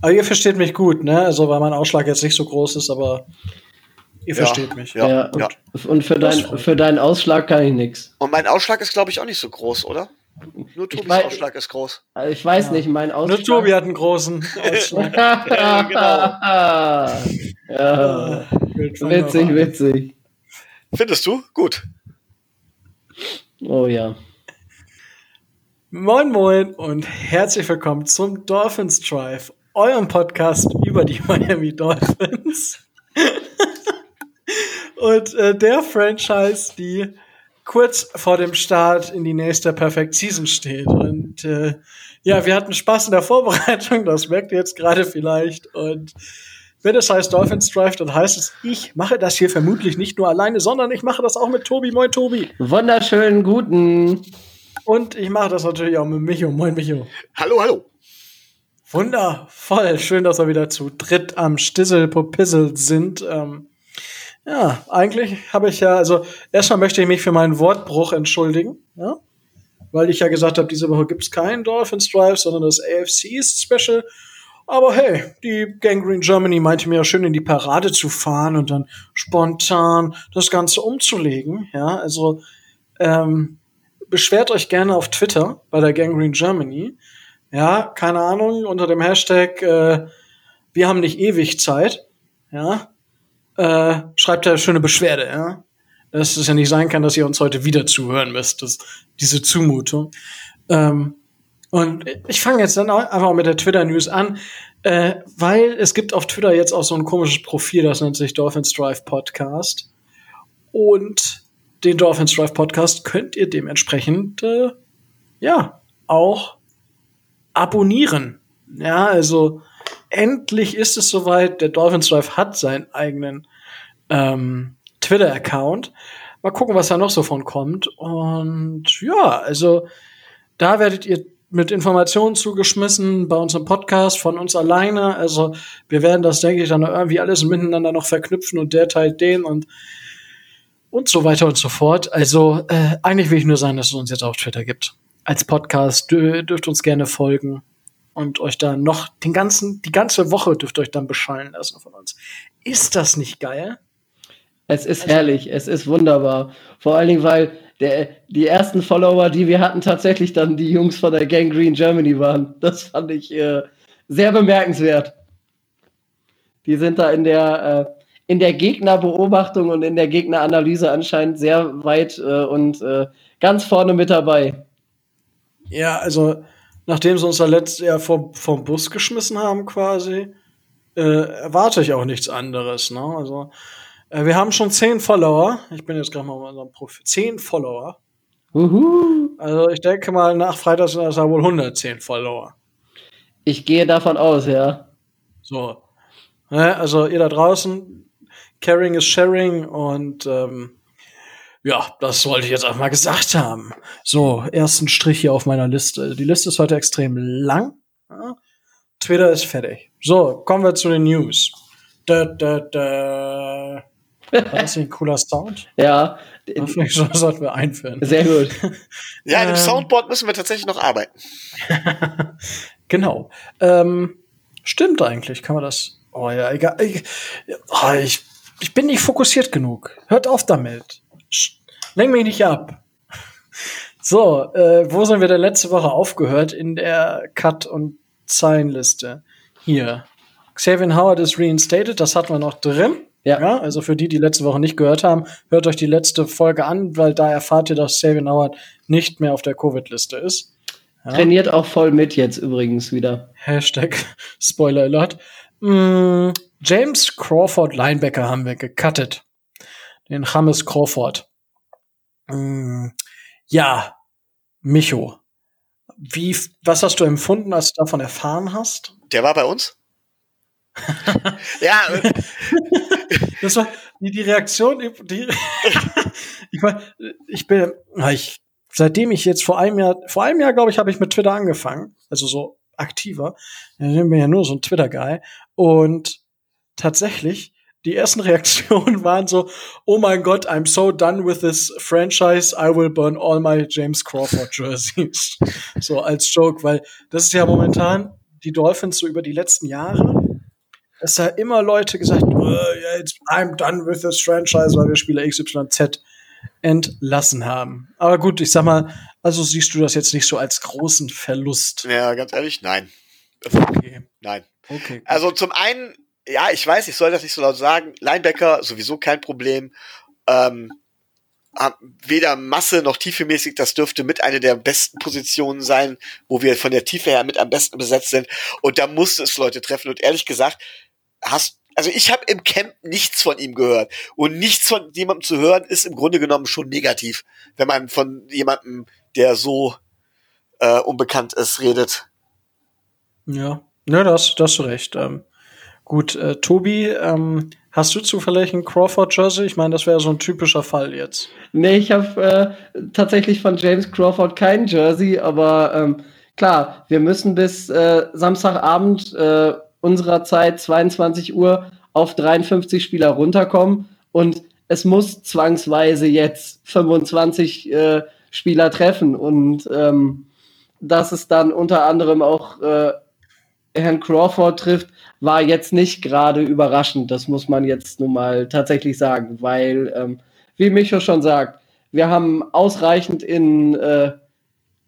Aber ihr versteht mich gut, ne? Also, weil mein Ausschlag jetzt nicht so groß ist, aber ihr ja, versteht mich. Ja, ja, ja. Und für, dein, für deinen Ausschlag kann ich nichts. Und mein Ausschlag ist, glaube ich, auch nicht so groß, oder? Nur Tobis mein, Ausschlag ist groß. Also ich weiß ja. nicht, mein Ausschlag. Nur Tobi hat einen großen Ausschlag. ja, genau. ja. Witzig, witzig. Findest du? Gut. Oh ja. Moin Moin und herzlich willkommen zum Dolphins Drive, eurem Podcast über die Miami Dolphins. und äh, der Franchise, die kurz vor dem Start in die nächste Perfect Season steht. Und äh, ja, wir hatten Spaß in der Vorbereitung, das merkt ihr jetzt gerade vielleicht. Und wenn es heißt Dolphins Drive, dann heißt es, ich mache das hier vermutlich nicht nur alleine, sondern ich mache das auch mit Tobi. Moin, Tobi. Wunderschönen guten. Und ich mache das natürlich auch mit Micho. Moin, Micho. Hallo, hallo. Wundervoll. Schön, dass wir wieder zu dritt am Stissel Popissel sind. Ähm, ja, eigentlich habe ich ja, also erstmal möchte ich mich für meinen Wortbruch entschuldigen, ja? weil ich ja gesagt habe, diese Woche gibt es keinen Dolphins Drive, sondern das AFC Special. Aber hey, die Gangrene Germany meinte mir ja schön in die Parade zu fahren und dann spontan das Ganze umzulegen. Ja, also ähm, beschwert euch gerne auf Twitter bei der Gangrene Germany. Ja, keine Ahnung, unter dem Hashtag äh, wir haben nicht ewig Zeit. Ja, äh, schreibt da schöne Beschwerde, ja. Dass es ja nicht sein kann, dass ihr uns heute wieder zuhören müsst, das, diese Zumutung. Ähm, und ich fange jetzt dann einfach mit der Twitter-News an, äh, weil es gibt auf Twitter jetzt auch so ein komisches Profil, das nennt sich Dolphins Drive Podcast. Und den Dolphins Drive Podcast könnt ihr dementsprechend, äh, ja, auch abonnieren. Ja, also endlich ist es soweit. Der Dolphins Drive hat seinen eigenen ähm, Twitter-Account. Mal gucken, was da noch so von kommt. Und ja, also da werdet ihr mit Informationen zugeschmissen bei unserem Podcast von uns alleine. Also wir werden das, denke ich, dann irgendwie alles miteinander noch verknüpfen und der teilt den und und so weiter und so fort. Also äh, eigentlich will ich nur sagen, dass es uns jetzt auf Twitter gibt. Als Podcast dürft uns gerne folgen und euch da noch den ganzen, die ganze Woche dürft euch dann beschallen lassen von uns. Ist das nicht geil? Es ist also, herrlich, es ist wunderbar. Vor allen Dingen, weil der, die ersten Follower, die wir hatten, tatsächlich dann die Jungs von der Gang Green Germany waren. Das fand ich äh, sehr bemerkenswert. Die sind da in der, äh, in der Gegnerbeobachtung und in der Gegneranalyse anscheinend sehr weit äh, und äh, ganz vorne mit dabei. Ja, also nachdem sie uns da letztes Jahr vom, vom Bus geschmissen haben, quasi, äh, erwarte ich auch nichts anderes. Ne? Also, äh, wir haben schon zehn Follower. Ich bin jetzt gerade mal auf unserem Profil. Zehn Follower. Uhu. Also, ich denke mal, nach Freitag sind das ja wohl 110 Follower. Ich gehe davon aus, ja. So. Ne? Also, ihr da draußen, Caring is Sharing und ähm, ja, das wollte ich jetzt auch mal gesagt haben. So, ersten Strich hier auf meiner Liste. Die Liste ist heute extrem lang. Twitter ist fertig. So, kommen wir zu den News. Da, da, da. War das ein cooler Sound? Ja. Vielleicht sollten wir einführen. Sehr gut. ja, an dem ähm, Soundboard müssen wir tatsächlich noch arbeiten. genau. Ähm, stimmt eigentlich, kann man das. Oh ja, egal. Ich, oh, ich, ich bin nicht fokussiert genug. Hört auf damit. Lenk mich nicht ab. So, äh, wo sind wir denn letzte Woche aufgehört? In der Cut- und Zeilenliste. Hier. Xavier Howard ist reinstated, das hatten wir noch drin. Ja. ja. Also für die, die letzte Woche nicht gehört haben, hört euch die letzte Folge an, weil da erfahrt ihr, dass Xavier Howard nicht mehr auf der Covid-Liste ist. Ja. Trainiert auch voll mit jetzt übrigens wieder. Hashtag Spoiler Alert. Mm, James Crawford Linebacker haben wir gecuttet. Den James Crawford. Mm, ja, Micho. Wie, was hast du empfunden, als du davon erfahren hast? Der war bei uns? ja. Äh. das war die, die Reaktion, die, ich, mein, ich bin, ich, seitdem ich jetzt vor einem Jahr, vor einem Jahr, glaube ich, habe ich mit Twitter angefangen, also so aktiver. Ich bin ja nur so ein Twitter-Guy. Und tatsächlich die ersten Reaktionen waren so, oh mein Gott, I'm so done with this franchise, I will burn all my James Crawford jerseys. so als Joke, weil das ist ja momentan die Dolphins so über die letzten Jahre, dass da immer Leute gesagt, oh, jetzt I'm done with this franchise, weil wir Spieler XYZ entlassen haben. Aber gut, ich sag mal, also siehst du das jetzt nicht so als großen Verlust? Ja, ganz ehrlich, nein. Okay. Nein. Okay. Also zum einen, ja, ich weiß, ich soll das nicht so laut sagen. Linebacker sowieso kein Problem. Ähm, weder Masse noch tiefemäßig, das dürfte mit einer der besten Positionen sein, wo wir von der Tiefe her mit am besten besetzt sind. Und da musste es Leute treffen. Und ehrlich gesagt, hast, also ich habe im Camp nichts von ihm gehört. Und nichts von jemandem zu hören, ist im Grunde genommen schon negativ, wenn man von jemandem, der so äh, unbekannt ist, redet. Ja, ne, das, das du recht. Ähm, gut, äh, Tobi, ähm, hast du zufällig ein Crawford-Jersey? Ich meine, das wäre so ein typischer Fall jetzt. Nee, ich habe äh, tatsächlich von James Crawford kein Jersey, aber ähm, klar, wir müssen bis äh, Samstagabend äh, unserer Zeit 22 Uhr auf 53 Spieler runterkommen und es muss zwangsweise jetzt 25 äh, Spieler treffen und ähm, dass es dann unter anderem auch äh, Herrn Crawford trifft, war jetzt nicht gerade überraschend. Das muss man jetzt nun mal tatsächlich sagen, weil, ähm, wie Micho schon sagt, wir haben ausreichend in äh,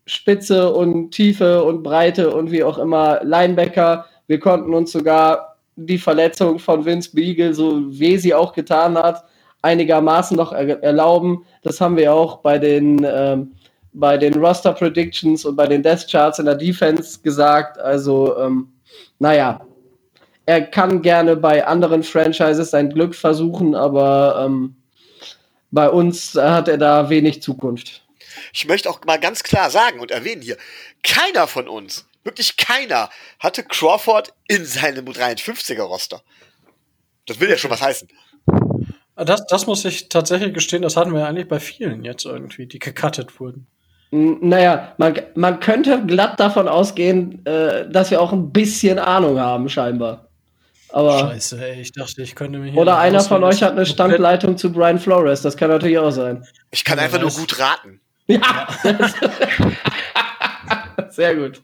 Spitze und Tiefe und Breite und wie auch immer Linebacker. Wir konnten uns sogar die Verletzung von Vince Beagle, so wie sie auch getan hat, einigermaßen noch er erlauben. Das haben wir auch bei den, ähm, bei den Roster Predictions und bei den Death Charts in der Defense gesagt. Also, ähm, naja, er kann gerne bei anderen Franchises sein Glück versuchen, aber ähm, bei uns hat er da wenig Zukunft. Ich möchte auch mal ganz klar sagen und erwähnen hier, keiner von uns, wirklich keiner, hatte Crawford in seinem 53er Roster. Das will ja schon was heißen. Das, das muss ich tatsächlich gestehen, das hatten wir eigentlich bei vielen jetzt irgendwie, die gecuttet wurden. Naja, man, man könnte glatt davon ausgehen, äh, dass wir auch ein bisschen Ahnung haben, scheinbar. Aber Scheiße, ey, ich dachte, ich könnte mich. Oder einer von euch hat eine Standleitung zu Brian Flores, das kann natürlich auch sein. Ich kann einfach nur gut raten. Ja. Sehr gut.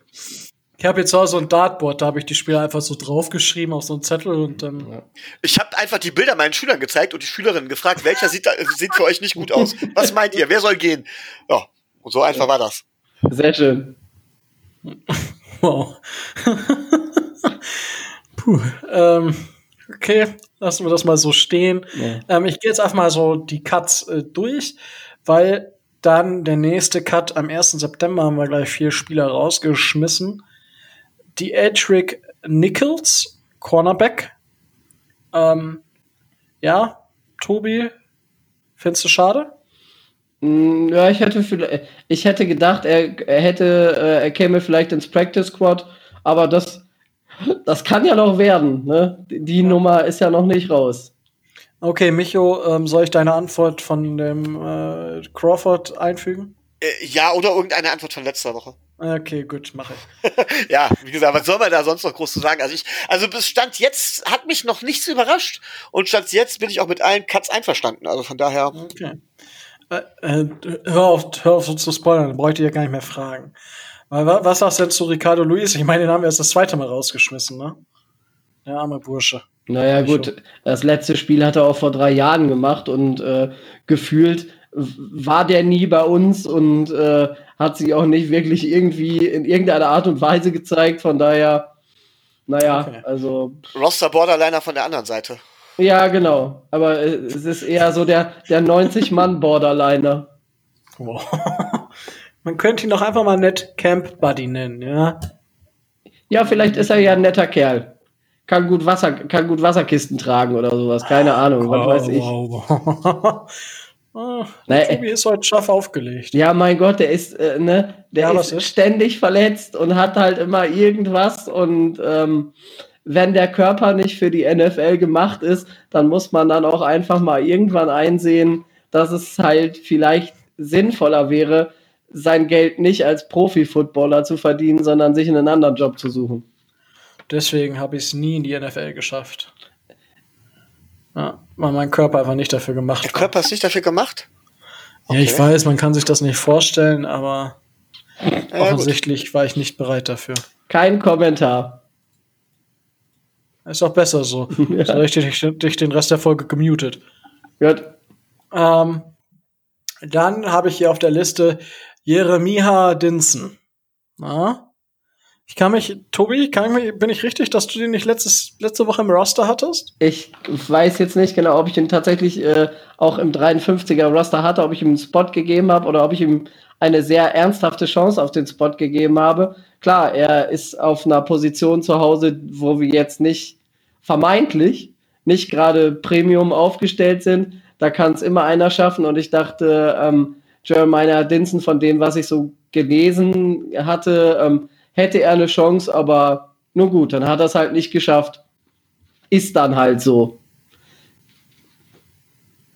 Ich habe jetzt auch so ein Dartboard, da habe ich die Spieler einfach so draufgeschrieben auf so einen Zettel und dann. Ich habe einfach die Bilder meinen Schülern gezeigt und die Schülerinnen gefragt, welcher sieht, da, sieht für euch nicht gut aus. Was meint ihr? Wer soll gehen? Ja, und so einfach war das. Sehr schön. Wow. Puh, ähm, okay, lassen wir das mal so stehen. Ja. Ähm, ich gehe jetzt einfach mal so die Cuts äh, durch, weil dann der nächste Cut am 1. September haben wir gleich vier Spieler rausgeschmissen. Die Edric Nichols, Cornerback. Ähm, ja, Tobi, findest du schade? Mm, ja, ich hätte, ich hätte gedacht, er, er hätte, äh, er käme vielleicht ins Practice Squad, aber das das kann ja noch werden. Ne? Die ja. Nummer ist ja noch nicht raus. Okay, Micho, ähm, soll ich deine Antwort von dem äh, Crawford einfügen? Äh, ja, oder irgendeine Antwort von letzter Woche. Okay, gut, mache ich. ja, wie gesagt, was soll man da sonst noch groß zu sagen? Also ich, also bis Stand jetzt hat mich noch nichts überrascht und Stand jetzt bin ich auch mit allen Cuts einverstanden. Also von daher. Okay. Äh, äh, hör auf, hör auf so zu spoilern, dann bräuchte ich ja gar nicht mehr fragen. Was sagst du denn zu Ricardo Luis? Ich meine, den haben wir erst das zweite Mal rausgeschmissen, ne? Der arme Bursche. Naja, gut. Das letzte Spiel hat er auch vor drei Jahren gemacht und äh, gefühlt war der nie bei uns und äh, hat sich auch nicht wirklich irgendwie in irgendeinerArt und Weise gezeigt. Von daher, naja, okay. also. Roster Borderliner von der anderen Seite. Ja, genau. Aber es ist eher so der, der 90-Mann-Borderliner. Wow. Man könnte ihn doch einfach mal nett Camp Buddy nennen, ja. Ja, vielleicht ist er ja ein netter Kerl. Kann gut Wasser, kann gut Wasserkisten tragen oder sowas. Keine Ahnung, was weiß ich. Wow. oh, naja, Tobi ist heute scharf aufgelegt. Ja, mein Gott, der ist, äh, ne, der ja, ist, ist, ständig verletzt und hat halt immer irgendwas und ähm, wenn der Körper nicht für die NFL gemacht ist, dann muss man dann auch einfach mal irgendwann einsehen, dass es halt vielleicht sinnvoller wäre, sein Geld nicht als Profi-Footballer zu verdienen, sondern sich einen anderen Job zu suchen. Deswegen habe ich es nie in die NFL geschafft. Ja, weil mein Körper einfach nicht dafür gemacht Der Körper ist nicht dafür gemacht? Okay. Ja, ich weiß, man kann sich das nicht vorstellen, aber ja, offensichtlich gut. war ich nicht bereit dafür. Kein Kommentar. Ist auch besser so. ja. So richtig dich den Rest der Folge gemutet. Gut. Ähm, dann habe ich hier auf der Liste Jeremiah Dinson. Na? Ich kann mich, Tobi, kann mich, bin ich richtig, dass du den nicht letztes, letzte Woche im Roster hattest? Ich weiß jetzt nicht genau, ob ich ihn tatsächlich äh, auch im 53er Roster hatte, ob ich ihm einen Spot gegeben habe oder ob ich ihm eine sehr ernsthafte Chance auf den Spot gegeben habe. Klar, er ist auf einer Position zu Hause, wo wir jetzt nicht vermeintlich nicht gerade Premium aufgestellt sind. Da kann es immer einer schaffen und ich dachte, ähm, Jeremiah Dinson, von dem, was ich so gelesen hatte, ähm, hätte er eine Chance, aber nur gut, dann hat er es halt nicht geschafft. Ist dann halt so.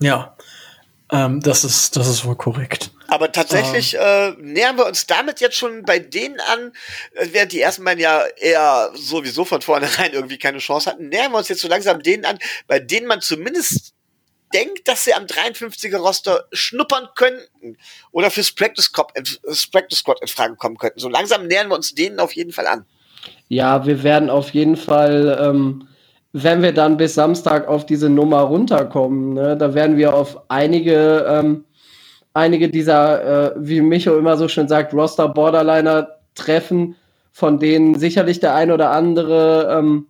Ja, ähm, das, ist, das ist wohl korrekt. Aber tatsächlich ähm. äh, nähern wir uns damit jetzt schon bei denen an, äh, während die ersten beiden ja eher sowieso von vornherein irgendwie keine Chance hatten, nähern wir uns jetzt so langsam denen an, bei denen man zumindest denkt, dass sie am 53er Roster schnuppern könnten oder fürs Practice Squad, Practice Squad in Frage kommen könnten. So langsam nähern wir uns denen auf jeden Fall an. Ja, wir werden auf jeden Fall, ähm, wenn wir dann bis Samstag auf diese Nummer runterkommen, ne, da werden wir auf einige, ähm, einige dieser, äh, wie Micho immer so schön sagt, Roster Borderliner treffen, von denen sicherlich der ein oder andere ähm,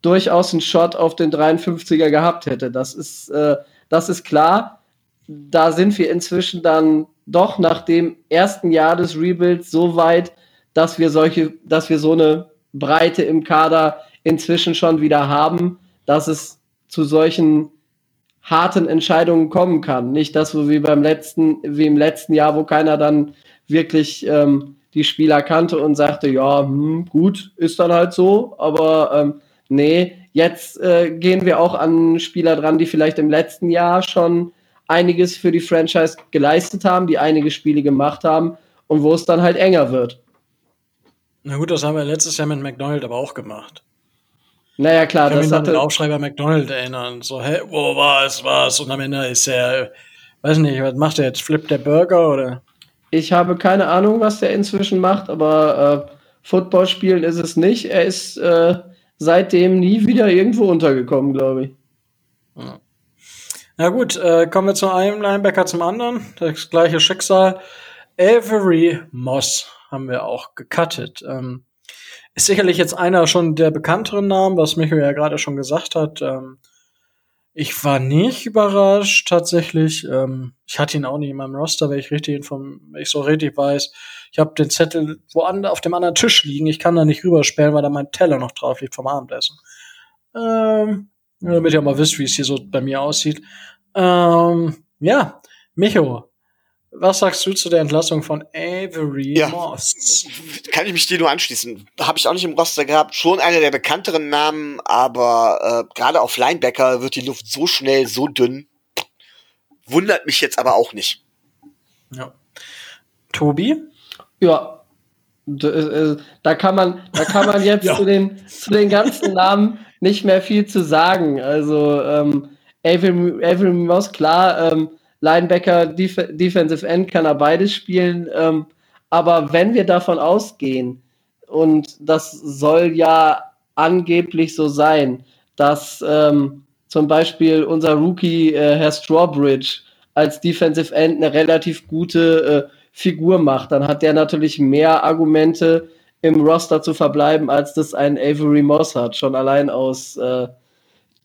durchaus einen Shot auf den 53er gehabt hätte. Das ist äh, das ist klar. Da sind wir inzwischen dann doch nach dem ersten Jahr des Rebuilds so weit, dass wir solche, dass wir so eine Breite im Kader inzwischen schon wieder haben, dass es zu solchen harten Entscheidungen kommen kann. Nicht das, so wie beim letzten, wie im letzten Jahr, wo keiner dann wirklich ähm, die Spieler kannte und sagte, ja, hm, gut, ist dann halt so, aber ähm, nee, Jetzt äh, gehen wir auch an Spieler dran, die vielleicht im letzten Jahr schon einiges für die Franchise geleistet haben, die einige Spiele gemacht haben und wo es dann halt enger wird. Na gut, das haben wir letztes Jahr mit McDonald aber auch gemacht. Naja, klar, ich kann das mich an den Aufschreiber McDonald erinnern. So, hey, wo war es, was? Und am Ende ist er, weiß nicht, was macht er jetzt? Flippt der Burger oder? Ich habe keine Ahnung, was der inzwischen macht, aber äh, Football spielen ist es nicht. Er ist äh, seitdem nie wieder irgendwo untergekommen, glaube ich. Ja. Na gut, äh, kommen wir zu einem Linebacker zum anderen. Das gleiche Schicksal. Avery Moss haben wir auch gecuttet. Ähm, ist sicherlich jetzt einer schon der bekannteren Namen, was Michael ja gerade schon gesagt hat. Ähm, ich war nicht überrascht, tatsächlich. Ähm, ich hatte ihn auch nicht in meinem Roster, wenn ich richtig wenn ich so richtig weiß. Ich habe den Zettel woanders auf dem anderen Tisch liegen. Ich kann da nicht rübersperren, weil da mein Teller noch drauf liegt vom Abendessen. Ähm, damit ihr mal wisst, wie es hier so bei mir aussieht. Ähm, ja, Micho, was sagst du zu der Entlassung von Avery ja, Moss? Kann ich mich dir nur anschließen. Habe ich auch nicht im Roster gehabt. Schon einer der bekannteren Namen, aber äh, gerade auf Linebacker wird die Luft so schnell, so dünn. Wundert mich jetzt aber auch nicht. Ja. Tobi? Ja. Äh, da kann man, da kann man jetzt ja. zu, den, zu den ganzen Namen nicht mehr viel zu sagen. Also ähm, Avery, Avery Moss, klar, ähm, Linebacker, Def Defensive End kann er beides spielen. Ähm, aber wenn wir davon ausgehen, und das soll ja angeblich so sein, dass ähm, zum Beispiel unser Rookie äh, Herr Strawbridge als Defensive End eine relativ gute äh, Figur macht, dann hat der natürlich mehr Argumente im Roster zu verbleiben, als das ein Avery Moss hat, schon allein aus äh,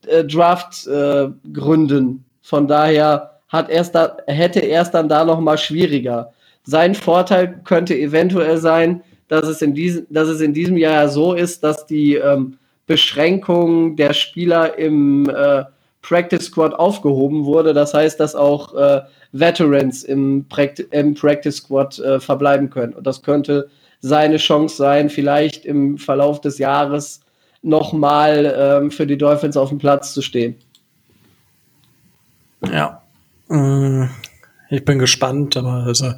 äh Draft-Gründen. Äh, Von daher hat erst da, hätte er es dann da noch mal schwieriger. Sein Vorteil könnte eventuell sein, dass es in diesem, dass es in diesem Jahr so ist, dass die ähm, Beschränkung der Spieler im äh, Practice Squad aufgehoben wurde. Das heißt, dass auch äh, Veterans im, Practi im Practice Squad äh, verbleiben können. Und das könnte seine Chance sein, vielleicht im Verlauf des Jahres nochmal ähm, für die Dolphins auf dem Platz zu stehen. Ja, ich bin gespannt, aber also,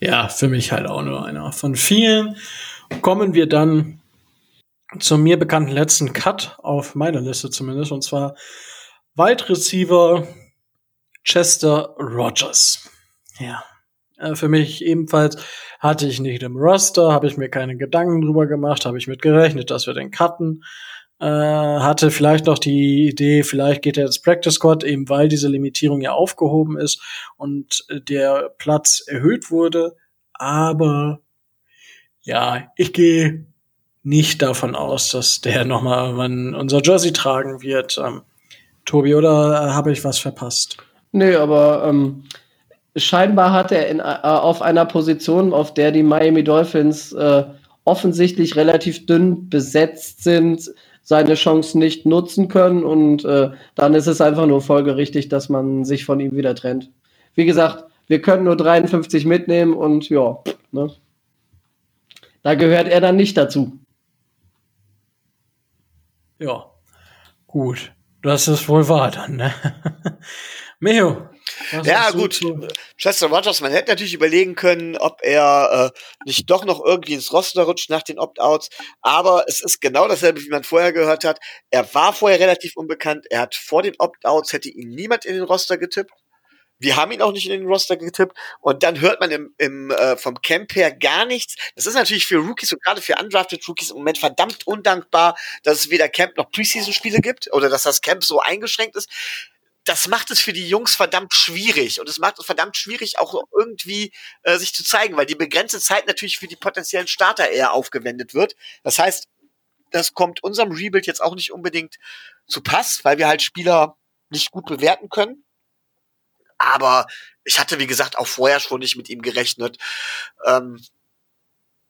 ja, für mich halt auch nur einer von vielen. Kommen wir dann zum mir bekannten letzten Cut auf meiner Liste zumindest, und zwar Wide Receiver Chester Rogers. Ja, äh, für mich ebenfalls hatte ich nicht im Roster, habe ich mir keine Gedanken drüber gemacht, habe ich mit gerechnet, dass wir den cutten. Äh, hatte vielleicht noch die Idee, vielleicht geht er ins Practice Squad, eben weil diese Limitierung ja aufgehoben ist und der Platz erhöht wurde. Aber ja, ich gehe nicht davon aus, dass der nochmal unser Jersey tragen wird. Ähm, Tobi, oder habe ich was verpasst? Nee, aber ähm, scheinbar hat er in, äh, auf einer Position, auf der die Miami Dolphins äh, offensichtlich relativ dünn besetzt sind, seine Chance nicht nutzen können und äh, dann ist es einfach nur folgerichtig, dass man sich von ihm wieder trennt. Wie gesagt, wir können nur 53 mitnehmen und ja, ne? da gehört er dann nicht dazu. Ja, gut. Das ist wohl wahr dann, ne? Meo, ja, gut. Chester Rogers, man hätte natürlich überlegen können, ob er äh, nicht doch noch irgendwie ins Roster rutscht nach den Opt-outs. Aber es ist genau dasselbe, wie man vorher gehört hat. Er war vorher relativ unbekannt. Er hat vor den Opt-outs hätte ihn niemand in den Roster getippt. Wir haben ihn auch nicht in den Roster getippt. Und dann hört man im, im äh, vom Camp her gar nichts. Das ist natürlich für Rookies und gerade für undrafted Rookies im Moment verdammt undankbar, dass es weder Camp noch Preseason-Spiele gibt oder dass das Camp so eingeschränkt ist das macht es für die Jungs verdammt schwierig und es macht es verdammt schwierig auch irgendwie äh, sich zu zeigen, weil die begrenzte Zeit natürlich für die potenziellen Starter eher aufgewendet wird. Das heißt, das kommt unserem Rebuild jetzt auch nicht unbedingt zu Pass, weil wir halt Spieler nicht gut bewerten können. Aber ich hatte, wie gesagt, auch vorher schon nicht mit ihm gerechnet. Ähm,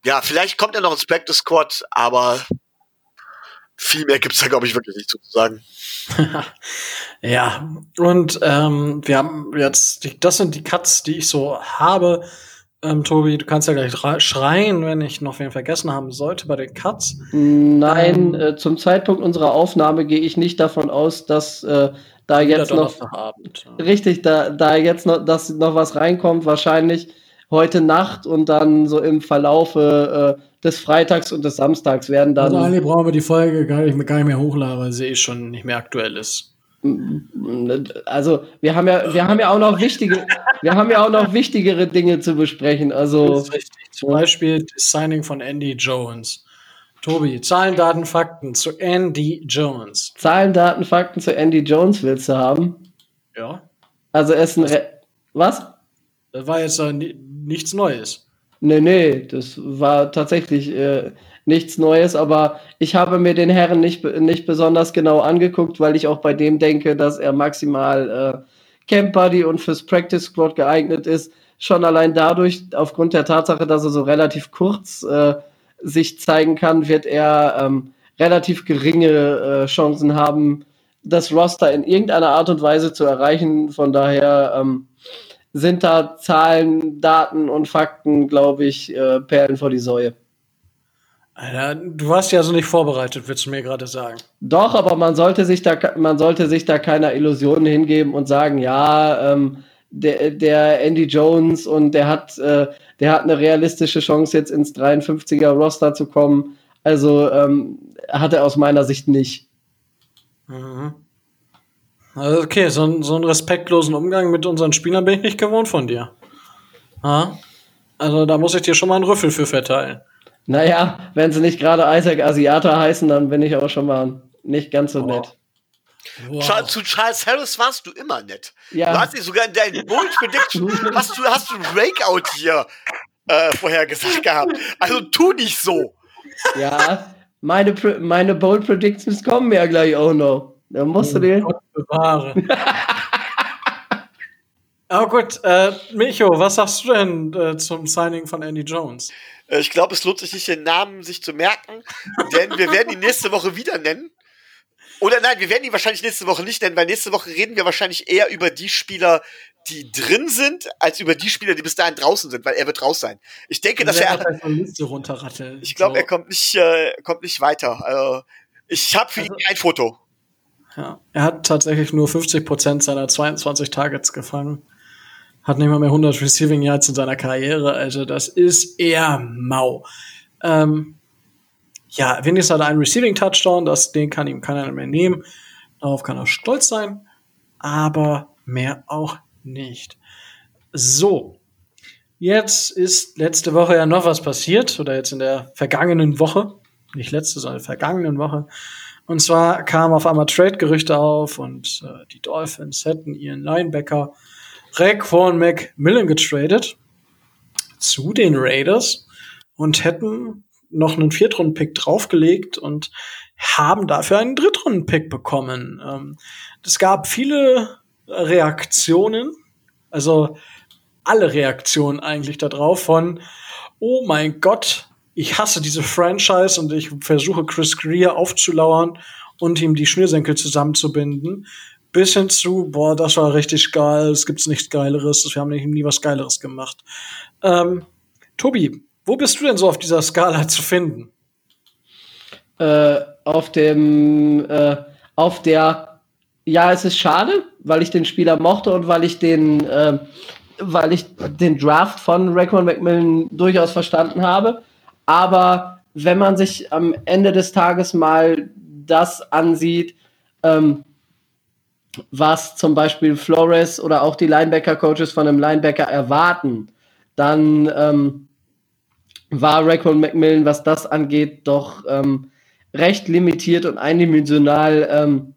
ja, vielleicht kommt er noch ins Practice Squad, aber viel mehr gibt's da, glaube ich, wirklich nicht zu sagen. ja, und ähm, wir haben jetzt, die, das sind die Cuts, die ich so habe. Ähm, Tobi, du kannst ja gleich schreien, wenn ich noch wen vergessen haben sollte bei den Cuts. Nein, ähm, äh, zum Zeitpunkt unserer Aufnahme gehe ich nicht davon aus, dass äh, da jetzt noch Abend, ja. richtig, da, da jetzt noch, dass noch was reinkommt, wahrscheinlich heute Nacht und dann so im Verlaufe äh, des Freitags und des Samstags werden dann. Also eigentlich brauchen wir die Folge gar nicht, gar nicht mehr hochladen, weil sie eh schon nicht mehr aktuell ist. Also wir haben ja, wir haben ja auch noch wichtige, wir haben ja auch noch wichtigere Dinge zu besprechen. Also das ist richtig. Zum Beispiel das Signing von Andy Jones. Tobi, Zahlen, Daten, Fakten zu Andy Jones. Zahlen, Daten, Fakten zu Andy Jones willst du haben? Ja. Also er ist ein Re was? Das war jetzt nichts Neues. Nee, nee, das war tatsächlich äh, nichts Neues, aber ich habe mir den Herren nicht, nicht besonders genau angeguckt, weil ich auch bei dem denke, dass er maximal äh, Camp Buddy und fürs Practice Squad geeignet ist. Schon allein dadurch, aufgrund der Tatsache, dass er so relativ kurz äh, sich zeigen kann, wird er ähm, relativ geringe äh, Chancen haben, das Roster in irgendeiner Art und Weise zu erreichen. Von daher ähm, sind da Zahlen, Daten und Fakten, glaube ich, äh, Perlen vor die Säue. Alter, du warst ja so nicht vorbereitet, würdest du mir gerade sagen. Doch, aber man sollte sich da, man sollte sich da keiner Illusionen hingeben und sagen, ja, ähm, der, der Andy Jones und der hat, äh, der hat eine realistische Chance, jetzt ins 53er Roster zu kommen. Also ähm, hat er aus meiner Sicht nicht. Mhm. Also okay, so, so einen respektlosen Umgang mit unseren Spielern bin ich nicht gewohnt von dir. Ha? Also da muss ich dir schon mal einen Rüffel für verteilen. Naja, wenn sie nicht gerade Isaac Asiata heißen, dann bin ich auch schon mal nicht ganz so oh. nett. Wow. Zu Charles Harris warst du immer nett. Ja. Du hast dich sogar in deinen Bold Prediction hast du hast du Breakout hier äh, vorher gesagt gehabt. Also tu nicht so. Ja, meine meine Bold Predictions kommen ja gleich auch noch. Da musst oh, du den. Gott bewahre. Aber gut, äh, Micho, was sagst du denn äh, zum Signing von Andy Jones? Äh, ich glaube, es lohnt sich nicht, den Namen sich zu merken, denn wir werden ihn nächste Woche wieder nennen. Oder nein, wir werden ihn wahrscheinlich nächste Woche nicht nennen, weil nächste Woche reden wir wahrscheinlich eher über die Spieler, die drin sind, als über die Spieler, die bis dahin draußen sind, weil er wird raus sein. Ich denke, dass er. Ich glaube, so. er kommt nicht, äh, kommt nicht weiter. Also, ich habe für also, ihn ein Foto. Ja, er hat tatsächlich nur 50 Prozent seiner 22 Targets gefangen. Hat nicht mal mehr 100 Receiving Yards in seiner Karriere. Also das ist eher mau. Ähm, ja, wenigstens hat er einen Receiving Touchdown. Das, den kann ihm keiner mehr nehmen. Darauf kann er stolz sein. Aber mehr auch nicht. So. jetzt ist letzte Woche ja noch was passiert, oder jetzt in der vergangenen Woche, nicht letzte, sondern vergangenen Woche. Und zwar kamen auf einmal Trade-Gerüchte auf und äh, die Dolphins hätten ihren Linebacker Raekwon McMillan getradet zu den Raiders und hätten noch einen Viertrunden-Pick draufgelegt und haben dafür einen Drittrunden-Pick bekommen. Ähm, es gab viele Reaktionen, also alle Reaktionen eigentlich darauf von, oh mein Gott, ich hasse diese Franchise und ich versuche Chris Greer aufzulauern und ihm die Schnürsenkel zusammenzubinden, bis hin zu, boah, das war richtig geil, es gibt nichts Geileres, wir haben nie was Geileres gemacht. Ähm, Tobi, wo bist du denn so auf dieser Skala zu finden? Äh, auf dem, äh, auf der, ja, es ist schade, weil ich den Spieler mochte und weil ich den, äh, weil ich den Draft von Raekwon McMillan durchaus verstanden habe. Aber wenn man sich am Ende des Tages mal das ansieht, ähm, was zum Beispiel Flores oder auch die Linebacker-Coaches von einem Linebacker erwarten, dann ähm, war Raekwon McMillan, was das angeht, doch ähm, recht limitiert und eindimensional. Ähm,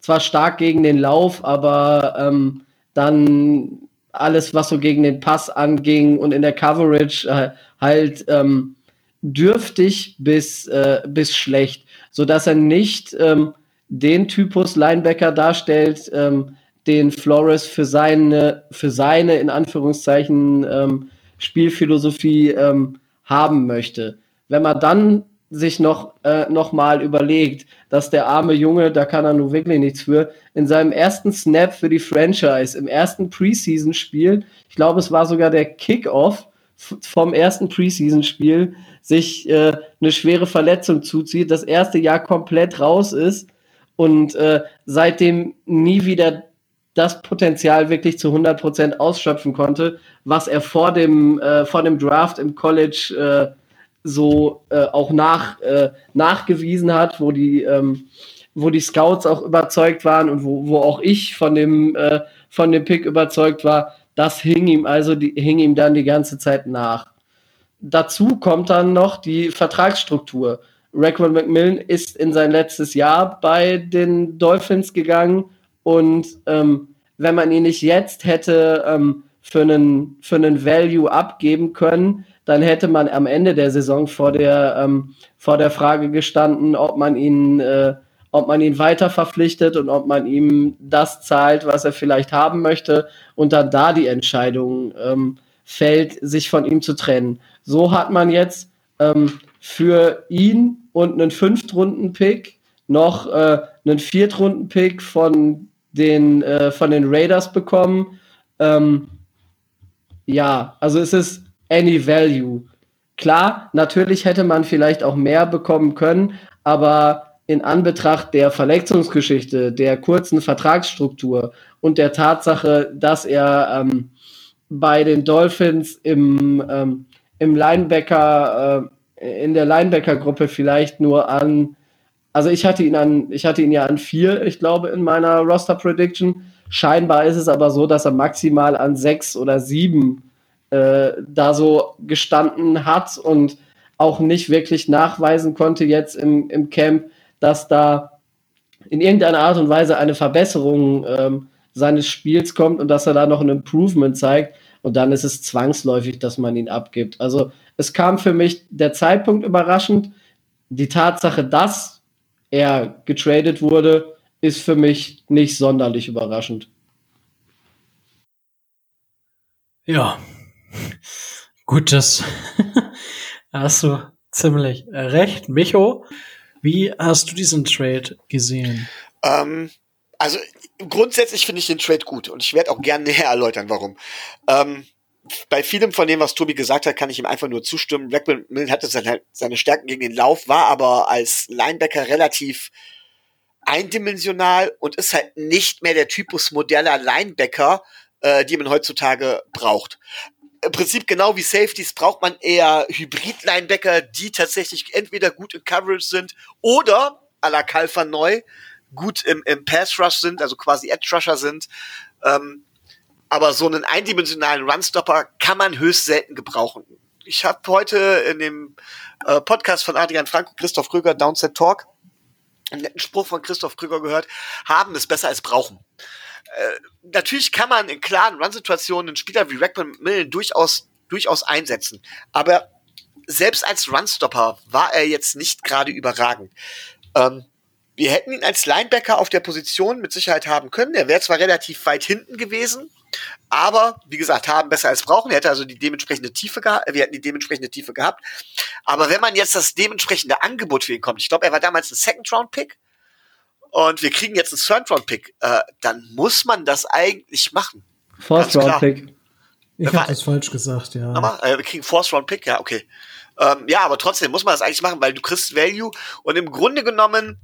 zwar stark gegen den Lauf, aber ähm, dann alles, was so gegen den Pass anging und in der Coverage äh, halt ähm, dürftig bis, äh, bis schlecht, sodass er nicht ähm, den Typus Linebacker darstellt, ähm, den Flores für seine, für seine in Anführungszeichen ähm, Spielphilosophie ähm, haben möchte. Wenn man dann sich noch, äh, noch mal überlegt, dass der arme Junge, da kann er nun wirklich nichts für, in seinem ersten Snap für die Franchise, im ersten Preseason-Spiel, ich glaube, es war sogar der Kickoff vom ersten Preseason-Spiel, sich äh, eine schwere Verletzung zuzieht, das erste Jahr komplett raus ist und äh, seitdem nie wieder das Potenzial wirklich zu 100% ausschöpfen konnte, was er vor dem, äh, vor dem Draft im College äh, so äh, auch nach, äh, nachgewiesen hat, wo die, ähm, wo die Scouts auch überzeugt waren und wo, wo auch ich von dem, von dem Pick überzeugt war, das hing ihm also die, hing ihm dann die ganze Zeit nach. Dazu kommt dann noch die Vertragsstruktur. Raquel McMillan ist in sein letztes Jahr bei den Dolphins gegangen und ähm, wenn man ihn nicht jetzt hätte ähm, für, einen, für einen Value abgeben können, dann hätte man am Ende der Saison vor der, ähm, vor der Frage gestanden, ob man ihn, äh, ob man ihn weiter verpflichtet und ob man ihm das zahlt, was er vielleicht haben möchte und dann da die Entscheidung ähm, fällt, sich von ihm zu trennen. So hat man jetzt ähm, für ihn und einen Fünftrunden-Pick noch äh, einen Viertrunden-Pick von den, äh, von den Raiders bekommen. Ähm, ja, also es ist any value. Klar, natürlich hätte man vielleicht auch mehr bekommen können, aber in Anbetracht der Verletzungsgeschichte, der kurzen Vertragsstruktur und der Tatsache, dass er ähm, bei den Dolphins im, ähm, im Linebacker, äh, in der Linebacker-Gruppe vielleicht nur an, also ich hatte ihn an, ich hatte ihn ja an vier, ich glaube, in meiner Roster Prediction. Scheinbar ist es aber so, dass er maximal an sechs oder sieben äh, da so gestanden hat und auch nicht wirklich nachweisen konnte jetzt im, im Camp, dass da in irgendeiner Art und Weise eine Verbesserung ähm, seines Spiels kommt und dass er da noch ein Improvement zeigt. Und dann ist es zwangsläufig, dass man ihn abgibt. Also es kam für mich der Zeitpunkt überraschend. Die Tatsache, dass er getradet wurde, ist für mich nicht sonderlich überraschend. Ja, Gut, das hast du ziemlich recht. Micho, wie hast du diesen Trade gesehen? Ähm, also grundsätzlich finde ich den Trade gut und ich werde auch gerne näher erläutern, warum. Ähm, bei vielem von dem, was Tobi gesagt hat, kann ich ihm einfach nur zustimmen. Blackburn hatte seine, seine Stärken gegen den Lauf, war aber als Linebacker relativ eindimensional und ist halt nicht mehr der Typus modeller Linebacker, äh, die man heutzutage braucht im Prinzip genau wie Safeties braucht man eher Hybrid-Linebacker, die tatsächlich entweder gut in Coverage sind oder à la Kalfa neu gut im, im Pass-Rush sind, also quasi Edge-Rusher sind. Ähm, aber so einen eindimensionalen Runstopper kann man höchst selten gebrauchen. Ich habe heute in dem äh, Podcast von Adrian Frank und Christoph Krüger, Downset Talk, einen netten Spruch von Christoph Krüger gehört, haben ist besser als brauchen. Äh, natürlich kann man in klaren Run-Situationen einen Spieler wie Rackman Millen durchaus, durchaus einsetzen. Aber selbst als Runstopper war er jetzt nicht gerade überragend. Ähm, wir hätten ihn als Linebacker auf der Position mit Sicherheit haben können. Er wäre zwar relativ weit hinten gewesen, aber wie gesagt, haben besser als brauchen. Er hätte also die dementsprechende Tiefe gehabt. Wir hätten die dementsprechende Tiefe gehabt. Aber wenn man jetzt das dementsprechende Angebot für ihn kommt, ich glaube, er war damals ein Second Round Pick und wir kriegen jetzt einen Third Round Pick, äh, dann muss man das eigentlich machen. Fourth Round Pick. Ich habe das falsch gesagt, ja. Nochmal? Äh, wir kriegen Fourth Round Pick, ja, okay. Ähm, ja, aber trotzdem muss man das eigentlich machen, weil du kriegst Value und im Grunde genommen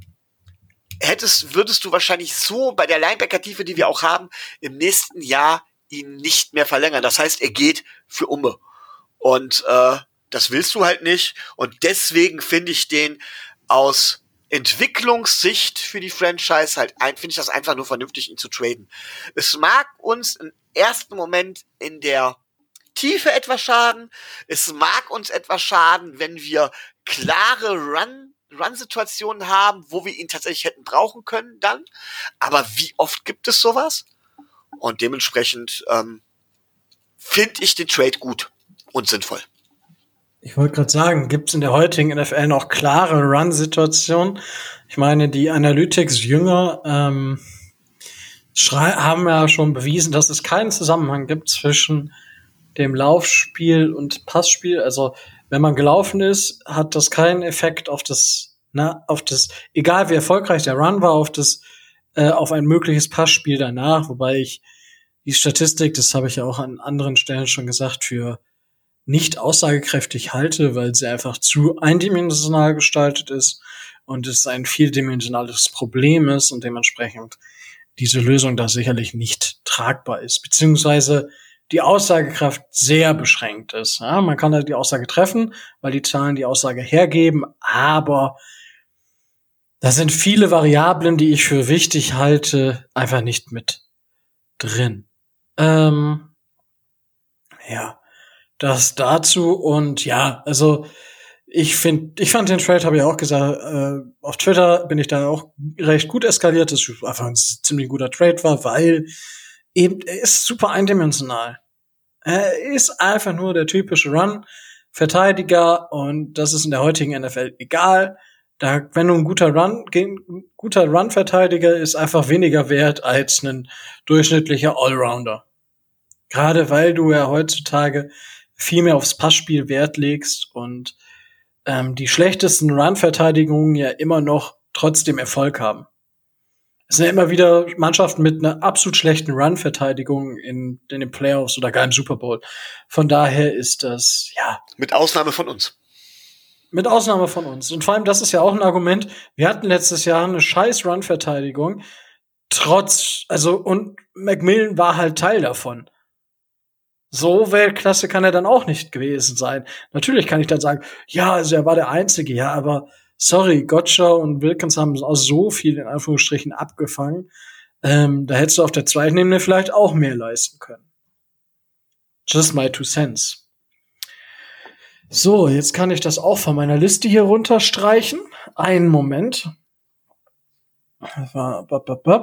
hättest, würdest du wahrscheinlich so bei der Linebacker-Tiefe, die wir auch haben, im nächsten Jahr ihn nicht mehr verlängern. Das heißt, er geht für Umme. Und äh, das willst du halt nicht. Und deswegen finde ich den aus Entwicklungssicht für die Franchise halt, finde ich das einfach nur vernünftig, ihn zu traden. Es mag uns im ersten Moment in der Tiefe etwas schaden. Es mag uns etwas schaden, wenn wir klare Run Run-Situationen haben, wo wir ihn tatsächlich hätten brauchen können dann. Aber wie oft gibt es sowas? Und dementsprechend ähm, finde ich den Trade gut und sinnvoll. Ich wollte gerade sagen, gibt es in der heutigen NFL noch klare Run-Situationen? Ich meine, die Analytics-Jünger ähm, haben ja schon bewiesen, dass es keinen Zusammenhang gibt zwischen dem Laufspiel und Passspiel. Also wenn man gelaufen ist, hat das keinen Effekt auf das, na, auf das, egal wie erfolgreich der Run war, auf das, äh, auf ein mögliches Passspiel danach, wobei ich die Statistik, das habe ich ja auch an anderen Stellen schon gesagt, für nicht aussagekräftig halte, weil sie einfach zu eindimensional gestaltet ist und es ein vieldimensionales Problem ist und dementsprechend diese Lösung da sicherlich nicht tragbar ist, beziehungsweise die Aussagekraft sehr beschränkt ist. Ja, man kann halt die Aussage treffen, weil die Zahlen die Aussage hergeben, aber da sind viele Variablen, die ich für wichtig halte, einfach nicht mit drin. Ähm, ja, das dazu und ja, also ich finde, ich fand den Trade, habe ich auch gesagt, äh, auf Twitter bin ich da auch recht gut eskaliert, dass es einfach ein ziemlich guter Trade war, weil eben, er ist super eindimensional. Er ist einfach nur der typische Run-Verteidiger und das ist in der heutigen NFL egal. Da, wenn du ein guter Run, guter Run-Verteidiger ist einfach weniger wert als ein durchschnittlicher Allrounder. Gerade weil du ja heutzutage viel mehr aufs Passspiel Wert legst und ähm, die schlechtesten Run-Verteidigungen ja immer noch trotzdem Erfolg haben. Es sind ja immer wieder Mannschaften mit einer absolut schlechten Run-Verteidigung in, in den Playoffs oder gar im Super Bowl. Von daher ist das, ja. Mit Ausnahme von uns. Mit Ausnahme von uns. Und vor allem, das ist ja auch ein Argument. Wir hatten letztes Jahr eine scheiß Run-Verteidigung. Trotz, also, und Macmillan war halt Teil davon. So Weltklasse kann er dann auch nicht gewesen sein. Natürlich kann ich dann sagen, ja, also er war der Einzige, ja, aber sorry, Gotcha und Wilkins haben auch so viel in Anführungsstrichen abgefangen. Ähm, da hättest du auf der zweiten Ebene vielleicht auch mehr leisten können. Just my two cents. So, jetzt kann ich das auch von meiner Liste hier runterstreichen. Einen Moment.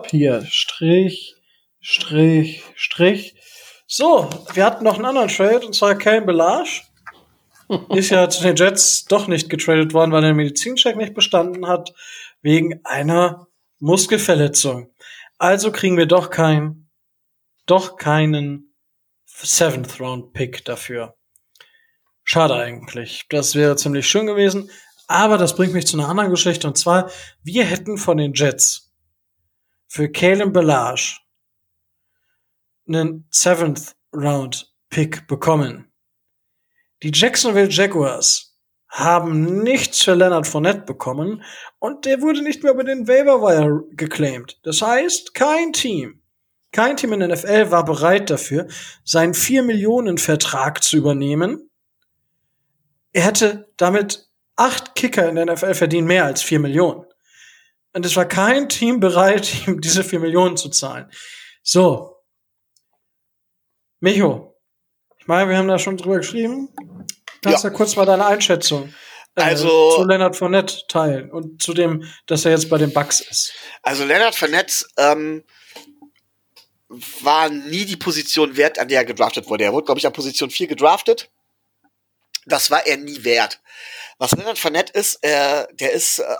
Hier, Strich, Strich, Strich. So, wir hatten noch einen anderen Trade, und zwar Kane Belage ist ja zu den Jets doch nicht getradet worden, weil er den Medizincheck nicht bestanden hat, wegen einer Muskelverletzung. Also kriegen wir doch kein, doch keinen Seventh Round Pick dafür. Schade eigentlich. Das wäre ziemlich schön gewesen. Aber das bringt mich zu einer anderen Geschichte. Und zwar, wir hätten von den Jets für Kalen Belage einen Seventh Round Pick bekommen. Die Jacksonville Jaguars haben nichts für Leonard Fournette bekommen und der wurde nicht mehr über den Waiver Wire geclaimed. Das heißt, kein Team, kein Team in der NFL war bereit dafür, seinen 4 Millionen Vertrag zu übernehmen. Er hätte damit acht Kicker in der NFL verdienen mehr als 4 Millionen. Und es war kein Team bereit, ihm diese 4 Millionen zu zahlen. So. Micho, ich meine, wir haben da schon drüber geschrieben. Kannst ja. du kurz mal deine Einschätzung äh, also, zu Leonard Fournette teilen und zu dem, dass er jetzt bei den Bucks ist? Also Leonard Fournette ähm, war nie die Position wert, an der er gedraftet wurde. Er wurde, glaube ich, an Position 4 gedraftet. Das war er nie wert. Was Leonard Fournette ist, äh, der ist, äh,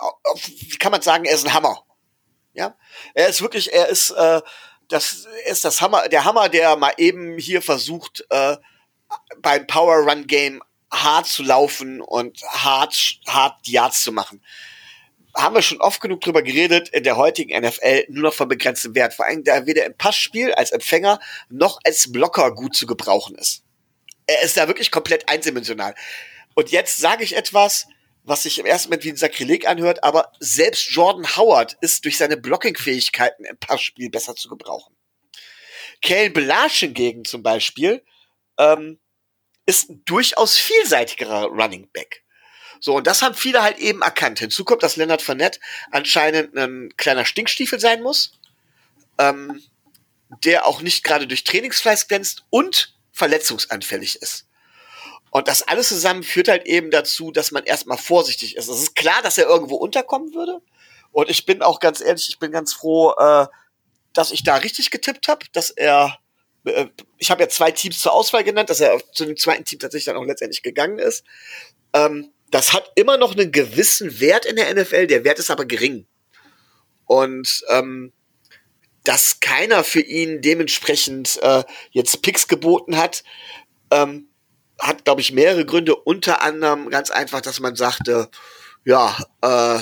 wie kann man sagen, er ist ein Hammer. Ja, er ist wirklich, er ist, äh, das ist das Hammer, der Hammer, der mal eben hier versucht, äh, beim Power Run Game hart zu laufen und hart, hart Yards zu machen. Haben wir schon oft genug drüber geredet, in der heutigen NFL nur noch von begrenztem Wert. Vor allem, da weder im Passspiel als Empfänger noch als Blocker gut zu gebrauchen ist. Er ist da wirklich komplett eindimensional. Und jetzt sage ich etwas, was sich im ersten Moment wie ein Sakrileg anhört, aber selbst Jordan Howard ist durch seine Blocking-Fähigkeiten im Passspiel besser zu gebrauchen. Kalen Belash hingegen zum Beispiel ähm, ist ein durchaus vielseitigerer Running Back. So, und das haben viele halt eben erkannt. Hinzu kommt, dass Leonard Fournette anscheinend ein kleiner Stinkstiefel sein muss, ähm, der auch nicht gerade durch Trainingsfleiß glänzt und verletzungsanfällig ist. Und das alles zusammen führt halt eben dazu, dass man erstmal vorsichtig ist. Es ist klar, dass er irgendwo unterkommen würde. Und ich bin auch ganz ehrlich, ich bin ganz froh, äh, dass ich da richtig getippt habe, dass er, äh, ich habe ja zwei Teams zur Auswahl genannt, dass er zu dem zweiten Team tatsächlich dann auch letztendlich gegangen ist. Ähm, das hat immer noch einen gewissen Wert in der NFL, der Wert ist aber gering. Und ähm, dass keiner für ihn dementsprechend äh, jetzt Picks geboten hat, ähm, hat, glaube ich, mehrere Gründe. Unter anderem ganz einfach, dass man sagte, ja, äh,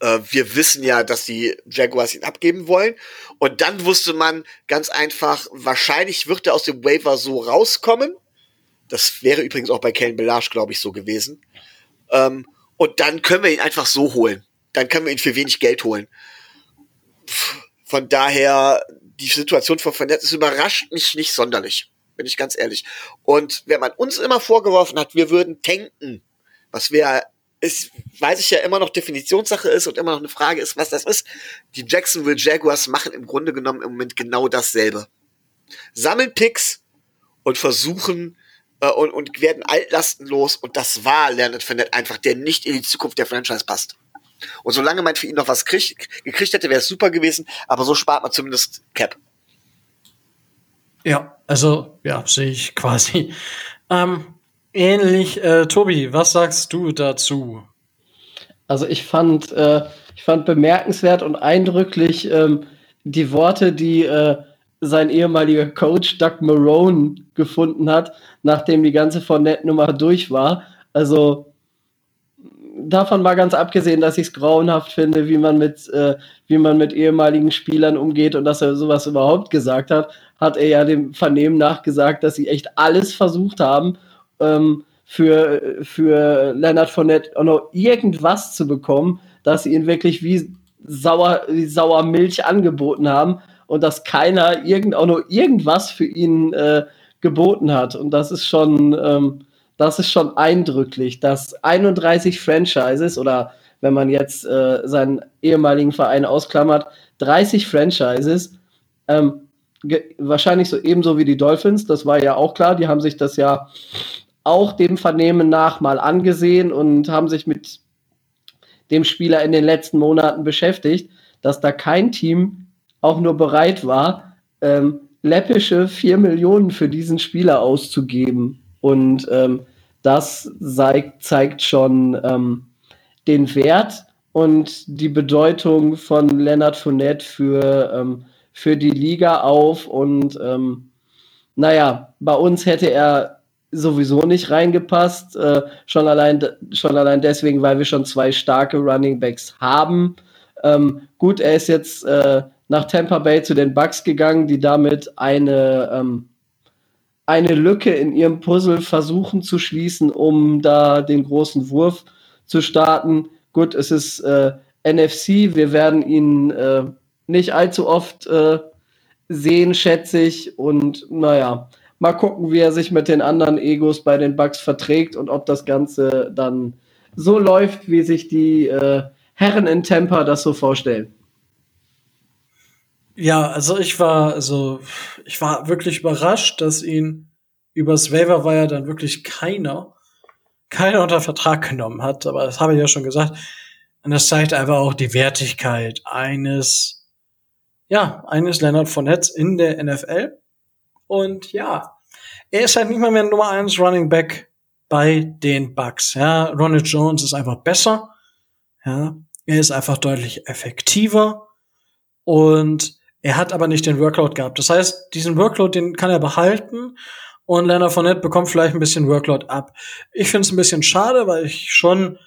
äh, wir wissen ja, dass die Jaguars ihn abgeben wollen. Und dann wusste man ganz einfach, wahrscheinlich wird er aus dem Waiver so rauskommen. Das wäre übrigens auch bei Kellen Belage, glaube ich, so gewesen. Ähm, und dann können wir ihn einfach so holen. Dann können wir ihn für wenig Geld holen. Von daher, die Situation von Fournette überrascht mich nicht sonderlich bin ich ganz ehrlich. Und wenn man uns immer vorgeworfen hat, wir würden tanken, was wir ist, weiß ich ja immer noch Definitionssache ist und immer noch eine Frage ist, was das ist. Die Jacksonville Jaguars machen im Grunde genommen im Moment genau dasselbe. Sammeln Picks und versuchen äh, und, und werden Altlasten los und das war Leonard Fournette einfach, der nicht in die Zukunft der Franchise passt. Und solange man für ihn noch was krieg, gekriegt hätte, wäre es super gewesen, aber so spart man zumindest Cap. Ja, also ja, sehe ich quasi. Ähm, ähnlich, äh, Tobi, was sagst du dazu? Also ich fand, äh, ich fand bemerkenswert und eindrücklich ähm, die Worte, die äh, sein ehemaliger Coach Doug Marone gefunden hat, nachdem die ganze Fournette-Nummer durch war. Also davon mal ganz abgesehen, dass ich es grauenhaft finde, wie man mit, äh, wie man mit ehemaligen Spielern umgeht und dass er sowas überhaupt gesagt hat, hat er ja dem Vernehmen nachgesagt, dass sie echt alles versucht haben, ähm, für, für Leonard Fournette auch noch irgendwas zu bekommen, dass sie ihn wirklich wie sauer, wie sauer Milch angeboten haben und dass keiner irgend, auch nur irgendwas für ihn äh, geboten hat. Und das ist schon, ähm, das ist schon eindrücklich, dass 31 Franchises oder wenn man jetzt äh, seinen ehemaligen Verein ausklammert, 30 Franchises ähm, wahrscheinlich so ebenso wie die Dolphins, das war ja auch klar, die haben sich das ja auch dem Vernehmen nach mal angesehen und haben sich mit dem Spieler in den letzten Monaten beschäftigt, dass da kein Team auch nur bereit war, ähm, läppische 4 Millionen für diesen Spieler auszugeben. Und ähm, das zeigt, zeigt schon ähm, den Wert und die Bedeutung von Leonard Fournette für ähm, für die Liga auf und ähm, naja, bei uns hätte er sowieso nicht reingepasst, äh, schon, allein, schon allein deswegen, weil wir schon zwei starke Running Backs haben. Ähm, gut, er ist jetzt äh, nach Tampa Bay zu den Bucks gegangen, die damit eine, ähm, eine Lücke in ihrem Puzzle versuchen zu schließen, um da den großen Wurf zu starten. Gut, es ist äh, NFC, wir werden ihn äh, nicht allzu oft äh, sehen, schätze ich. Und naja, mal gucken, wie er sich mit den anderen Egos bei den Bugs verträgt und ob das Ganze dann so läuft, wie sich die äh, Herren in Tampa das so vorstellen. Ja, also ich war, also ich war wirklich überrascht, dass ihn übers Waiver Wire dann wirklich keiner, keiner unter Vertrag genommen hat. Aber das habe ich ja schon gesagt. Und das zeigt einfach auch die Wertigkeit eines, ja, eines Leonard Fournette in der NFL. Und ja, er ist halt nicht mal mehr Nummer eins Running Back bei den Bucks. Ja, Ronald Jones ist einfach besser. Ja, er ist einfach deutlich effektiver und er hat aber nicht den Workload gehabt. Das heißt, diesen Workload, den kann er behalten und Leonard Fournette bekommt vielleicht ein bisschen Workload ab. Ich finde es ein bisschen schade, weil ich schon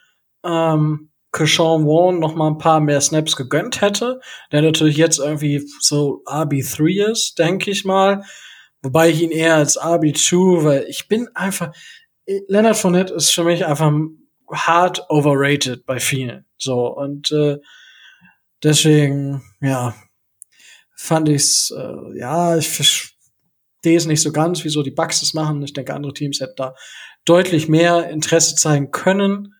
ähm, Kershawn Warren noch mal ein paar mehr Snaps gegönnt hätte, der natürlich jetzt irgendwie so RB3 ist, denke ich mal. Wobei ich ihn eher als RB2, weil ich bin einfach, Leonard Fournette ist für mich einfach hard overrated bei vielen. So, und äh, deswegen, ja, fand ich's, äh, ja, ich verstehe es nicht so ganz, wieso die Bucks das machen. Ich denke, andere Teams hätten da deutlich mehr Interesse zeigen können.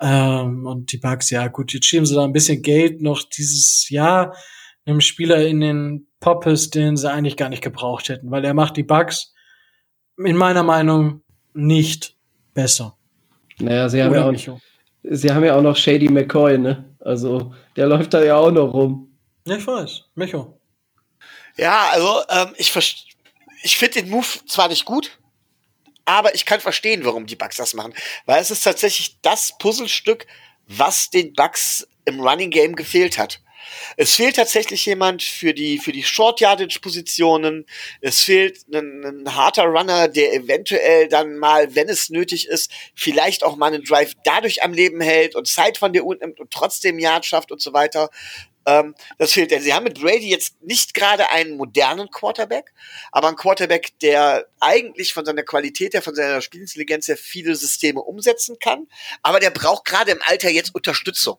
Ähm, und die Bucks, ja gut, jetzt schieben sie da ein bisschen Geld noch dieses Jahr einem Spieler in den Poppes, den sie eigentlich gar nicht gebraucht hätten, weil er macht die Bugs in meiner Meinung nicht besser. Naja, sie haben, ja auch, sie haben ja auch noch Shady McCoy, ne? Also, der läuft da ja auch noch rum. Ja, ich weiß. Micho. Ja, also, ähm, ich, ich finde den Move zwar nicht gut, aber ich kann verstehen, warum die Bugs das machen. Weil es ist tatsächlich das Puzzlestück, was den Bugs im Running Game gefehlt hat. Es fehlt tatsächlich jemand für die, für die Short Yardage Positionen. Es fehlt ein, ein harter Runner, der eventuell dann mal, wenn es nötig ist, vielleicht auch mal einen Drive dadurch am Leben hält und Zeit von dir unten nimmt und trotzdem Yard schafft und so weiter. Ähm, das fehlt. Sie haben mit Brady jetzt nicht gerade einen modernen Quarterback, aber einen Quarterback, der eigentlich von seiner Qualität her, von seiner Spielintelligenz her viele Systeme umsetzen kann. Aber der braucht gerade im Alter jetzt Unterstützung.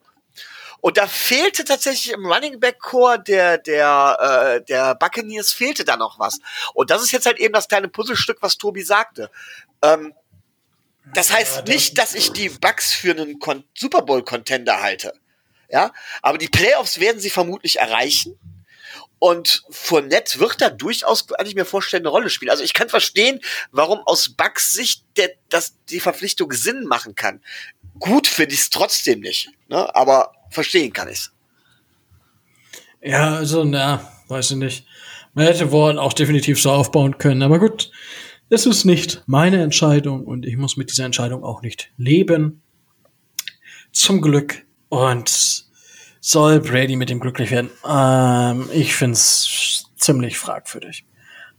Und da fehlte tatsächlich im Running Back Core der der äh, der Buccaneers fehlte da noch was. Und das ist jetzt halt eben das kleine Puzzlestück, was Tobi sagte. Ähm, das heißt nicht, dass ich die Bucks für einen Super Bowl Contender halte. Ja, aber die Playoffs werden sie vermutlich erreichen. Und Fournette wird da durchaus, kann ich mir vorstellen, eine Rolle spielen. Also ich kann verstehen, warum aus Bucks Sicht der, dass die Verpflichtung Sinn machen kann. Gut finde ich es trotzdem nicht. Ne? Aber verstehen kann ich's. Ja, also, na, weiß ich nicht. Man hätte Warren auch definitiv so aufbauen können, aber gut, es ist nicht meine Entscheidung und ich muss mit dieser Entscheidung auch nicht leben. Zum Glück. Und soll Brady mit dem glücklich werden? Ähm, ich find's ziemlich fragwürdig.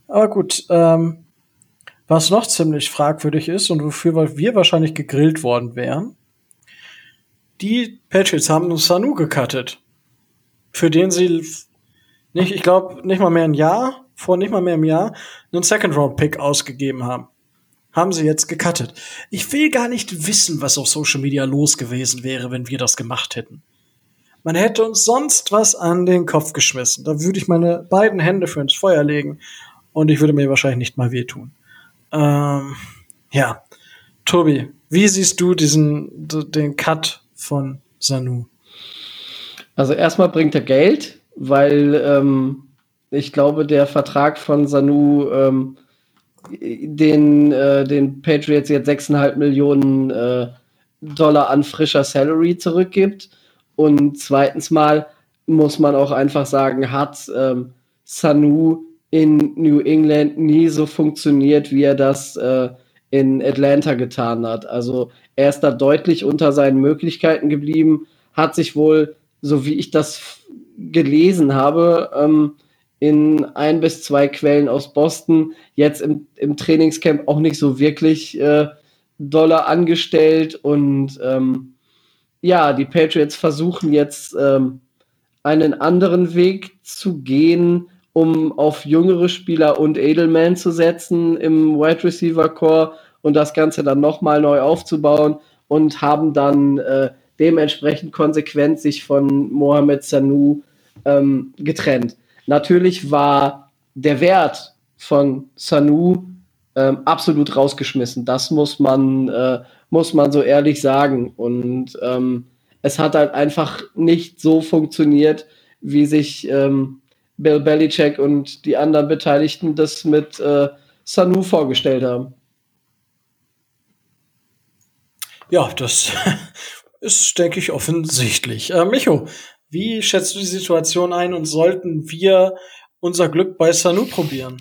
Aber gut, ähm, was noch ziemlich fragwürdig ist und wofür wir wahrscheinlich gegrillt worden wären, die Patriots haben Sanu gecuttet. Für den sie nicht, ich glaube, nicht mal mehr ein Jahr, vor nicht mal mehr einem Jahr, einen Second-Round-Pick ausgegeben haben. Haben sie jetzt gecuttet. Ich will gar nicht wissen, was auf Social Media los gewesen wäre, wenn wir das gemacht hätten. Man hätte uns sonst was an den Kopf geschmissen. Da würde ich meine beiden Hände für ins Feuer legen und ich würde mir wahrscheinlich nicht mal wehtun. Ähm, ja. Tobi, wie siehst du diesen, den Cut von Sanu? Also erstmal bringt er Geld, weil ähm, ich glaube, der Vertrag von Sanu ähm, den, äh, den Patriots jetzt 6,5 Millionen äh, Dollar an frischer Salary zurückgibt. Und zweitens mal muss man auch einfach sagen, hat ähm, Sanu in New England nie so funktioniert, wie er das äh, in Atlanta getan hat. Also er ist da deutlich unter seinen Möglichkeiten geblieben, hat sich wohl, so wie ich das gelesen habe, ähm, in ein bis zwei Quellen aus Boston jetzt im, im Trainingscamp auch nicht so wirklich äh, doller angestellt und ähm, ja, die Patriots versuchen jetzt ähm, einen anderen Weg zu gehen, um auf jüngere Spieler und Edelman zu setzen im Wide Receiver Core und das Ganze dann nochmal neu aufzubauen und haben dann äh, dementsprechend konsequent sich von Mohamed Sanu ähm, getrennt. Natürlich war der Wert von Sanu ähm, absolut rausgeschmissen. Das muss man, äh, muss man so ehrlich sagen. Und ähm, es hat halt einfach nicht so funktioniert, wie sich ähm, Bill Belichick und die anderen Beteiligten das mit äh, Sanu vorgestellt haben. Ja, das ist, denke ich, offensichtlich. Äh, Micho, wie schätzt du die Situation ein und sollten wir unser Glück bei Sanu probieren?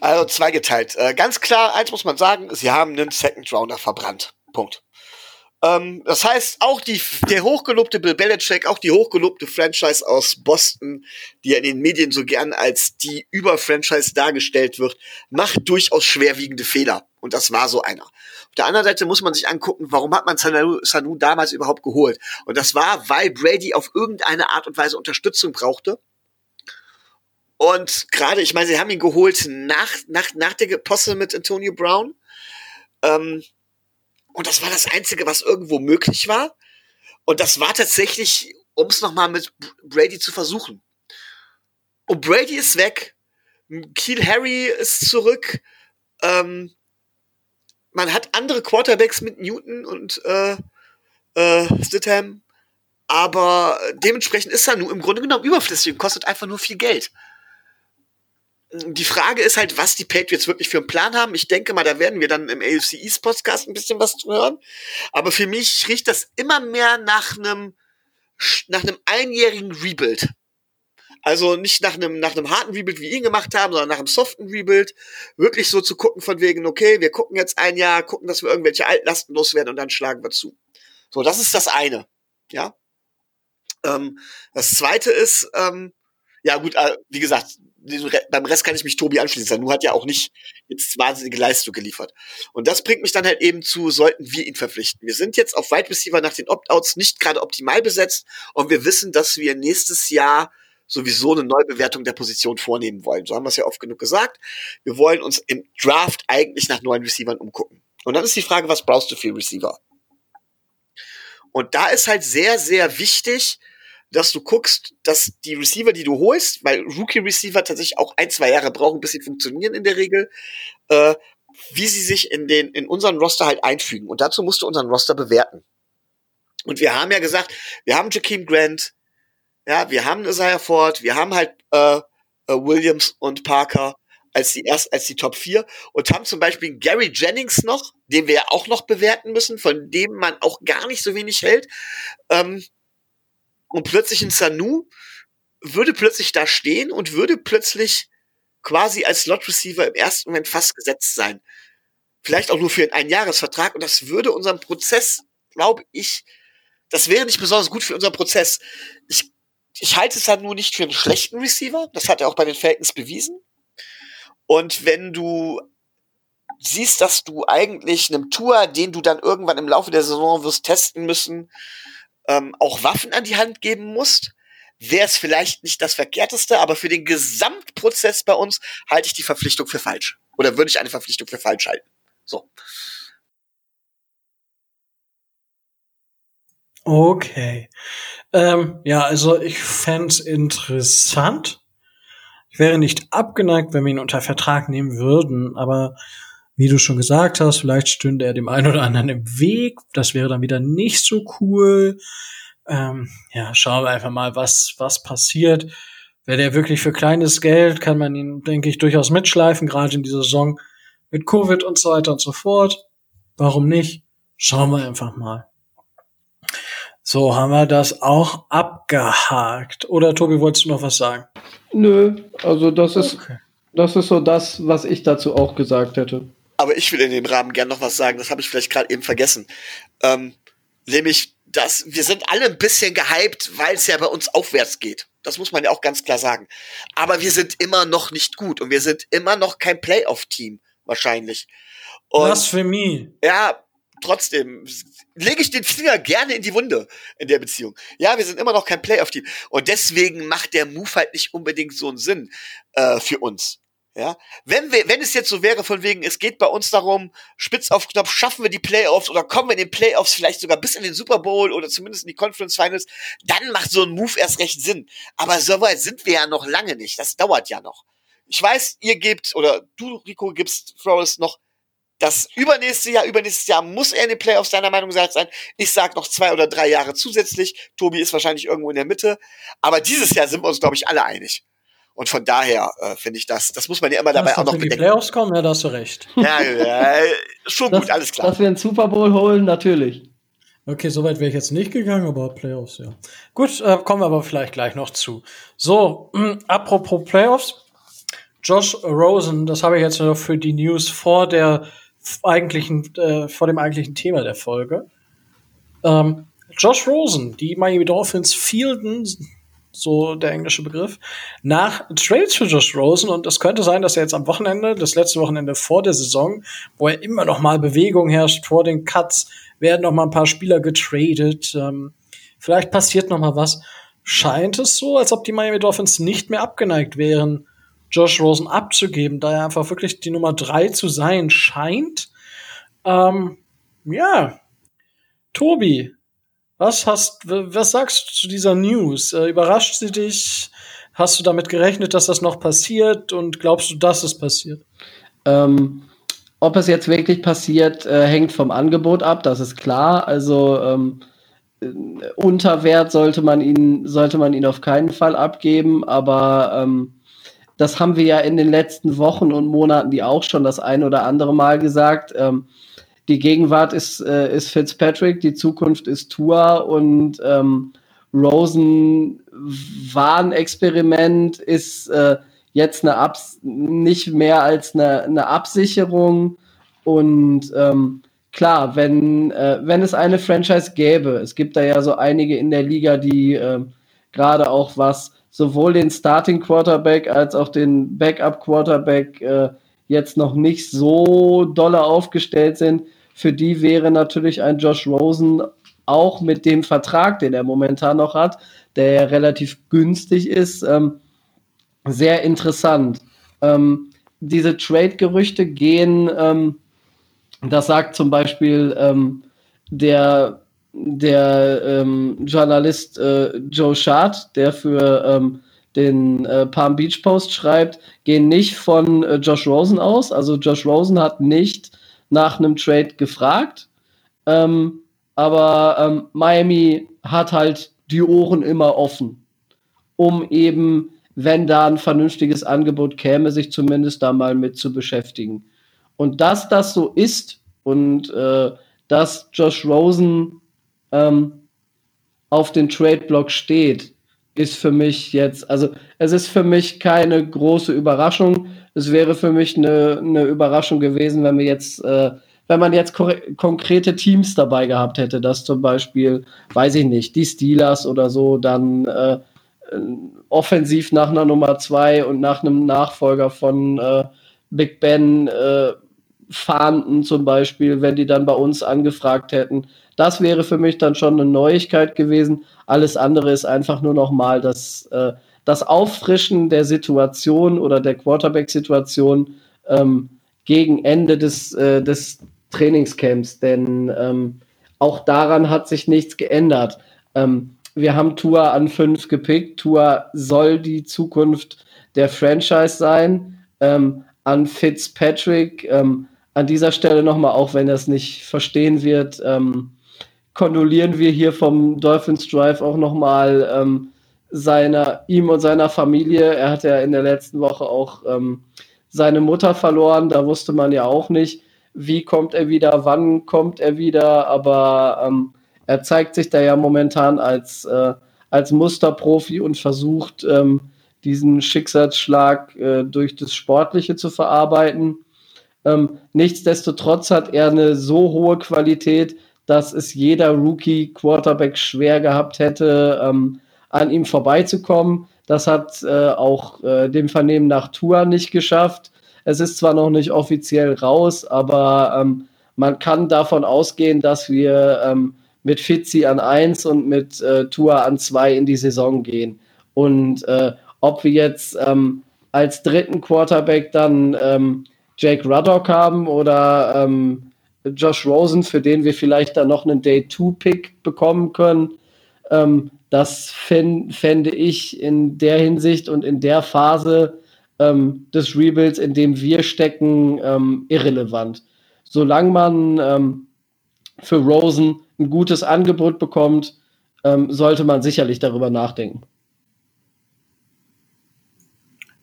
Also zweigeteilt. Äh, ganz klar, eins muss man sagen, sie haben einen Second Rounder verbrannt. Punkt. Ähm, das heißt, auch die, der hochgelobte Bill Belichick, auch die hochgelobte Franchise aus Boston, die ja in den Medien so gern als die Über-Franchise dargestellt wird, macht durchaus schwerwiegende Fehler. Und das war so einer. Auf der anderen Seite muss man sich angucken, warum hat man Sanu, Sanu damals überhaupt geholt? Und das war, weil Brady auf irgendeine Art und Weise Unterstützung brauchte. Und gerade, ich meine, sie haben ihn geholt nach, nach, nach der Posse mit Antonio Brown. Ähm, und das war das Einzige, was irgendwo möglich war. Und das war tatsächlich, um es nochmal mit Brady zu versuchen. Und Brady ist weg. Keel Harry ist zurück. Ähm, man hat andere Quarterbacks mit Newton und äh, äh, Stidham. Aber dementsprechend ist er nur im Grunde genommen überflüssig und kostet einfach nur viel Geld die Frage ist halt, was die Patriots wirklich für einen Plan haben. Ich denke mal, da werden wir dann im AFC East Podcast ein bisschen was zu hören. Aber für mich riecht das immer mehr nach einem, nach einem einjährigen Rebuild. Also nicht nach einem, nach einem harten Rebuild, wie ihn gemacht haben, sondern nach einem soften Rebuild. Wirklich so zu gucken von wegen, okay, wir gucken jetzt ein Jahr, gucken, dass wir irgendwelche Altlasten loswerden und dann schlagen wir zu. So, das ist das eine. Ja. Ähm, das zweite ist, ähm, ja gut, äh, wie gesagt, beim Rest kann ich mich Tobi anschließen. Sanu hat ja auch nicht jetzt wahnsinnige Leistung geliefert. Und das bringt mich dann halt eben zu, sollten wir ihn verpflichten. Wir sind jetzt auf Wide Receiver nach den Opt-outs nicht gerade optimal besetzt und wir wissen, dass wir nächstes Jahr sowieso eine Neubewertung der Position vornehmen wollen. So haben wir es ja oft genug gesagt. Wir wollen uns im Draft eigentlich nach neuen Receivern umgucken. Und dann ist die Frage, was brauchst du für Receiver? Und da ist halt sehr, sehr wichtig, dass du guckst, dass die Receiver, die du holst, weil Rookie-Receiver tatsächlich auch ein, zwei Jahre brauchen, bis sie funktionieren in der Regel, äh, wie sie sich in den, in unseren Roster halt einfügen. Und dazu musst du unseren Roster bewerten. Und wir haben ja gesagt, wir haben Jakeem Grant, ja, wir haben Isaiah Ford, wir haben halt äh, äh, Williams und Parker als die erst als die Top 4 und haben zum Beispiel Gary Jennings noch, den wir ja auch noch bewerten müssen, von dem man auch gar nicht so wenig hält. Ähm, und plötzlich ein Sanu würde plötzlich da stehen und würde plötzlich quasi als Slot Receiver im ersten Moment fast gesetzt sein. Vielleicht auch nur für einen Einjahresvertrag und das würde unseren Prozess, glaube ich, das wäre nicht besonders gut für unseren Prozess. Ich, ich halte es dann nur nicht für einen schlechten Receiver. Das hat er auch bei den Falcons bewiesen. Und wenn du siehst, dass du eigentlich einem Tour, den du dann irgendwann im Laufe der Saison wirst testen müssen, ähm, auch Waffen an die Hand geben musst, wäre es vielleicht nicht das Verkehrteste, aber für den Gesamtprozess bei uns halte ich die Verpflichtung für falsch. Oder würde ich eine Verpflichtung für falsch halten. So. Okay. Ähm, ja, also ich fände interessant. Ich wäre nicht abgeneigt, wenn wir ihn unter Vertrag nehmen würden, aber wie du schon gesagt hast, vielleicht stünde er dem einen oder anderen im Weg. Das wäre dann wieder nicht so cool. Ähm, ja, schauen wir einfach mal, was, was passiert. Wäre der wirklich für kleines Geld, kann man ihn, denke ich, durchaus mitschleifen, gerade in dieser Saison mit Covid und so weiter und so fort. Warum nicht? Schauen wir einfach mal. So, haben wir das auch abgehakt. Oder Tobi, wolltest du noch was sagen? Nö, also das ist, okay. das ist so das, was ich dazu auch gesagt hätte. Aber ich will in dem Rahmen gern noch was sagen, das habe ich vielleicht gerade eben vergessen. Ähm, nämlich, dass wir sind alle ein bisschen gehypt, weil es ja bei uns aufwärts geht. Das muss man ja auch ganz klar sagen. Aber wir sind immer noch nicht gut und wir sind immer noch kein Playoff-Team, wahrscheinlich. Und, Blasphemie. Ja, trotzdem lege ich den Finger gerne in die Wunde in der Beziehung. Ja, wir sind immer noch kein Playoff-Team. Und deswegen macht der Move halt nicht unbedingt so einen Sinn äh, für uns. Ja, wenn wir, wenn es jetzt so wäre, von wegen, es geht bei uns darum, spitz auf Knopf, schaffen wir die Playoffs oder kommen wir in den Playoffs vielleicht sogar bis in den Super Bowl oder zumindest in die Conference Finals, dann macht so ein Move erst recht Sinn. Aber so weit sind wir ja noch lange nicht. Das dauert ja noch. Ich weiß, ihr gebt, oder du, Rico, gibst Flores noch das übernächste Jahr, übernächstes Jahr muss er in den Playoffs deiner Meinung nach sein. Ich sag noch zwei oder drei Jahre zusätzlich. Tobi ist wahrscheinlich irgendwo in der Mitte. Aber dieses Jahr sind wir uns, glaube ich, alle einig. Und von daher äh, finde ich das, das muss man ja immer dabei auch noch bedenken. die Playoffs kommen, ja, da hast du recht. Ja, äh, schon das, gut, alles klar. Dass wir einen Super Bowl holen, natürlich. Okay, soweit wäre ich jetzt nicht gegangen, aber Playoffs, ja. Gut, äh, kommen wir aber vielleicht gleich noch zu. So, äh, apropos Playoffs. Josh Rosen, das habe ich jetzt noch für die News vor der eigentlichen, äh, vor dem eigentlichen Thema der Folge. Ähm, Josh Rosen, die Miami Dolphins fielden, so der englische Begriff, nach Trades für Josh Rosen und es könnte sein, dass er jetzt am Wochenende, das letzte Wochenende vor der Saison, wo er immer noch mal Bewegung herrscht vor den Cuts, werden noch mal ein paar Spieler getradet. Ähm, vielleicht passiert noch mal was. Scheint es so, als ob die Miami Dolphins nicht mehr abgeneigt wären, Josh Rosen abzugeben, da er einfach wirklich die Nummer drei zu sein scheint. Ähm, ja, Tobi, was hast, was sagst du zu dieser News? Äh, überrascht sie dich? Hast du damit gerechnet, dass das noch passiert? Und glaubst du, dass es passiert? Ähm, ob es jetzt wirklich passiert, äh, hängt vom Angebot ab, das ist klar. Also ähm, äh, unter sollte man ihn, sollte man ihn auf keinen Fall abgeben, aber ähm, das haben wir ja in den letzten Wochen und Monaten die auch schon das ein oder andere Mal gesagt. Ähm, die Gegenwart ist, äh, ist Fitzpatrick, die Zukunft ist Tua und ähm, Rosen war ist äh, jetzt eine Abs nicht mehr als eine, eine Absicherung. Und ähm, klar, wenn, äh, wenn es eine Franchise gäbe, es gibt da ja so einige in der Liga, die äh, gerade auch was sowohl den Starting Quarterback als auch den Backup Quarterback äh, jetzt noch nicht so dolle aufgestellt sind. Für die wäre natürlich ein Josh Rosen auch mit dem Vertrag, den er momentan noch hat, der ja relativ günstig ist, ähm, sehr interessant. Ähm, diese Trade-Gerüchte gehen, ähm, das sagt zum Beispiel ähm, der, der ähm, Journalist äh, Joe Schad, der für ähm, den äh, Palm Beach Post schreibt, gehen nicht von äh, Josh Rosen aus. Also Josh Rosen hat nicht nach einem Trade gefragt. Ähm, aber ähm, Miami hat halt die Ohren immer offen, um eben wenn da ein vernünftiges Angebot käme, sich zumindest da mal mit zu beschäftigen. Und dass das so ist und äh, dass Josh Rosen ähm, auf den Trade-Block steht, ist für mich jetzt, also es ist für mich keine große Überraschung. Es wäre für mich eine, eine Überraschung gewesen, wenn wir jetzt, äh, wenn man jetzt konkrete Teams dabei gehabt hätte, dass zum Beispiel, weiß ich nicht, die Steelers oder so dann äh, offensiv nach einer Nummer zwei und nach einem Nachfolger von äh, Big Ben äh, fahnden zum Beispiel, wenn die dann bei uns angefragt hätten. Das wäre für mich dann schon eine Neuigkeit gewesen. Alles andere ist einfach nur noch mal das, äh, das Auffrischen der Situation oder der Quarterback-Situation ähm, gegen Ende des, äh, des Trainingscamps. Denn ähm, auch daran hat sich nichts geändert. Ähm, wir haben Tua an fünf gepickt. Tua soll die Zukunft der Franchise sein. Ähm, an Fitzpatrick, ähm, an dieser Stelle nochmal, auch wenn er es nicht verstehen wird, ähm, kondolieren wir hier vom Dolphins Drive auch nochmal ähm, seiner, ihm und seiner Familie. Er hat ja in der letzten Woche auch ähm, seine Mutter verloren. Da wusste man ja auch nicht, wie kommt er wieder, wann kommt er wieder, aber ähm, er zeigt sich da ja momentan als, äh, als Musterprofi und versucht, ähm, diesen Schicksalsschlag äh, durch das Sportliche zu verarbeiten. Ähm, nichtsdestotrotz hat er eine so hohe Qualität, dass es jeder Rookie-Quarterback schwer gehabt hätte, ähm, an ihm vorbeizukommen. Das hat äh, auch äh, dem Vernehmen nach Tour nicht geschafft. Es ist zwar noch nicht offiziell raus, aber ähm, man kann davon ausgehen, dass wir ähm, mit Fitzi an 1 und mit äh, Tua an 2 in die Saison gehen. Und äh, ob wir jetzt ähm, als dritten Quarterback dann ähm, Jake Ruddock haben oder ähm, Josh Rosen, für den wir vielleicht dann noch einen Day-2-Pick bekommen können, ähm, das fänd, fände ich in der Hinsicht und in der Phase ähm, des Rebuilds, in dem wir stecken, ähm, irrelevant. Solange man für Rosen ein gutes Angebot bekommt, ähm, sollte man sicherlich darüber nachdenken.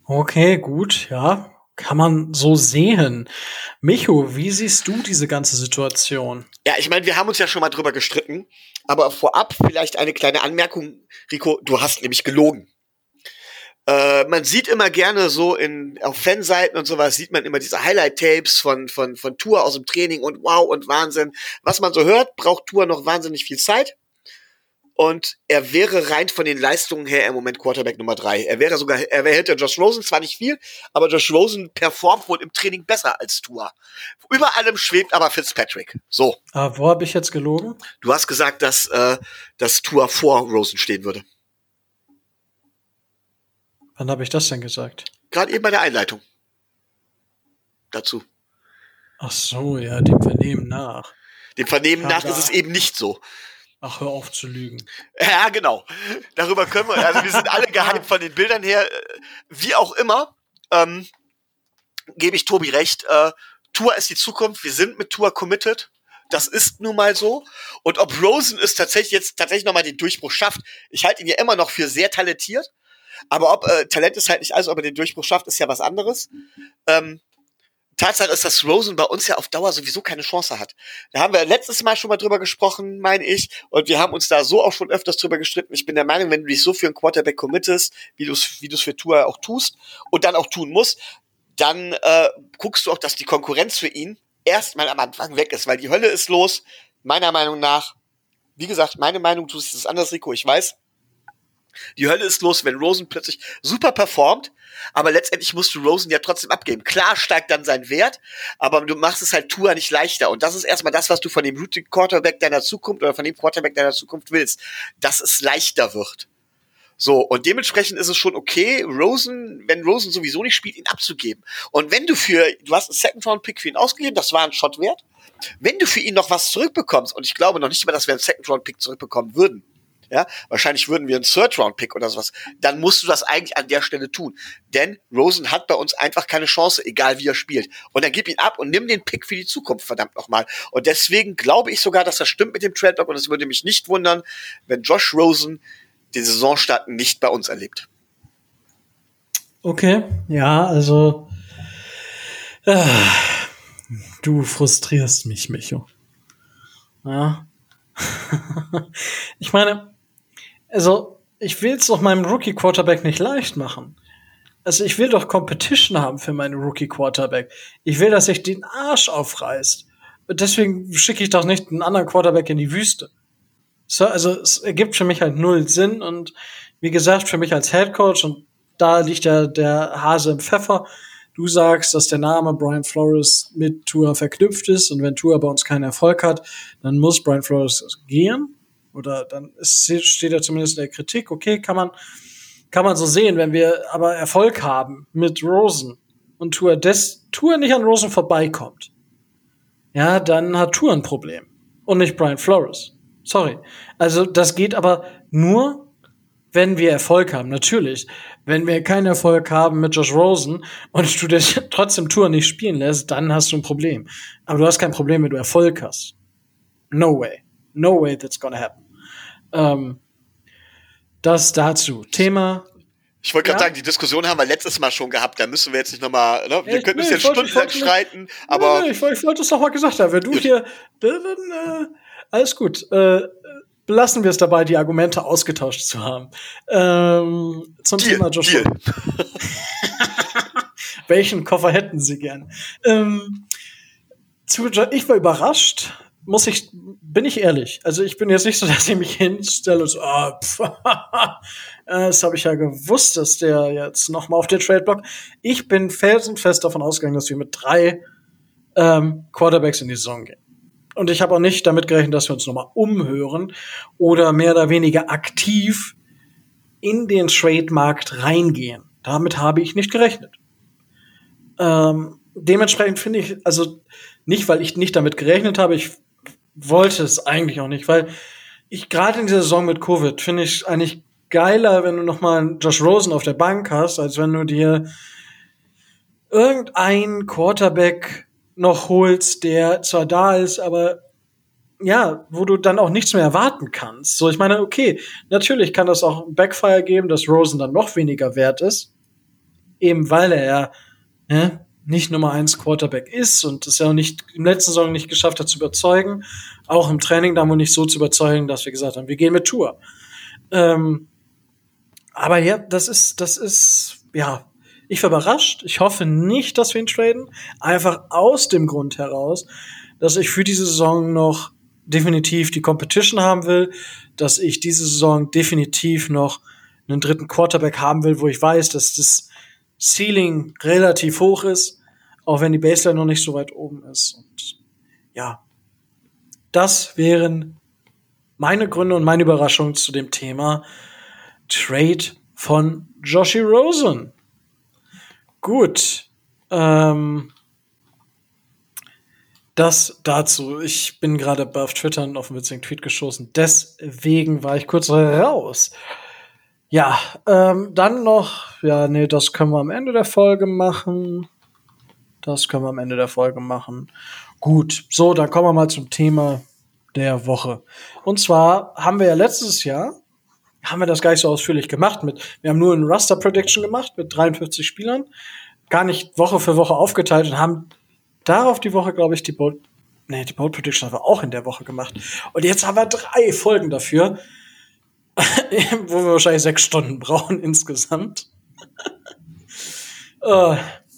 Okay, gut, ja. Kann man so sehen. Micho, wie siehst du diese ganze Situation? Ja, ich meine, wir haben uns ja schon mal drüber gestritten, aber vorab vielleicht eine kleine Anmerkung. Rico, du hast nämlich gelogen. Äh, man sieht immer gerne so in, auf Fanseiten und sowas, sieht man immer diese Highlight-Tapes von, von, von Tour aus dem Training und wow und Wahnsinn. Was man so hört, braucht Tour noch wahnsinnig viel Zeit. Und er wäre rein von den Leistungen her im Moment Quarterback Nummer drei. Er wäre sogar, er wäre hinter Josh Rosen, zwar nicht viel, aber Josh Rosen performt wohl im Training besser als Tua. Über allem schwebt aber Fitzpatrick. So. Aber wo habe ich jetzt gelogen? Du hast gesagt, dass, äh, dass Tua vor Rosen stehen würde. Wann habe ich das denn gesagt? Gerade eben bei der Einleitung. Dazu. Ach so, ja, dem Vernehmen nach. Dem Vernehmen ja, nach ist es eben nicht so. Ach, hör auf zu lügen. Ja, genau. Darüber können wir, also wir sind alle gehypt von den Bildern her. Wie auch immer, ähm, gebe ich Tobi recht. Äh, Tour ist die Zukunft. Wir sind mit Tour committed. Das ist nun mal so. Und ob Rosen es tatsächlich jetzt tatsächlich nochmal den Durchbruch schafft, ich halte ihn ja immer noch für sehr talentiert. Aber ob äh, Talent ist halt nicht alles, ob er den Durchbruch schafft, ist ja was anderes. Ähm, Tatsache ist, dass Rosen bei uns ja auf Dauer sowieso keine Chance hat. Da haben wir letztes Mal schon mal drüber gesprochen, meine ich, und wir haben uns da so auch schon öfters drüber gestritten. Ich bin der Meinung, wenn du dich so für einen Quarterback committest, wie du es wie du's für Tour auch tust und dann auch tun musst, dann äh, guckst du auch, dass die Konkurrenz für ihn erstmal am Anfang weg ist, weil die Hölle ist los, meiner Meinung nach. Wie gesagt, meine Meinung, du siehst es anders, Rico, ich weiß. Die Hölle ist los, wenn Rosen plötzlich super performt, aber letztendlich musst du Rosen ja trotzdem abgeben. Klar steigt dann sein Wert, aber du machst es halt Tour nicht leichter. Und das ist erstmal das, was du von dem Routing Quarterback deiner Zukunft oder von dem Quarterback deiner Zukunft willst, dass es leichter wird. So, und dementsprechend ist es schon okay, Rosen, wenn Rosen sowieso nicht spielt, ihn abzugeben. Und wenn du für, du hast einen Second-Round-Pick für ihn ausgegeben, das war ein Shot wert. Wenn du für ihn noch was zurückbekommst, und ich glaube noch nicht mal, dass wir einen Second-Round-Pick zurückbekommen würden, ja, wahrscheinlich würden wir einen Third-Round-Pick oder sowas, dann musst du das eigentlich an der Stelle tun. Denn Rosen hat bei uns einfach keine Chance, egal wie er spielt. Und dann gib ihn ab und nimm den Pick für die Zukunft, verdammt nochmal. Und deswegen glaube ich sogar, dass das stimmt mit dem Trade-Block und es würde mich nicht wundern, wenn Josh Rosen den Saisonstart nicht bei uns erlebt. Okay, ja, also äh, du frustrierst mich, Micho. Ja. ich meine, also, ich will es doch meinem Rookie-Quarterback nicht leicht machen. Also, ich will doch Competition haben für meinen Rookie-Quarterback. Ich will, dass sich den Arsch aufreißt. Deswegen schicke ich doch nicht einen anderen Quarterback in die Wüste. So, also, es ergibt für mich halt null Sinn und wie gesagt, für mich als Head Coach und da liegt ja der Hase im Pfeffer. Du sagst, dass der Name Brian Flores mit Tour verknüpft ist und wenn Tour bei uns keinen Erfolg hat, dann muss Brian Flores gehen. Oder dann ist, steht er zumindest in der Kritik, okay, kann man, kann man so sehen, wenn wir aber Erfolg haben mit Rosen und Tour, des, Tour nicht an Rosen vorbeikommt, ja, dann hat Tour ein Problem. Und nicht Brian Flores. Sorry. Also, das geht aber nur, wenn wir Erfolg haben, natürlich. Wenn wir keinen Erfolg haben mit Josh Rosen und du dich trotzdem Tour nicht spielen lässt, dann hast du ein Problem. Aber du hast kein Problem, wenn du Erfolg hast. No way. No way that's gonna happen. Ähm, das dazu. Thema. Ich wollte gerade ja? sagen, die Diskussion haben wir letztes Mal schon gehabt, da müssen wir jetzt nicht nochmal, ne? wir können uns jetzt stundenlang streiten, aber. Nee, ich, ich wollte es doch mal gesagt haben, wenn du hier, dann, äh, alles gut. Äh, belassen wir es dabei, die Argumente ausgetauscht zu haben. Ähm, zum Deal, Thema Joshua. Welchen Koffer hätten Sie gern? Ähm, zu, ich war überrascht, muss ich, bin ich ehrlich. Also ich bin jetzt nicht so, dass ich mich hinstelle und so, ah, pff, das habe ich ja gewusst, dass der jetzt noch mal auf der Trade Block. Ich bin felsenfest davon ausgegangen, dass wir mit drei ähm, Quarterbacks in die Saison gehen. Und ich habe auch nicht damit gerechnet, dass wir uns noch mal umhören oder mehr oder weniger aktiv in den Trade-Markt reingehen. Damit habe ich nicht gerechnet. Ähm, dementsprechend finde ich, also nicht, weil ich nicht damit gerechnet habe, ich wollte es eigentlich auch nicht, weil ich gerade in dieser Saison mit Covid finde ich eigentlich geiler, wenn du noch mal Josh Rosen auf der Bank hast, als wenn du dir irgendein Quarterback noch holst, der zwar da ist, aber ja, wo du dann auch nichts mehr erwarten kannst. So, ich meine, okay, natürlich kann das auch ein Backfire geben, dass Rosen dann noch weniger wert ist. eben weil er ne, nicht Nummer eins Quarterback ist und es ja auch nicht im letzten Saison nicht geschafft hat zu überzeugen, auch im Training da nicht so zu überzeugen, dass wir gesagt haben, wir gehen mit Tour. Ähm, aber ja, das ist, das ist, ja, ich war überrascht. Ich hoffe nicht, dass wir ihn traden. Einfach aus dem Grund heraus, dass ich für diese Saison noch definitiv die Competition haben will, dass ich diese Saison definitiv noch einen dritten Quarterback haben will, wo ich weiß, dass das Ceiling relativ hoch ist, auch wenn die Baseline noch nicht so weit oben ist. Und ja, das wären meine Gründe und meine Überraschungen zu dem Thema Trade von Joshi Rosen. Gut. Ähm, das dazu. Ich bin gerade auf Twitter auf einen witzigen Tweet geschossen. Deswegen war ich kurz raus. Ja, ähm, dann noch, ja, nee, das können wir am Ende der Folge machen. Das können wir am Ende der Folge machen. Gut, so, dann kommen wir mal zum Thema der Woche. Und zwar haben wir ja letztes Jahr, haben wir das gar nicht so ausführlich gemacht. Mit, wir haben nur ein Raster Prediction gemacht mit 53 Spielern, gar nicht Woche für Woche aufgeteilt und haben darauf die Woche, glaube ich, die Bold, nee, die Bold Prediction haben wir auch in der Woche gemacht. Und jetzt haben wir drei Folgen dafür. wo wir wahrscheinlich sechs Stunden brauchen insgesamt. uh,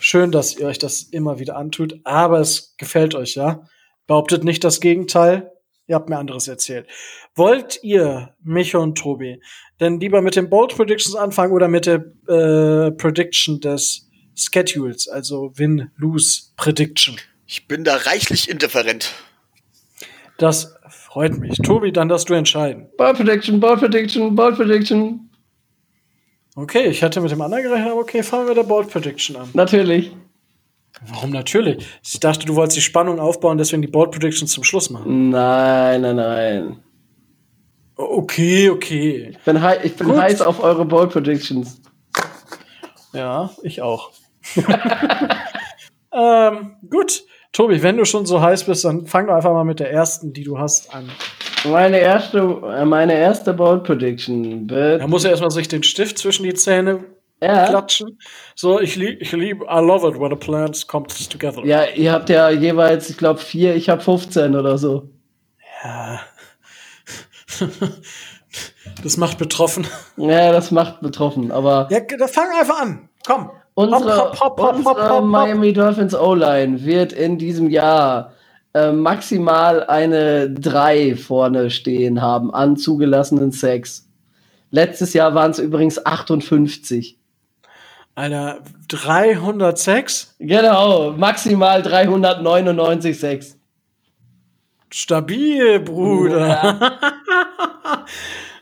schön, dass ihr euch das immer wieder antut, aber es gefällt euch, ja? Behauptet nicht das Gegenteil. Ihr habt mir anderes erzählt. Wollt ihr, Micho und Tobi, denn lieber mit den Bold Predictions anfangen oder mit der äh, Prediction des Schedules, also Win-Lose Prediction? Ich bin da reichlich indifferent. Das Freut mich. Tobi, dann darfst du entscheiden. Ball Prediction, Ball Prediction, Ball Prediction. Okay, ich hatte mit dem anderen gerechnet, aber okay, fangen wir der Ball Prediction an. Natürlich. Warum natürlich? Ich dachte, du wolltest die Spannung aufbauen, deswegen die Board Prediction zum Schluss machen. Nein, nein, nein. Okay, okay. Ich bin, hei ich bin heiß auf eure Board Predictions. Ja, ich auch. ähm, gut. Tobi, wenn du schon so heiß bist, dann fang doch einfach mal mit der ersten, die du hast, an. Meine erste, äh, meine erste Bold Prediction. Da muss er erstmal sich den Stift zwischen die Zähne ja. klatschen. So, ich liebe, ich lieb, I love it when a plant comes together. Ja, ihr habt ja jeweils, ich glaube, vier, ich habe 15 oder so. Ja. das macht betroffen. Ja, das macht betroffen, aber. Ja, da fang einfach an. Komm. Unsere, hopp, hopp, hopp, unsere Miami Dolphins O-Line wird in diesem Jahr äh, maximal eine 3 vorne stehen haben an zugelassenen Sex. Letztes Jahr waren es übrigens 58. Alter, 306? Genau, maximal 399 Sex. Stabil, Bruder. Ja.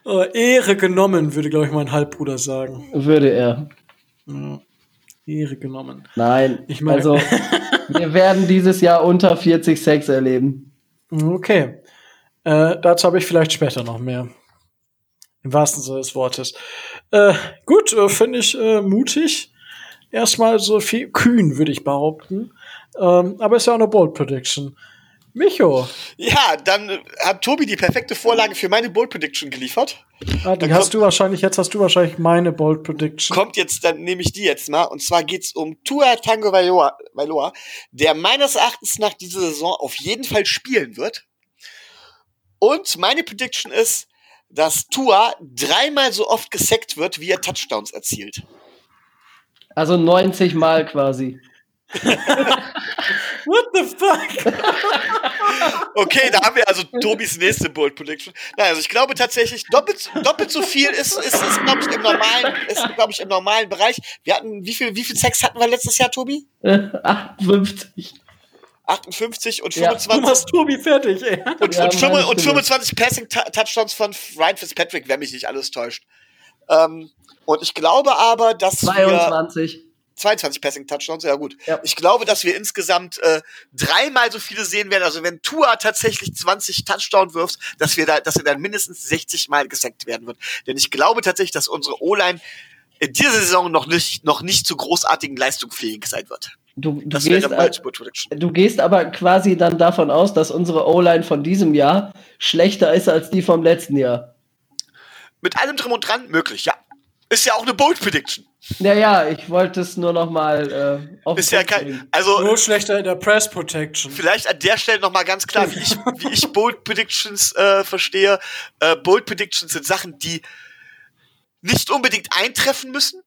oh, Ehre genommen, würde, glaube ich, mein Halbbruder sagen. Würde er. Ja. Ehre genommen. Nein, ich meine, also wir werden dieses Jahr unter 40 Sex erleben. Okay. Äh, dazu habe ich vielleicht später noch mehr. Im wahrsten Sinne des Wortes. Äh, gut, äh, finde ich äh, mutig. Erstmal so viel kühn, würde ich behaupten. Ähm, aber ist ja auch eine Bold Prediction. Micho. Ja, dann hat Tobi die perfekte Vorlage für meine Bold Prediction geliefert. Ah, die dann hast du wahrscheinlich, jetzt hast du wahrscheinlich meine Bold Prediction. Kommt jetzt, dann nehme ich die jetzt mal. Und zwar geht's um Tua Tango Vailoa, der meines Erachtens nach dieser Saison auf jeden Fall spielen wird. Und meine Prediction ist, dass Tua dreimal so oft gesackt wird, wie er Touchdowns erzielt. Also 90 Mal quasi. What the fuck? okay, da haben wir also Tobis nächste Bold Prediction. Nein, also ich glaube tatsächlich, doppelt, doppelt so viel ist, ist, ist glaube ich, im normalen, ist, glaube ich, im normalen Bereich. Wir hatten, wie viel, wie viel Sex hatten wir letztes Jahr, Tobi? 58. 58 und 25. Ja, du machst Tobi fertig, ey. Und, ja, und, 5, und 25 Passing Touchdowns von Ryan Fitzpatrick, wenn mich nicht alles täuscht. Ähm, und ich glaube aber, dass 22. wir 22 Passing Touchdowns, ja gut. Ja. Ich glaube, dass wir insgesamt äh, dreimal so viele sehen werden. Also wenn Tua tatsächlich 20 Touchdown wirft, dass wir da, dass er dann mindestens 60 Mal gesackt werden wird. Denn ich glaube tatsächlich, dass unsere O-Line in dieser Saison noch nicht, noch nicht zu großartigen Leistungen fähig sein wird. Du, du, gehst, du gehst aber quasi dann davon aus, dass unsere O-Line von diesem Jahr schlechter ist als die vom letzten Jahr. Mit allem drum und dran möglich, ja. Ist ja auch eine Bold Prediction. Ja, ja, ich wollte es nur noch mal äh, auf Ist ja kein, also nur schlechter in der Press Protection. Vielleicht an der Stelle noch mal ganz klar, wie ich, wie ich Bold Predictions äh, verstehe. Äh, Bold Predictions sind Sachen, die nicht unbedingt eintreffen müssen,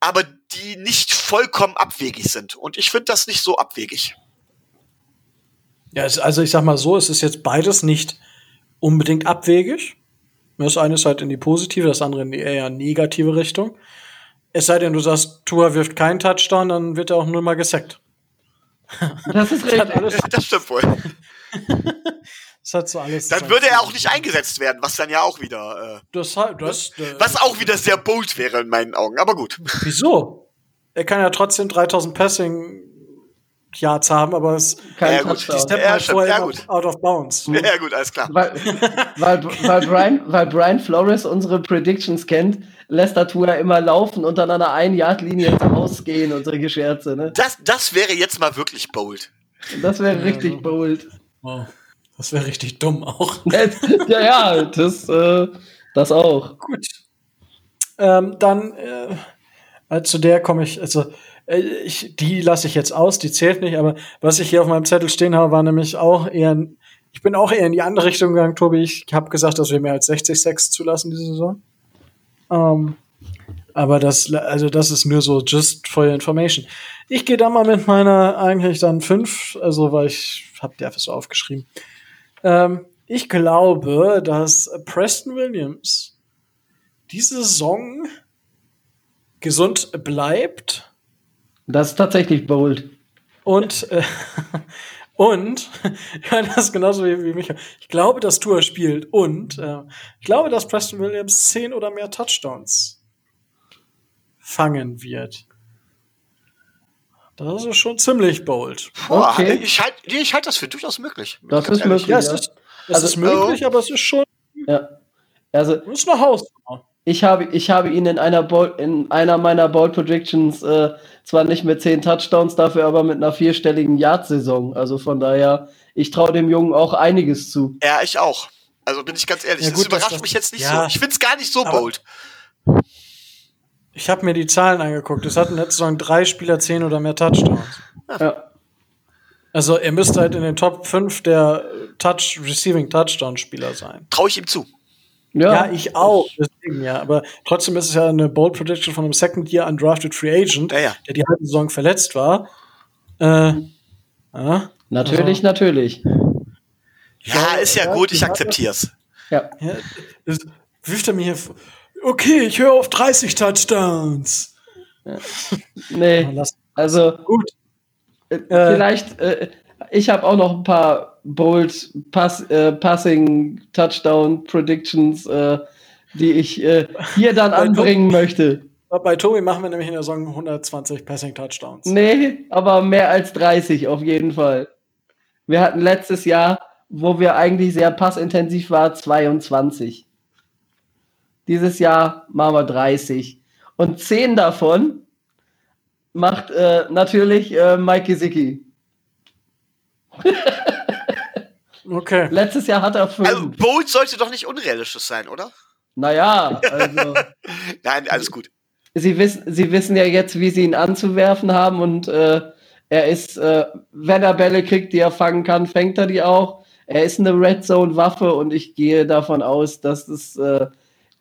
aber die nicht vollkommen abwegig sind. Und ich finde das nicht so abwegig. Ja, also ich sag mal so, es ist jetzt beides nicht unbedingt abwegig. Das eine ist halt in die positive, das andere in die eher negative Richtung. Es sei denn, du sagst, Tua wirft keinen Touchdown, dann wird er auch nur mal gesackt. Das ist richtig. Das, das stimmt wohl. das hat so alles. Dann würde er auch nicht eingesetzt werden, was dann ja auch wieder. Äh, das, das, äh, was auch wieder sehr bold wäre in meinen Augen, aber gut. Wieso? Er kann ja trotzdem 3000 Passing Yards haben, aber es kein ja, gut. die Step ja, halt vorher ja, gut. out of bounds. Ja, gut, alles klar. Weil, weil, weil, Brian, weil Brian Flores unsere Predictions kennt, lässt er Tour immer laufen und dann an einer Ein-Yard-Linie rausgehen und solche Scherze. Ne? Das, das wäre jetzt mal wirklich bold. Das wäre richtig bold. Wow. Das wäre richtig dumm auch. ja, ja, das, äh, das auch. Gut. Ähm, dann äh, zu der komme ich, also äh, ich, die lasse ich jetzt aus, die zählt nicht, aber was ich hier auf meinem Zettel stehen habe, war nämlich auch eher, ich bin auch eher in die andere Richtung gegangen, Tobi. Ich habe gesagt, dass wir mehr als 60 Sex zulassen diese Saison. Ähm, aber das, also das ist nur so just for your information. Ich gehe da mal mit meiner eigentlich dann fünf, also weil ich habe die einfach so aufgeschrieben. Ähm, ich glaube, dass Preston Williams diese Saison gesund bleibt das ist tatsächlich bold. Und, äh, und, ja, das ist genauso wie, wie mich. Ich glaube, dass Tour spielt und äh, ich glaube, dass Preston Williams zehn oder mehr Touchdowns fangen wird. Das ist schon ziemlich bold. Boah, okay. Ich halte ich halt das für durchaus möglich. Das ist möglich. Ja, es ist, es also, ist möglich, oh. aber es ist schon. Ja. Also, es ist eine Hausnummer. Ich habe, ich habe ihn in einer, Ball, in einer meiner Ball Predictions äh, zwar nicht mit zehn Touchdowns, dafür aber mit einer vierstelligen Yard-Saison. Also von daher, ich traue dem Jungen auch einiges zu. Ja, ich auch. Also bin ich ganz ehrlich, ja, gut, das überrascht das, mich jetzt nicht ja, so. Ich finde es gar nicht so bold. Ich habe mir die Zahlen angeguckt. Es hatten letzte Saison drei Spieler zehn oder mehr Touchdowns. Ja. Also er müsste halt in den Top 5 der Touch Receiving Touchdown Spieler sein. Traue ich ihm zu. Ja, ja, ich auch. Deswegen, ja. Aber trotzdem ist es ja eine Bold Prediction von einem Second Year Undrafted Free Agent, ja, ja. der die halbe Saison verletzt war. Äh, ja, natürlich, also. natürlich. Ja, ist ja, gut, ich akzeptier's. Ja. ja das wirft er mir hier vor. Okay, ich höre auf 30 Touchdowns. Ja. Nee, also gut. Äh, vielleicht, äh, ich habe auch noch ein paar bold Pass, äh, Passing Touchdown Predictions, äh, die ich äh, hier dann anbringen Tobi, möchte. Bei Tobi machen wir nämlich in der Saison 120 Passing Touchdowns. Nee, aber mehr als 30 auf jeden Fall. Wir hatten letztes Jahr, wo wir eigentlich sehr passintensiv waren, 22. Dieses Jahr machen wir 30. Und 10 davon macht äh, natürlich äh, Mike Gesicki. Okay. Letztes Jahr hat er fünf. Also Bolt sollte doch nicht unrealistisch sein, oder? Naja, also. Nein, alles gut. Sie wissen, sie wissen ja jetzt, wie sie ihn anzuwerfen haben und äh, er ist, äh, wenn er Bälle kriegt, die er fangen kann, fängt er die auch. Er ist eine Red Zone Waffe und ich gehe davon aus, dass es äh,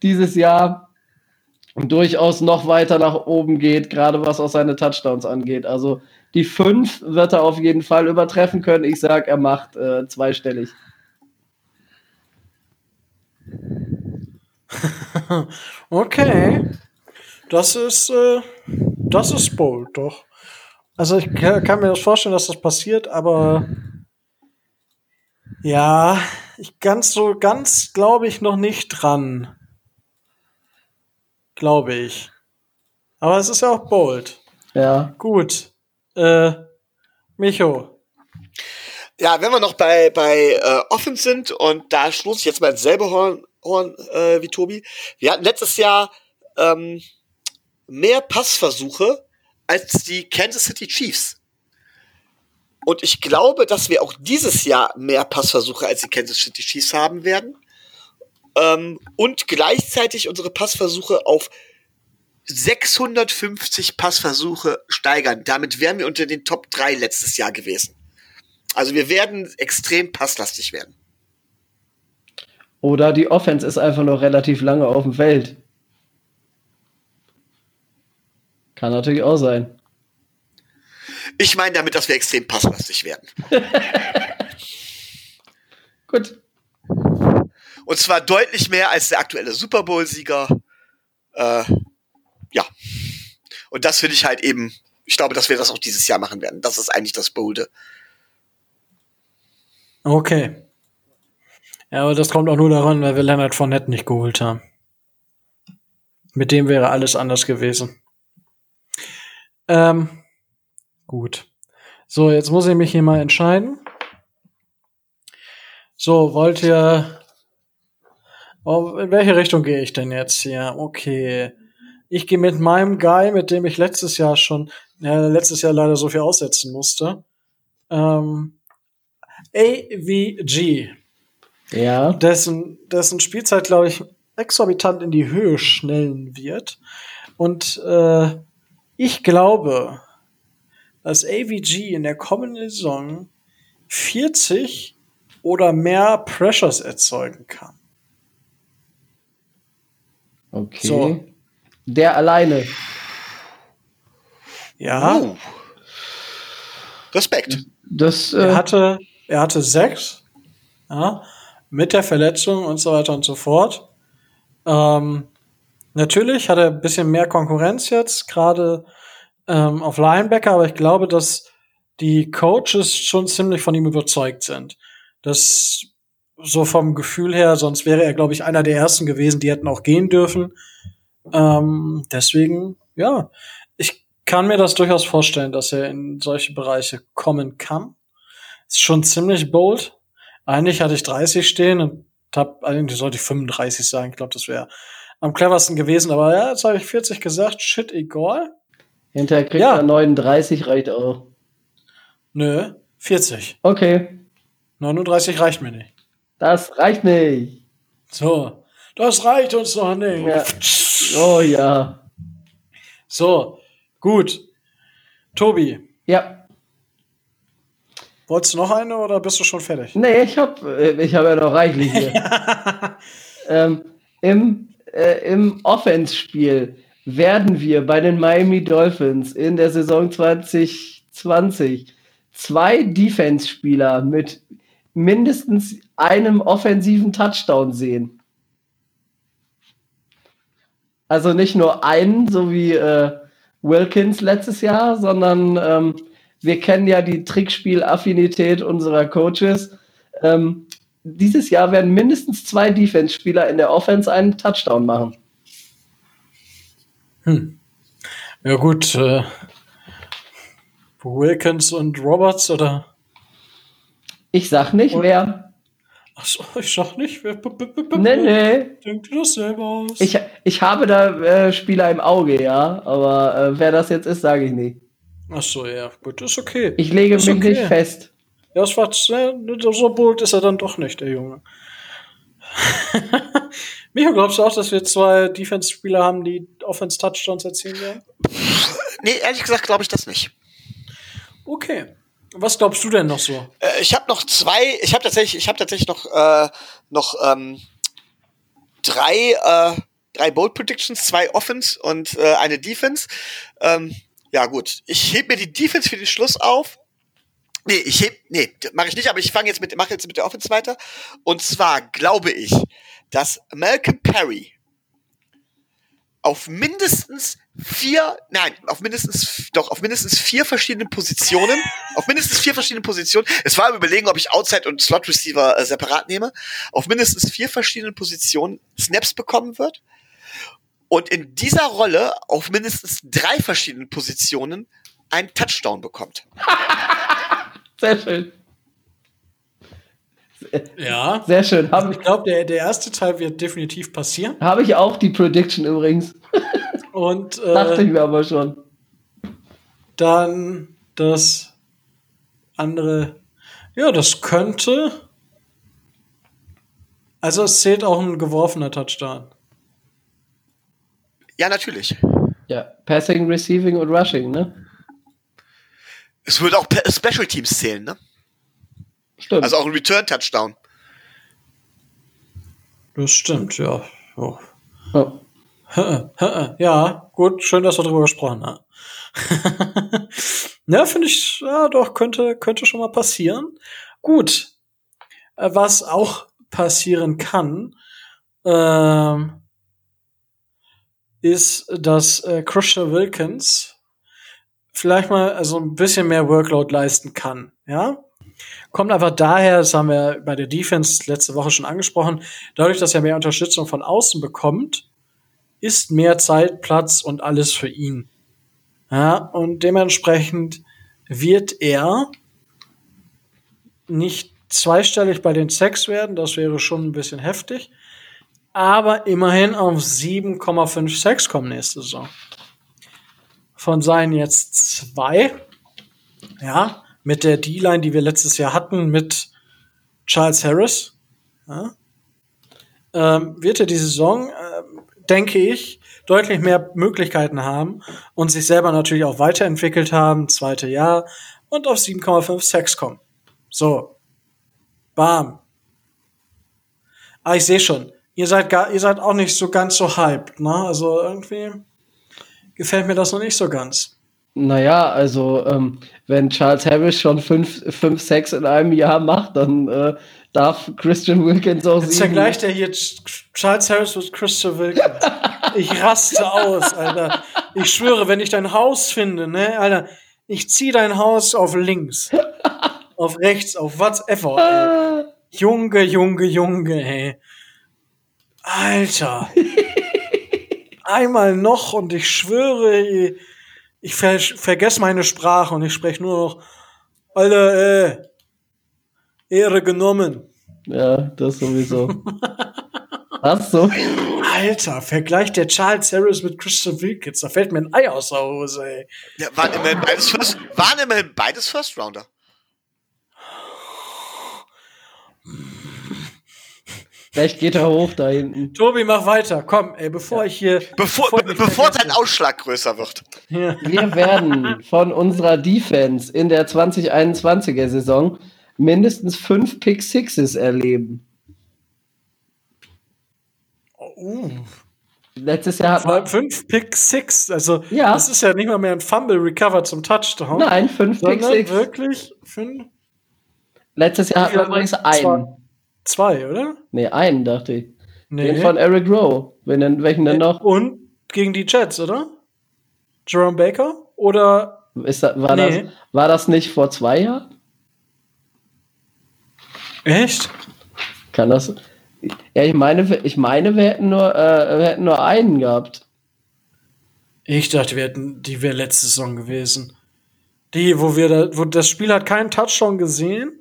dieses Jahr durchaus noch weiter nach oben geht, gerade was auch seine Touchdowns angeht. Also die fünf wird er auf jeden Fall übertreffen können. Ich sage, er macht äh, zweistellig. okay. Das ist, äh, das ist bold, doch. Also ich kann mir das vorstellen, dass das passiert, aber ja, ich ganz so ganz glaube ich noch nicht dran. Glaube ich. Aber es ist ja auch bold. Ja. Gut. Äh, Micho. Ja, wenn wir noch bei, bei äh, Offen sind und da stoße ich jetzt mal ins selbe Horn, Horn äh, wie Tobi. Wir hatten letztes Jahr ähm, mehr Passversuche als die Kansas City Chiefs. Und ich glaube, dass wir auch dieses Jahr mehr Passversuche als die Kansas City Chiefs haben werden. Ähm, und gleichzeitig unsere Passversuche auf 650 Passversuche steigern. Damit wären wir unter den Top 3 letztes Jahr gewesen. Also wir werden extrem passlastig werden. Oder die Offense ist einfach noch relativ lange auf dem Feld. Kann natürlich auch sein. Ich meine damit, dass wir extrem passlastig werden. Gut. Und zwar deutlich mehr als der aktuelle Super Bowl-Sieger. Äh, ja. Und das finde ich halt eben, ich glaube, dass wir das auch dieses Jahr machen werden. Das ist eigentlich das Bolde. Okay. Ja, aber das kommt auch nur daran, weil wir Leonard Fournette nicht geholt haben. Mit dem wäre alles anders gewesen. Ähm, gut. So, jetzt muss ich mich hier mal entscheiden. So, wollt ihr. Oh, in welche Richtung gehe ich denn jetzt hier? Okay. Ich gehe mit meinem Guy, mit dem ich letztes Jahr schon, ja, letztes Jahr leider so viel aussetzen musste. Ähm, AVG. Ja. Dessen, dessen Spielzeit, glaube ich, exorbitant in die Höhe schnellen wird. Und äh, ich glaube, dass AVG in der kommenden Saison 40 oder mehr Pressures erzeugen kann. Okay. So. Der alleine. Ja. Uh. Respekt. Das, äh er hatte, er hatte sechs. Ja, mit der Verletzung und so weiter und so fort. Ähm, natürlich hat er ein bisschen mehr Konkurrenz jetzt, gerade ähm, auf Linebacker, aber ich glaube, dass die Coaches schon ziemlich von ihm überzeugt sind. Das so vom Gefühl her, sonst wäre er, glaube ich, einer der ersten gewesen, die hätten auch gehen dürfen. Ähm, deswegen, ja, ich kann mir das durchaus vorstellen, dass er in solche Bereiche kommen kann. Ist schon ziemlich bold. Eigentlich hatte ich 30 stehen und hab, eigentlich sollte ich 35 sagen. Ich glaube, das wäre am cleversten gewesen. Aber ja, jetzt habe ich 40 gesagt. Shit, egal. Hinterher kriegt ja. er 39, reicht auch. Nö, 40. Okay. 39 reicht mir nicht. Das reicht nicht. So, das reicht uns noch nicht. Ja. Oh ja. So, gut. Tobi. Ja. Wolltest du noch eine oder bist du schon fertig? Nee, ich hab, äh, ich hab ja noch reichlich hier. ähm, Im äh, im Offense-Spiel werden wir bei den Miami Dolphins in der Saison 2020 zwei Defense-Spieler mit mindestens einem offensiven Touchdown sehen. Also nicht nur einen, so wie äh, Wilkins letztes Jahr, sondern ähm, wir kennen ja die Trickspiel-Affinität unserer Coaches. Ähm, dieses Jahr werden mindestens zwei Defense-Spieler in der Offense einen Touchdown machen. Hm. Ja gut, äh, Wilkins und Roberts oder? Ich sag nicht und, wer. Achso, ich sag nicht wer. Nee, nee. Denk dir das selber aus. Ich, ich habe da äh, Spieler im Auge, ja, aber äh, wer das jetzt ist, sage ich nicht. Achso, ja, gut, ist okay. Ich lege ist mich okay. nicht fest. Ja, es war ne, so bold ist er dann doch nicht, der Junge. Micho, glaubst du auch, dass wir zwei Defense-Spieler haben, die Offense-Touchdowns erzielen werden? Nee, ehrlich gesagt glaube ich das nicht. Okay. Was glaubst du denn noch so? Äh, ich habe noch zwei, ich habe tatsächlich, ich habe tatsächlich noch äh, noch ähm, drei äh, drei Bold Predictions, zwei Offense und äh, eine Defense. Ähm, ja gut, ich heb mir die Defense für den Schluss auf. Nee, ich heb, nee, mache ich nicht, aber ich fange jetzt mit, mache jetzt mit der Offense weiter. Und zwar glaube ich, dass Malcolm Perry auf mindestens vier, nein, auf mindestens, doch, auf mindestens vier verschiedenen Positionen, auf mindestens vier verschiedenen Positionen, es war im Überlegen, ob ich Outside und Slot Receiver äh, separat nehme, auf mindestens vier verschiedenen Positionen Snaps bekommen wird und in dieser Rolle auf mindestens drei verschiedenen Positionen einen Touchdown bekommt. Sehr schön. Ja. Sehr schön. Hab, ich glaube, der, der erste Teil wird definitiv passieren. Habe ich auch die Prediction übrigens. Und äh, dachte ich mir aber schon. Dann das andere. Ja, das könnte. Also es zählt auch ein geworfener Touchdown. Ja, natürlich. Ja, Passing, Receiving und Rushing, ne? Es würde auch Special Teams zählen, ne? Stimmt. Also auch ein Return-Touchdown. Das stimmt, ja. Oh. Oh. Ja, gut, schön, dass wir darüber gesprochen haben. ja, finde ich, ja, doch, könnte, könnte schon mal passieren. Gut. Äh, was auch passieren kann, ähm, ist, dass äh, Christian Wilkins vielleicht mal also ein bisschen mehr Workload leisten kann, ja? Kommt einfach daher, das haben wir bei der Defense letzte Woche schon angesprochen, dadurch, dass er mehr Unterstützung von außen bekommt, ist mehr Zeit, Platz und alles für ihn. Ja, und dementsprechend wird er nicht zweistellig bei den Sex werden, das wäre schon ein bisschen heftig, aber immerhin auf 7,5 Sex kommen nächste Saison. Von seinen jetzt zwei, ja, mit der D-Line, die wir letztes Jahr hatten, mit Charles Harris, ja, ähm, wird er die Saison, äh, denke ich, deutlich mehr Möglichkeiten haben und sich selber natürlich auch weiterentwickelt haben, zweite Jahr, und auf 7,5 Sex kommen. So. Bam. Ah, ich sehe schon. Ihr seid gar, ihr seid auch nicht so ganz so hyped, ne? Also irgendwie gefällt mir das noch nicht so ganz. Naja, also ähm, wenn Charles Harris schon fünf, fünf Sex in einem Jahr macht, dann äh, darf Christian Wilkins auch Jetzt vergleicht er hier Charles Harris mit Christian Wilkins. ich raste aus, Alter. Ich schwöre, wenn ich dein Haus finde, ne, Alter, ich zieh dein Haus auf links, auf rechts, auf whatever. Ey. Junge, Junge, Junge, ey. Alter. Einmal noch und ich schwöre, ich ver vergesse meine Sprache und ich spreche nur noch, Alter, ey, Ehre genommen. Ja, das sowieso. Was so? Alter, Vergleich der Charles Harris mit Christian Wilkins, da fällt mir ein Ei aus der Hose, ey. Ja, waren immerhin beides First, waren immerhin beides First Rounder. Vielleicht geht er hoch da hinten. Tobi, mach weiter. Komm, ey, bevor ja. ich hier. Bevor, bevor, bevor dein Ausschlag größer wird. Ja. Wir werden von unserer Defense in der 2021er Saison mindestens fünf Pick Sixes erleben. Uh. Letztes Jahr hat man fünf Pick Six, also ja. das ist ja nicht mal mehr ein Fumble Recover zum Touchdown. Nein, fünf Pick Six. Wirklich fünf. Letztes Jahr hat man übrigens einen. Zwei, oder? Nee, einen, dachte ich. Nee. Den von Eric Rowe. Welchen, welchen denn noch? Und gegen die Jets, oder? Jerome Baker? Oder. Ist das, war, nee. das, war das nicht vor zwei Jahren? Echt? Kann das. Ja, ich meine, ich meine, wir hätten nur, äh, wir hätten nur einen gehabt. Ich dachte, wir hätten, die wäre letzte Saison gewesen. Die, wo wir da, wo das Spiel hat keinen Touchdown gesehen.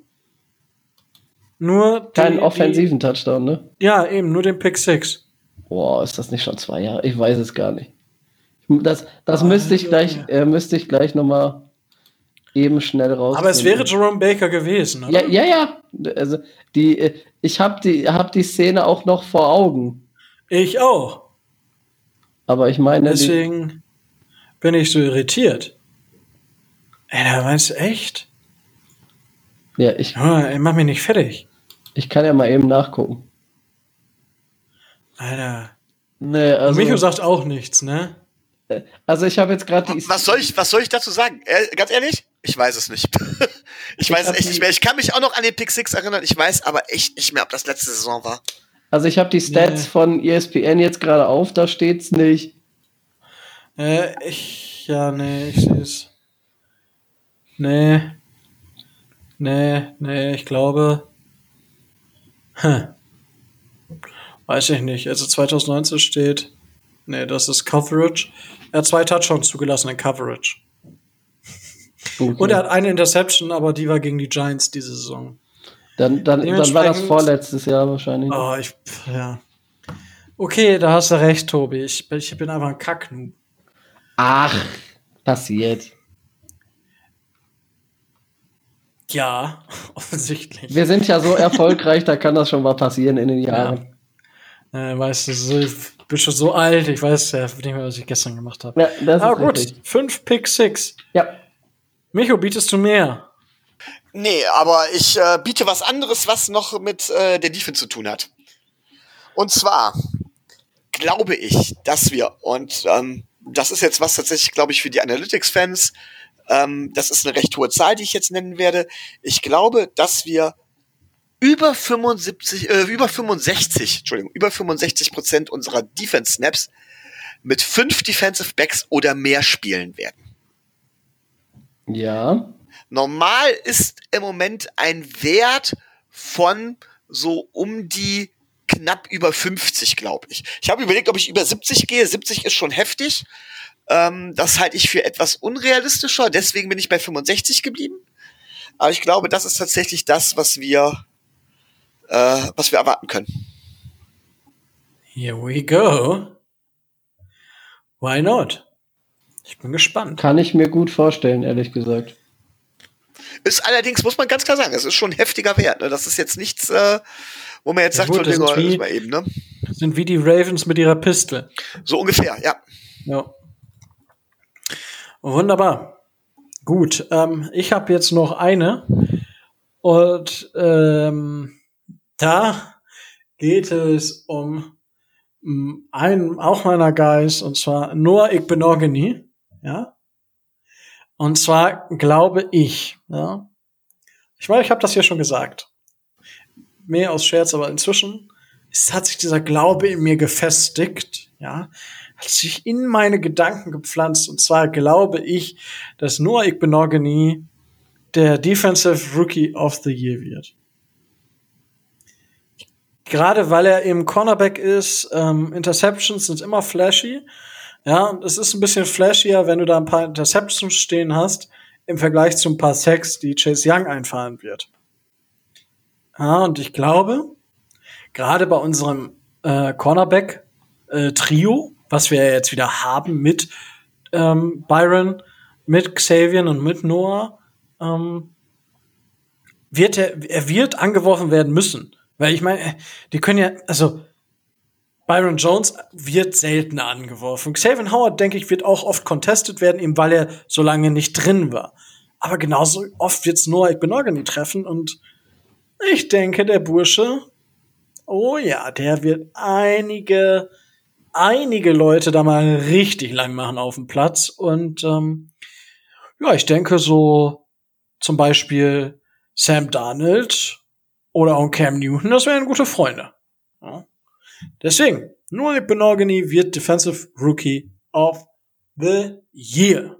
Nur keinen offensiven die, Touchdown, ne? Ja, eben, nur den Pick 6. Boah, ist das nicht schon zwei Jahre? Ich weiß es gar nicht. Das, das oh, müsste ich gleich, äh, müsste ich gleich noch mal eben schnell raus. Aber es wäre Jerome Baker gewesen, oder? Ja, ja, ja. Also die, äh, ich habe die, hab die Szene auch noch vor Augen. Ich auch. Aber ich meine. Deswegen bin ich so irritiert. Ey, da meinst du echt? Ja, ich. Oh, ey, mach mich nicht fertig. Ich kann ja mal eben nachgucken. Alter. Nee, also. Micho sagt auch nichts, ne? Also ich habe jetzt gerade Was soll ich, was soll ich dazu sagen? Äh, ganz ehrlich? Ich weiß es nicht. ich weiß es echt nicht mehr. Ich kann mich auch noch an den Pick 6 erinnern. Ich weiß aber echt nicht mehr, ob das letzte Saison war. Also ich habe die Stats nee. von ESPN jetzt gerade auf, da steht's nicht. Äh, ich, ja, nee, ich sehe es. Nee. Nee, nee, ich glaube. Hm. Weiß ich nicht. Also 2019 steht. Nee, das ist Coverage. Er hat zwei Touchdowns zugelassen in Coverage. Okay. Und er hat eine Interception, aber die war gegen die Giants diese Saison. Dann, dann, dann war das vorletztes Jahr wahrscheinlich. Oh, ich, ja. Okay, da hast du recht, Tobi. Ich, ich bin einfach ein Kacknoob. Ach, passiert. Ja, offensichtlich. Wir sind ja so erfolgreich, da kann das schon mal passieren in den Jahren. Äh, weißt du, so, ich bin schon so alt, ich weiß ja nicht mehr, was ich gestern gemacht habe. Ja, das Aber gut, richtig. fünf Pick Six. Ja. Micho, bietest du mehr? Nee, aber ich äh, biete was anderes, was noch mit äh, der Defense zu tun hat. Und zwar glaube ich, dass wir, und ähm, das ist jetzt was tatsächlich, glaube ich, für die Analytics-Fans, ähm, das ist eine recht hohe Zahl, die ich jetzt nennen werde. Ich glaube, dass wir über 75, äh, über 65, Entschuldigung, über 65 Prozent unserer Defense Snaps mit fünf Defensive Backs oder mehr spielen werden. Ja. Normal ist im Moment ein Wert von so um die knapp über 50, glaube ich. Ich habe überlegt, ob ich über 70 gehe. 70 ist schon heftig. Ähm, das halte ich für etwas unrealistischer. Deswegen bin ich bei 65 geblieben. Aber ich glaube, das ist tatsächlich das, was wir, äh, was wir erwarten können. Here we go. Why not? Ich bin gespannt. Kann ich mir gut vorstellen, ehrlich gesagt. Ist allerdings, muss man ganz klar sagen, es ist schon ein heftiger Wert. Ne? Das ist jetzt nichts, äh, wo man jetzt ja, sagt, gut, so, sind, wie, mal eben, ne? sind wie die Ravens mit ihrer Pistole. So ungefähr, ja. Ja. Wunderbar. Gut, ähm, ich habe jetzt noch eine. Und ähm, da geht es um, um einen auch meiner Guys, und zwar Noah Igbenogany. Ja. Und zwar glaube ich, ja. Ich meine, ich habe das ja schon gesagt. Mehr aus Scherz, aber inzwischen hat sich dieser Glaube in mir gefestigt, ja hat sich in meine Gedanken gepflanzt. Und zwar glaube ich, dass Noah Igbenogany der Defensive Rookie of the Year wird. Gerade weil er eben Cornerback ist, ähm, Interceptions sind immer flashy. Ja, und es ist ein bisschen flashier, wenn du da ein paar Interceptions stehen hast, im Vergleich zu ein paar Sacks, die Chase Young einfahren wird. Ja, und ich glaube, gerade bei unserem äh, Cornerback-Trio, äh, was wir jetzt wieder haben mit ähm, Byron, mit Xavier und mit Noah, ähm, wird er, er wird angeworfen werden müssen. Weil ich meine, die können ja, also Byron Jones wird selten angeworfen. Xavier Howard, denke ich, wird auch oft contested werden, eben weil er so lange nicht drin war. Aber genauso oft wird's Noah Igbenogany treffen und ich denke, der Bursche, oh ja, der wird einige einige Leute da mal richtig lang machen auf dem Platz. Und ähm, ja, ich denke so zum Beispiel Sam Darnold oder auch Cam Newton, das wären gute Freunde. Ja. Deswegen, Noah Benogany wird Defensive Rookie of the Year.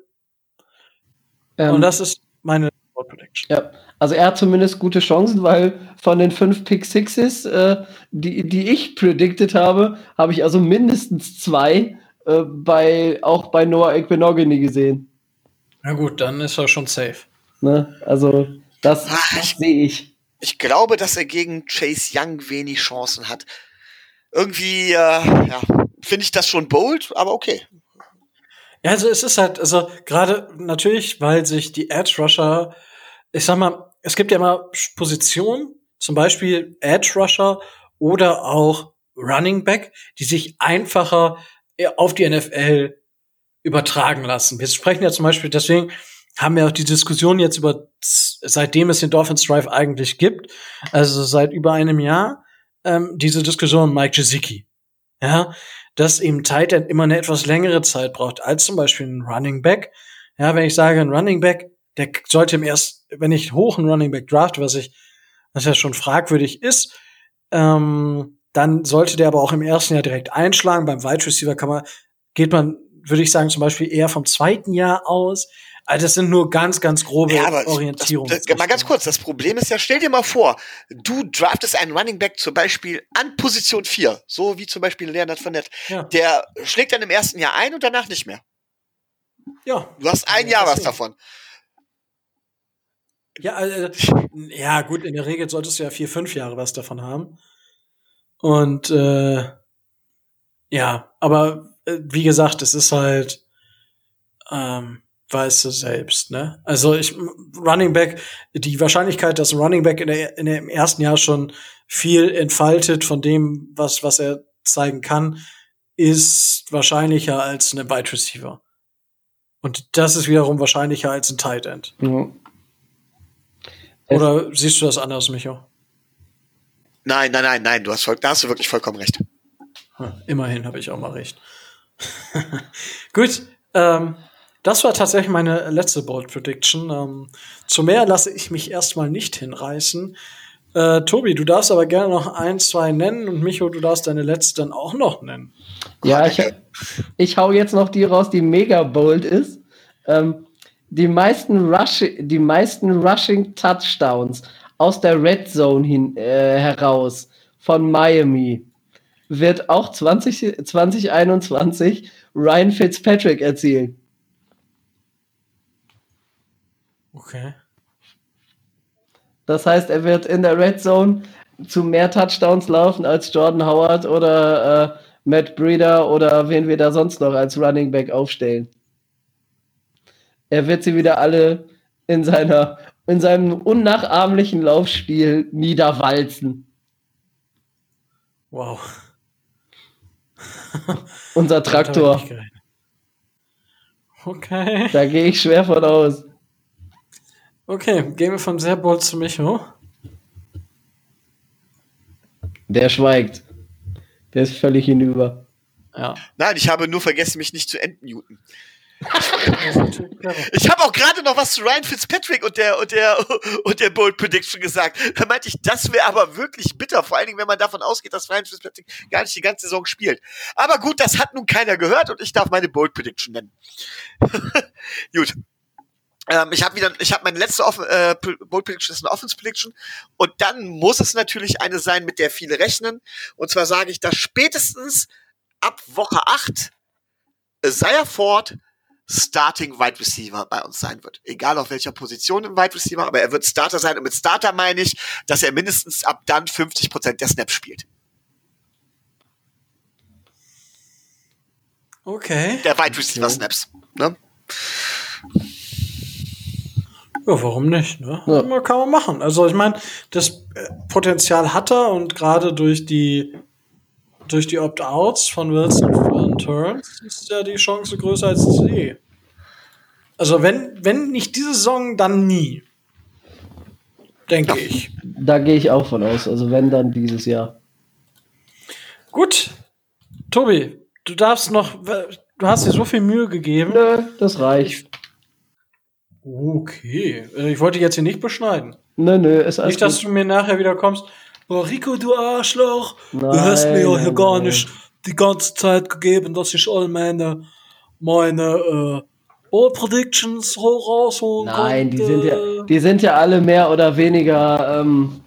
Ähm, Und das ist meine Prediction. Ja, also er hat zumindest gute Chancen, weil von den fünf Pick Sixes, äh, die, die ich predicted habe, habe ich also mindestens zwei äh, bei, auch bei Noah Ekbenogany gesehen. Na gut, dann ist er schon safe. Ne? Also das, ah, das sehe ich. Ich glaube, dass er gegen Chase Young wenig Chancen hat. Irgendwie, äh, ja, finde ich das schon bold, aber okay. Ja, also es ist halt, also gerade natürlich, weil sich die Edge Rusher ich sag mal, es gibt ja immer Positionen, zum Beispiel Edge Rusher oder auch Running Back, die sich einfacher äh, auf die NFL übertragen lassen. Wir sprechen ja zum Beispiel, deswegen haben wir auch die Diskussion jetzt über, seitdem es den Dolphins Drive eigentlich gibt, also seit über einem Jahr, ähm, diese Diskussion Mike Gesicki. Ja, dass eben Tight End immer eine etwas längere Zeit braucht als zum Beispiel ein Running Back. Ja, wenn ich sage, ein Running Back der sollte im erst, wenn ich hoch einen Running Back draft, was ich, was ja schon fragwürdig ist, ähm, dann sollte der aber auch im ersten Jahr direkt einschlagen. Beim Wide Receiver kann man, geht man, würde ich sagen, zum Beispiel eher vom zweiten Jahr aus. Also das sind nur ganz, ganz grobe ja, Orientierungen. Mal ganz kurz, das Problem ist ja, stell dir mal vor, du draftest einen Running Back zum Beispiel an Position 4, so wie zum Beispiel Leonard Fournette. Ja. Der schlägt dann im ersten Jahr ein und danach nicht mehr. Ja. Du hast ein Jahr was davon. Ja, äh, ja, gut, in der Regel solltest du ja vier, fünf Jahre was davon haben. Und äh, ja, aber äh, wie gesagt, es ist halt, ähm, weißt du selbst, ne? Also ich Running Back, die Wahrscheinlichkeit, dass ein Running Back in der, in der, im ersten Jahr schon viel entfaltet von dem, was was er zeigen kann, ist wahrscheinlicher als eine Wide Receiver. Und das ist wiederum wahrscheinlicher als ein Tight End. Ja. Oder siehst du das anders, Micho? Nein, nein, nein, nein, du hast voll, da hast du wirklich vollkommen recht. Immerhin habe ich auch mal recht. Gut, ähm, das war tatsächlich meine letzte Bold Prediction. Ähm, zu mehr lasse ich mich erstmal nicht hinreißen. Äh, Tobi, du darfst aber gerne noch ein, zwei nennen und Micho, du darfst deine letzte dann auch noch nennen. Ja, ich, ich hau jetzt noch die raus, die mega bold ist. Ähm, die meisten, Rush, die meisten Rushing Touchdowns aus der Red Zone hin, äh, heraus von Miami wird auch 20, 2021 Ryan Fitzpatrick erzielen. Okay. Das heißt, er wird in der Red Zone zu mehr Touchdowns laufen als Jordan Howard oder äh, Matt Breeder oder wen wir da sonst noch als Running Back aufstellen. Er wird sie wieder alle in seiner in seinem unnachahmlichen Laufstil niederwalzen. Wow. Unser Traktor. Okay. Da gehe ich schwer von aus. Okay, gehen wir von sehr bold zu Micho. Der schweigt. Der ist völlig hinüber. Ja. Nein, ich habe nur vergessen, mich nicht zu entmuten. Ich habe auch gerade noch was zu Ryan Fitzpatrick und der und der und der Bold Prediction gesagt. Da meinte ich, das wäre aber wirklich bitter, vor allen Dingen, wenn man davon ausgeht, dass Ryan Fitzpatrick gar nicht die ganze Saison spielt. Aber gut, das hat nun keiner gehört und ich darf meine Bold Prediction nennen. gut. Ähm, ich habe wieder, ich habe meine letzte Off äh, Bold Prediction ist eine Offense Prediction und dann muss es natürlich eine sein, mit der viele rechnen. Und zwar sage ich, dass spätestens ab Woche 8 Isaiah Ford Starting Wide Receiver bei uns sein wird. Egal auf welcher Position im Wide Receiver, aber er wird Starter sein. Und mit Starter meine ich, dass er mindestens ab dann 50 Prozent der Snaps spielt. Okay. Der Wide Receiver okay. Snaps. Ne? Ja, warum nicht? Ne? Ja. Kann man machen. Also ich meine, das Potenzial hat er und gerade durch die durch die Opt-outs von Wilson und Turns ist ja die Chance größer als je. Also wenn, wenn nicht diese Saison, dann nie. Denke ja. ich. Da gehe ich auch von aus. Also wenn, dann dieses Jahr. Gut. Tobi, du darfst noch, du hast dir so viel Mühe gegeben. Nö, das reicht. Okay. Also ich wollte jetzt hier nicht beschneiden. Nö, nö, ist alles Nicht, dass du mir nachher wieder kommst. Oh, Rico, du Arschloch. Nein, du hast mir ja hier gar nicht die ganze Zeit gegeben, dass ich all meine, meine, äh, All Predictions rausholen Nein, konnte. die sind ja, die sind ja alle mehr oder weniger, ähm,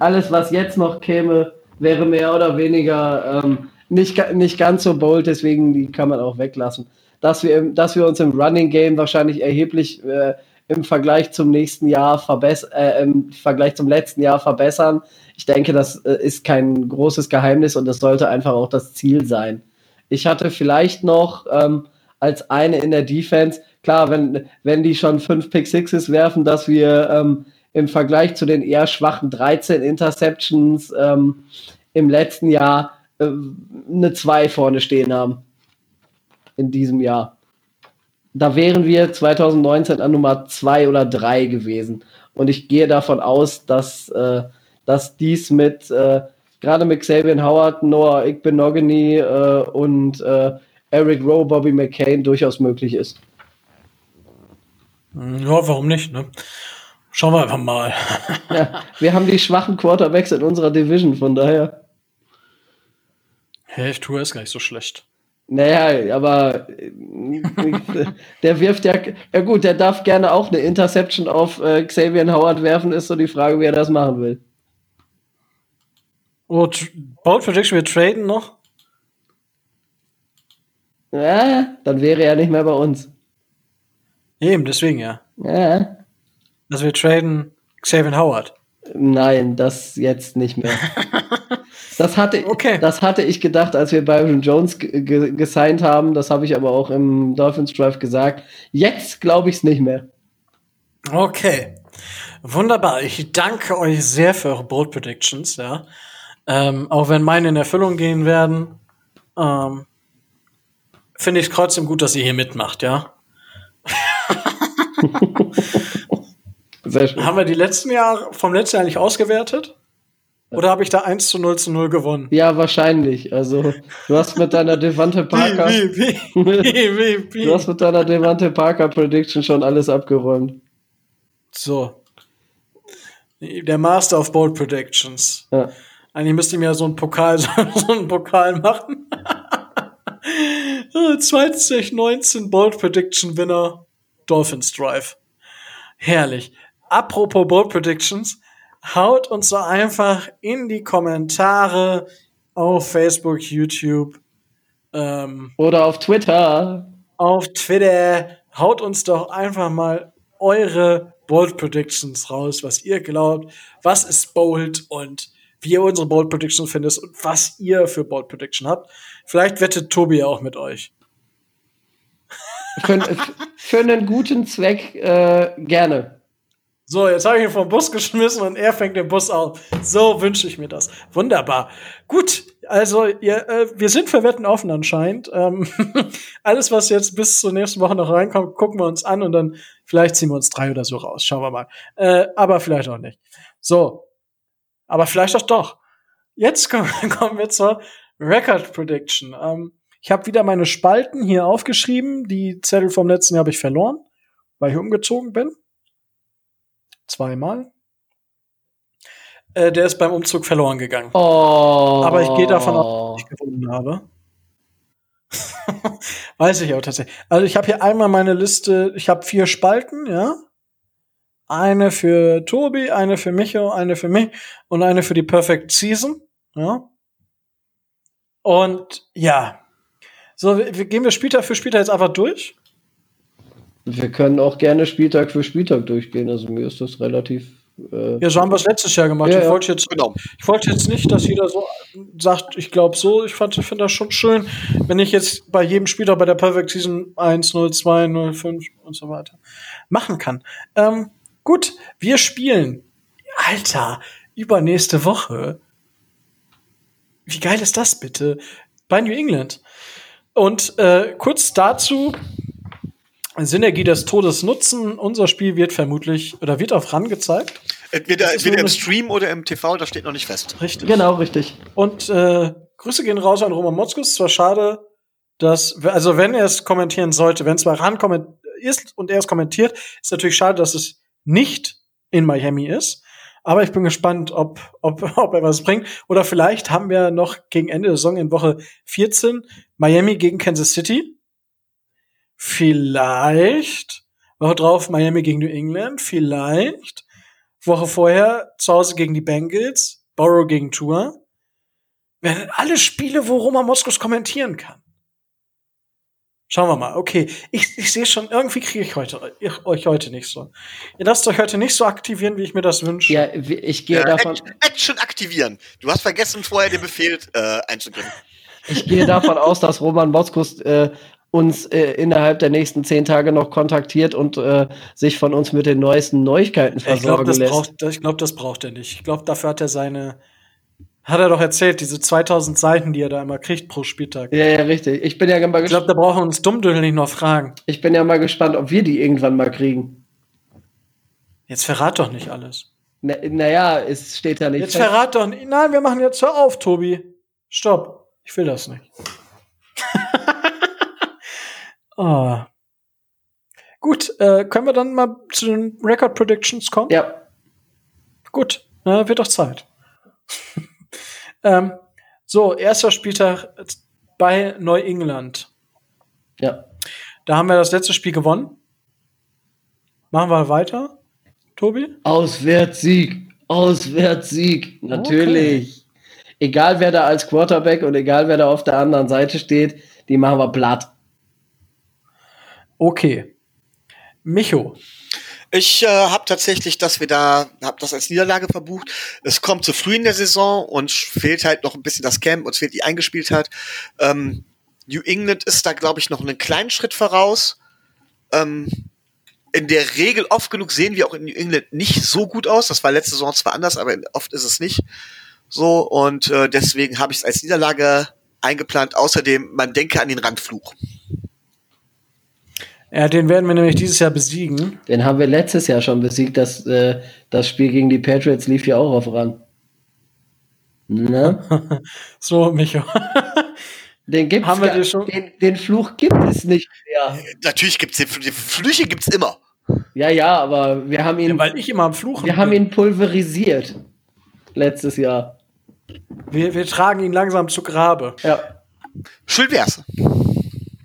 alles was jetzt noch käme, wäre mehr oder weniger ähm, nicht, nicht ganz so bold, deswegen die kann man auch weglassen. Dass wir, dass wir uns im Running Game wahrscheinlich erheblich äh, im Vergleich zum nächsten Jahr verbessern, äh, im Vergleich zum letzten Jahr verbessern. Ich denke, das äh, ist kein großes Geheimnis und das sollte einfach auch das Ziel sein. Ich hatte vielleicht noch ähm, als eine in der Defense, klar, wenn, wenn die schon fünf Pick Sixes werfen, dass wir ähm, im Vergleich zu den eher schwachen 13 Interceptions ähm, im letzten Jahr äh, eine 2 vorne stehen haben. In diesem Jahr da wären wir 2019 an Nummer zwei oder drei gewesen. Und ich gehe davon aus, dass, äh, dass dies mit äh, gerade mit Xavier Howard, Noah Igbenogany äh, und äh, Eric Rowe, Bobby McCain durchaus möglich ist. Ja, warum nicht? Ne? Schauen wir einfach mal. ja, wir haben die schwachen Quarterbacks in unserer Division, von daher. Hey, ich tue es gar nicht so schlecht. Naja, aber der wirft ja, ja gut, der darf gerne auch eine Interception auf äh, Xavier Howard werfen, ist so die Frage, wie er das machen will. Oh, Bold Prediction, wir traden noch? Ja, dann wäre er nicht mehr bei uns. Eben, deswegen ja. Ja. Also wir traden Xavier Howard. Nein, das jetzt nicht mehr. Das hatte, okay. das hatte ich gedacht, als wir Byron Jones gesigned haben. Das habe ich aber auch im Dolphins Drive gesagt. Jetzt glaube ich es nicht mehr. Okay. Wunderbar. Ich danke euch sehr für eure Bold Predictions, ja. Ähm, auch wenn meine in Erfüllung gehen werden, ähm, finde ich es trotzdem gut, dass sie hier mitmacht, ja. Sehr schön. Haben wir die letzten Jahre vom letzten Jahr eigentlich ausgewertet? Oder habe ich da 1 zu 0 zu 0 gewonnen? Ja, wahrscheinlich. Also, du hast mit deiner Devante Parker. Wie, wie, wie, Du hast mit deiner Devante Parker Prediction schon alles abgeräumt. So. Der Master of Bold Predictions. Ja. Eigentlich müsste ich mir so einen Pokal, so einen Pokal machen. 2019 Bold Prediction Winner Dolphins Drive. Herrlich. Apropos Bold Predictions, haut uns so einfach in die Kommentare auf Facebook, YouTube ähm, oder auf Twitter. Auf Twitter haut uns doch einfach mal eure Bold Predictions raus, was ihr glaubt, was ist bold und wie ihr unsere Bold Prediction findet und was ihr für Bold Prediction habt. Vielleicht wettet Tobi auch mit euch. Für, für einen guten Zweck äh, gerne. So, jetzt habe ich ihn vom Bus geschmissen und er fängt den Bus auf. So wünsche ich mir das. Wunderbar. Gut, also ihr, äh, wir sind für Wetten offen anscheinend. Ähm, alles, was jetzt bis zur nächsten Woche noch reinkommt, gucken wir uns an und dann vielleicht ziehen wir uns drei oder so raus. Schauen wir mal. Äh, aber vielleicht auch nicht. So, aber vielleicht auch doch. Jetzt kommen, kommen wir zur Record Prediction. Ähm, ich habe wieder meine Spalten hier aufgeschrieben. Die Zettel vom letzten Jahr habe ich verloren, weil ich umgezogen bin zweimal. Äh, der ist beim Umzug verloren gegangen. Oh. Aber ich gehe davon aus, dass ich gewonnen habe. Weiß ich auch tatsächlich. Also ich habe hier einmal meine Liste, ich habe vier Spalten, ja. Eine für Tobi, eine für Micho, eine für mich und eine für die Perfect Season, ja. Und ja. So, wir, gehen wir Spieltag für Spieltag jetzt einfach durch. Wir können auch gerne Spieltag für Spieltag durchgehen. Also mir ist das relativ. Äh ja, so haben wir es letztes Jahr gemacht. Ja, ich, wollte jetzt, genau. ich wollte jetzt nicht, dass jeder so sagt, ich glaube so. Ich fand, finde das schon schön, wenn ich jetzt bei jedem Spieler bei der Perfect Season 1, 0, 2, 0, 5 und so weiter machen kann. Ähm, gut, wir spielen. Alter, übernächste Woche. Wie geil ist das bitte? Bei New England. Und äh, kurz dazu, Synergie des Todes nutzen. Unser Spiel wird vermutlich oder wird auf RAN gezeigt. Entweder, entweder im Stream oder im TV, das steht noch nicht fest. Richtig. Genau, richtig. Und äh, Grüße gehen raus an Roman Motzkus. Zwar schade, dass, also wenn er es kommentieren sollte, wenn es bei RAN ist und er es kommentiert, ist natürlich schade, dass es nicht in Miami ist. Aber ich bin gespannt, ob, ob, ob er was bringt. Oder vielleicht haben wir noch gegen Ende der Saison in Woche 14 Miami gegen Kansas City Vielleicht. Woche drauf Miami gegen New England. Vielleicht. Woche vorher zu Hause gegen die Bengals. Borrow gegen Tour. Werden alle Spiele, wo Roman Moskos kommentieren kann. Schauen wir mal. Okay, ich, ich sehe schon, irgendwie kriege ich heute ich, euch heute nicht so. Ihr lasst euch heute nicht so aktivieren, wie ich mir das wünsche. Ja, ich gehe ja, davon. Action aktivieren. Du hast vergessen, vorher den Befehl äh, einzugeben. Ich gehe davon aus, dass Roman Moskos äh, uns äh, innerhalb der nächsten zehn Tage noch kontaktiert und äh, sich von uns mit den neuesten Neuigkeiten versorgen ich glaub, lässt. Braucht, ich glaube, das braucht er nicht. Ich glaube, dafür hat er seine, hat er doch erzählt, diese 2000 Seiten, die er da immer kriegt pro Spieltag. Ja, ja, richtig. Ich bin ja mal gespannt. Ich glaube, da brauchen wir uns Dummdödel nicht noch fragen. Ich bin ja mal gespannt, ob wir die irgendwann mal kriegen. Jetzt verrat doch nicht alles. Na, naja, es steht ja nicht. Jetzt fest. verrat doch nicht. Nein, wir machen jetzt hör auf, Tobi. Stopp. Ich will das nicht. Oh. Gut, äh, können wir dann mal zu den Record Predictions kommen? Ja. Gut, äh, wird doch Zeit. Ähm, so, erster Spieltag bei Neu-England. Ja. Da haben wir das letzte Spiel gewonnen. Machen wir weiter, Tobi? Auswärtssieg, Auswärtssieg, natürlich. Okay. Egal wer da als Quarterback und egal wer da auf der anderen Seite steht, die machen wir platt. Okay. Micho. Ich äh, habe tatsächlich, dass wir da, habe das als Niederlage verbucht. Es kommt zu früh in der Saison und fehlt halt noch ein bisschen das Camp, uns fehlt die eingespielt hat. Ähm, New England ist da, glaube ich, noch einen kleinen Schritt voraus. Ähm, in der Regel oft genug sehen wir auch in New England nicht so gut aus. Das war letzte Saison zwar anders, aber oft ist es nicht So, und äh, deswegen habe ich es als Niederlage eingeplant. Außerdem, man denke an den Randfluch. Ja, den werden wir nämlich dieses Jahr besiegen. Den haben wir letztes Jahr schon besiegt. Das, äh, das Spiel gegen die Patriots lief ja auch auf ran. Ne? so, Micho. Den gibt's haben wir den schon? Den, den, Fluch gibt es nicht mehr. Natürlich gibt's den, die Flüche gibt's immer. Ja, ja, aber wir haben ihn. Ja, weil ich immer am Fluchen. Wir bin. haben ihn pulverisiert. Letztes Jahr. Wir, wir tragen ihn langsam zu Grabe. Ja. Schön wär's.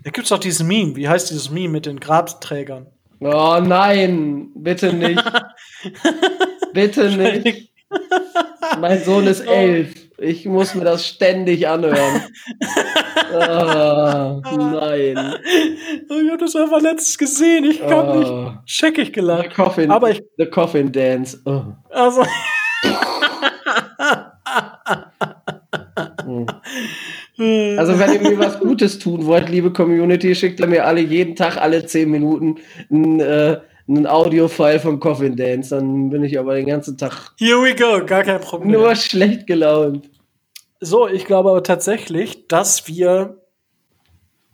Da gibt's doch dieses Meme. Wie heißt dieses Meme mit den Grabträgern? Oh nein, bitte nicht. bitte nicht. mein Sohn ist elf. Ich muss mir das ständig anhören. oh, nein. Oh, ich habe das einfach letztens gesehen. Ich kann oh. nicht. Scheckig gelacht. The Coffin, Aber ich, the Coffin Dance. Oh. Also. Also wenn ihr mir was Gutes tun wollt, liebe Community, schickt ihr mir alle jeden Tag, alle zehn Minuten ein, äh, ein Audio-File vom Coffin Dance. Dann bin ich aber den ganzen Tag. Here we go, gar kein Problem. Nur schlecht gelaunt. So, ich glaube aber tatsächlich, dass wir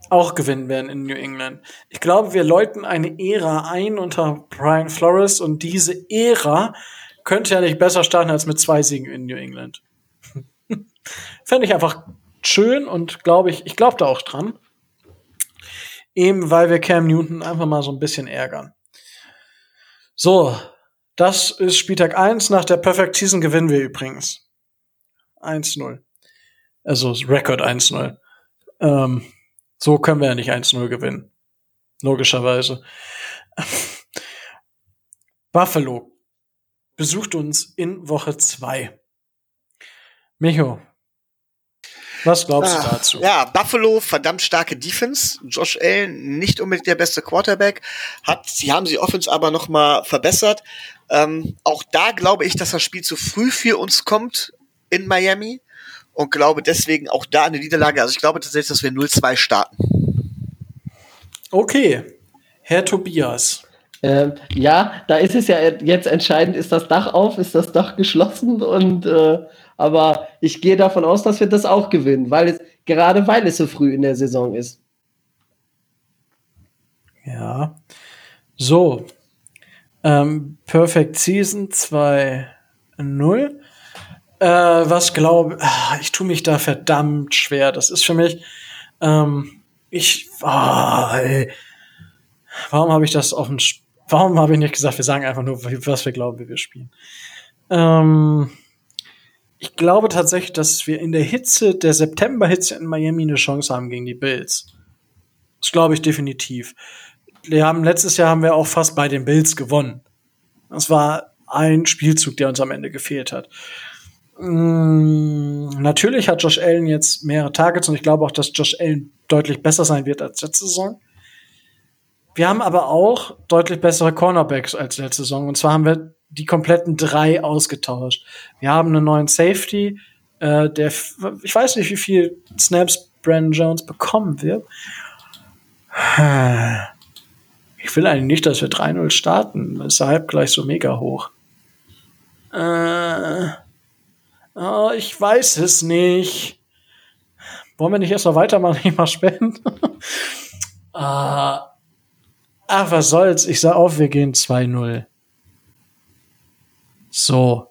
auch gewinnen werden in New England. Ich glaube, wir läuten eine Ära ein unter Brian Flores und diese Ära könnte ja nicht besser starten als mit zwei Siegen in New England. Fände ich einfach schön und glaube ich, ich glaube da auch dran. Eben weil wir Cam Newton einfach mal so ein bisschen ärgern. So, das ist Spieltag 1. Nach der Perfect Season gewinnen wir übrigens. 1-0. Also Rekord 1-0. Ähm, so können wir ja nicht 1-0 gewinnen. Logischerweise. Buffalo besucht uns in Woche 2. Micho, was glaubst du ah, dazu? Ja, Buffalo, verdammt starke Defense. Josh Allen, nicht unbedingt der beste Quarterback. Hat, sie haben sie Offense aber noch mal verbessert. Ähm, auch da glaube ich, dass das Spiel zu früh für uns kommt in Miami und glaube deswegen auch da eine Niederlage. Also ich glaube tatsächlich, dass wir 0-2 starten. Okay, Herr Tobias. Ähm, ja, da ist es ja jetzt entscheidend, ist das Dach auf, ist das Dach geschlossen und äh, aber ich gehe davon aus, dass wir das auch gewinnen, weil es, gerade weil es so früh in der Saison ist. Ja. So. Ähm, Perfect Season 2-0. Äh, was glaube ah, ich, tue mich da verdammt schwer. Das ist für mich, ähm, ich, oh, ey. warum habe ich das auf dem, warum habe ich nicht gesagt, wir sagen einfach nur, was wir glauben, wie wir spielen. Ähm, ich glaube tatsächlich, dass wir in der Hitze, der September-Hitze in Miami eine Chance haben gegen die Bills. Das glaube ich definitiv. Wir haben, letztes Jahr haben wir auch fast bei den Bills gewonnen. Das war ein Spielzug, der uns am Ende gefehlt hat. Mm, natürlich hat Josh Allen jetzt mehrere Targets und ich glaube auch, dass Josh Allen deutlich besser sein wird als letzte Saison. Wir haben aber auch deutlich bessere Cornerbacks als letzte Saison. Und zwar haben wir die kompletten drei ausgetauscht. Wir haben einen neuen Safety, äh, der, ich weiß nicht, wie viel Snaps Brandon Jones bekommen wird. Ich will eigentlich nicht, dass wir 3-0 starten. Deshalb gleich so mega hoch. Äh, oh, ich weiß es nicht. Wollen wir nicht erst mal weitermachen, ich mal spenden? ah, ach, was soll's? Ich sag auf, wir gehen 2-0. So.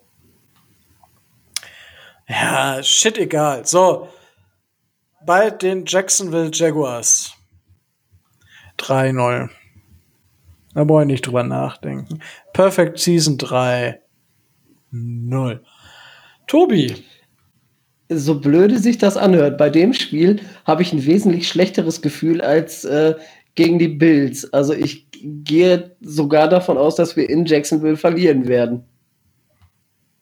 Ja, shit, egal. So. Bei den Jacksonville Jaguars. 3-0. Da brauche ich nicht drüber nachdenken. Perfect Season 3. 0. Tobi. So blöde sich das anhört, bei dem Spiel habe ich ein wesentlich schlechteres Gefühl als äh, gegen die Bills. Also ich gehe sogar davon aus, dass wir in Jacksonville verlieren werden.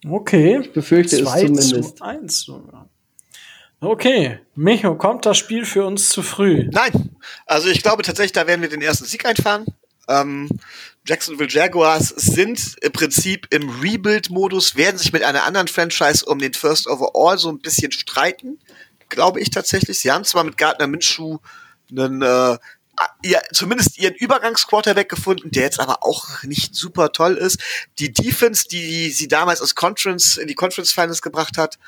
Okay. Ich befürchte es zumindest. Zu 1 sogar. Okay, Micho, kommt das Spiel für uns zu früh? Nein, also ich glaube tatsächlich, da werden wir den ersten Sieg einfahren. Ähm, Jacksonville Jaguars sind im Prinzip im Rebuild-Modus, werden sich mit einer anderen Franchise um den First Overall so ein bisschen streiten, glaube ich tatsächlich. Sie haben zwar mit Gardner Minshew einen äh, ihr, zumindest ihren Übergangsquarterback gefunden, der jetzt aber auch nicht super toll ist. Die Defense, die sie damals aus Conference, in die Conference Finals gebracht hat,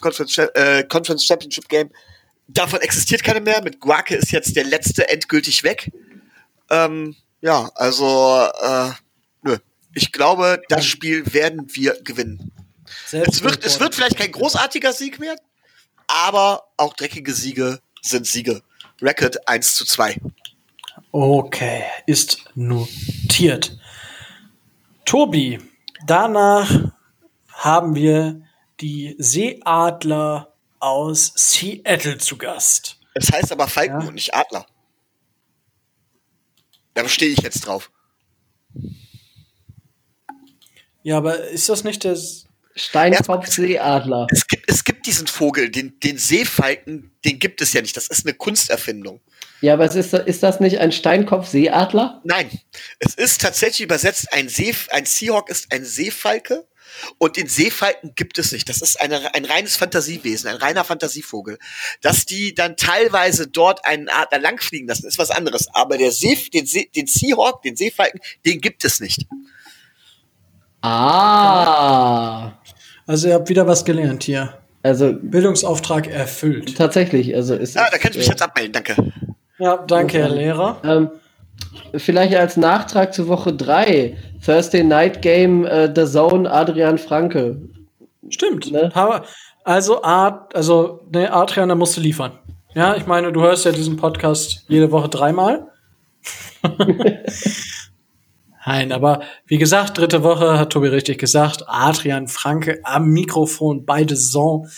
Conference, äh, Conference Championship Game. Davon existiert keine mehr. Mit Guake ist jetzt der letzte endgültig weg. Ähm, ja, also äh, nö. Ich glaube, das Spiel werden wir gewinnen. Es wird, es wird vielleicht kein großartiger Sieg mehr, aber auch dreckige Siege sind Siege. Record 1 zu 2. Okay, ist notiert. Tobi, danach haben wir die Seeadler aus Seattle zu Gast. Es heißt aber Falken ja. und nicht Adler. Da stehe ich jetzt drauf. Ja, aber ist das nicht der Steinkopf-Seeadler? Es gibt, es gibt diesen Vogel, den, den Seefalken, den gibt es ja nicht. Das ist eine Kunsterfindung. Ja, aber ist, ist das nicht ein Steinkopf-Seeadler? Nein, es ist tatsächlich übersetzt, ein, See, ein Seahawk ist ein Seefalke und den Seefalken gibt es nicht. Das ist eine, ein reines Fantasiewesen, ein reiner Fantasievogel. Dass die dann teilweise dort einen Adler langfliegen lassen, ist was anderes. Aber der See, den, See, den Seahawk, den Seefalken, den gibt es nicht. Ah. Also ihr habt wieder was gelernt hier. Also Bildungsauftrag erfüllt. Tatsächlich, also ist. Ja, da kann ich mich äh, jetzt abmelden, danke. Ja, danke, Herr Lehrer. Ähm, vielleicht als Nachtrag zu Woche 3. Thursday Night Game, äh, The Zone, Adrian Franke. Stimmt. Ne? Also, Ad, also, ne, Adrian, da musst du liefern. Ja, ich meine, du hörst ja diesen Podcast jede Woche dreimal. Nein, aber wie gesagt, dritte Woche hat Tobi richtig gesagt. Adrian Franke am Mikrofon bei The Zone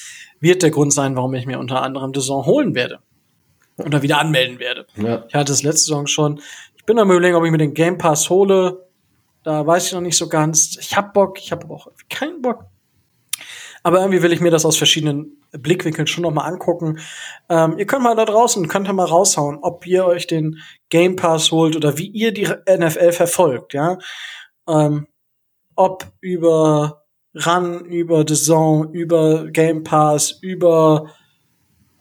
wird der Grund sein, warum ich mir unter anderem The Zone holen werde. Oder wieder anmelden werde. Ja. Ich hatte es letzte Saison schon. Ich bin am überlegen, ob ich mir den Game Pass hole. Da weiß ich noch nicht so ganz. Ich hab Bock, ich habe aber auch keinen Bock. Aber irgendwie will ich mir das aus verschiedenen Blickwinkeln schon noch mal angucken. Ähm, ihr könnt mal da draußen, könnt ihr mal raushauen, ob ihr euch den Game Pass holt oder wie ihr die NFL verfolgt, ja. Ähm, ob über Run, über The Zone, über Game Pass, über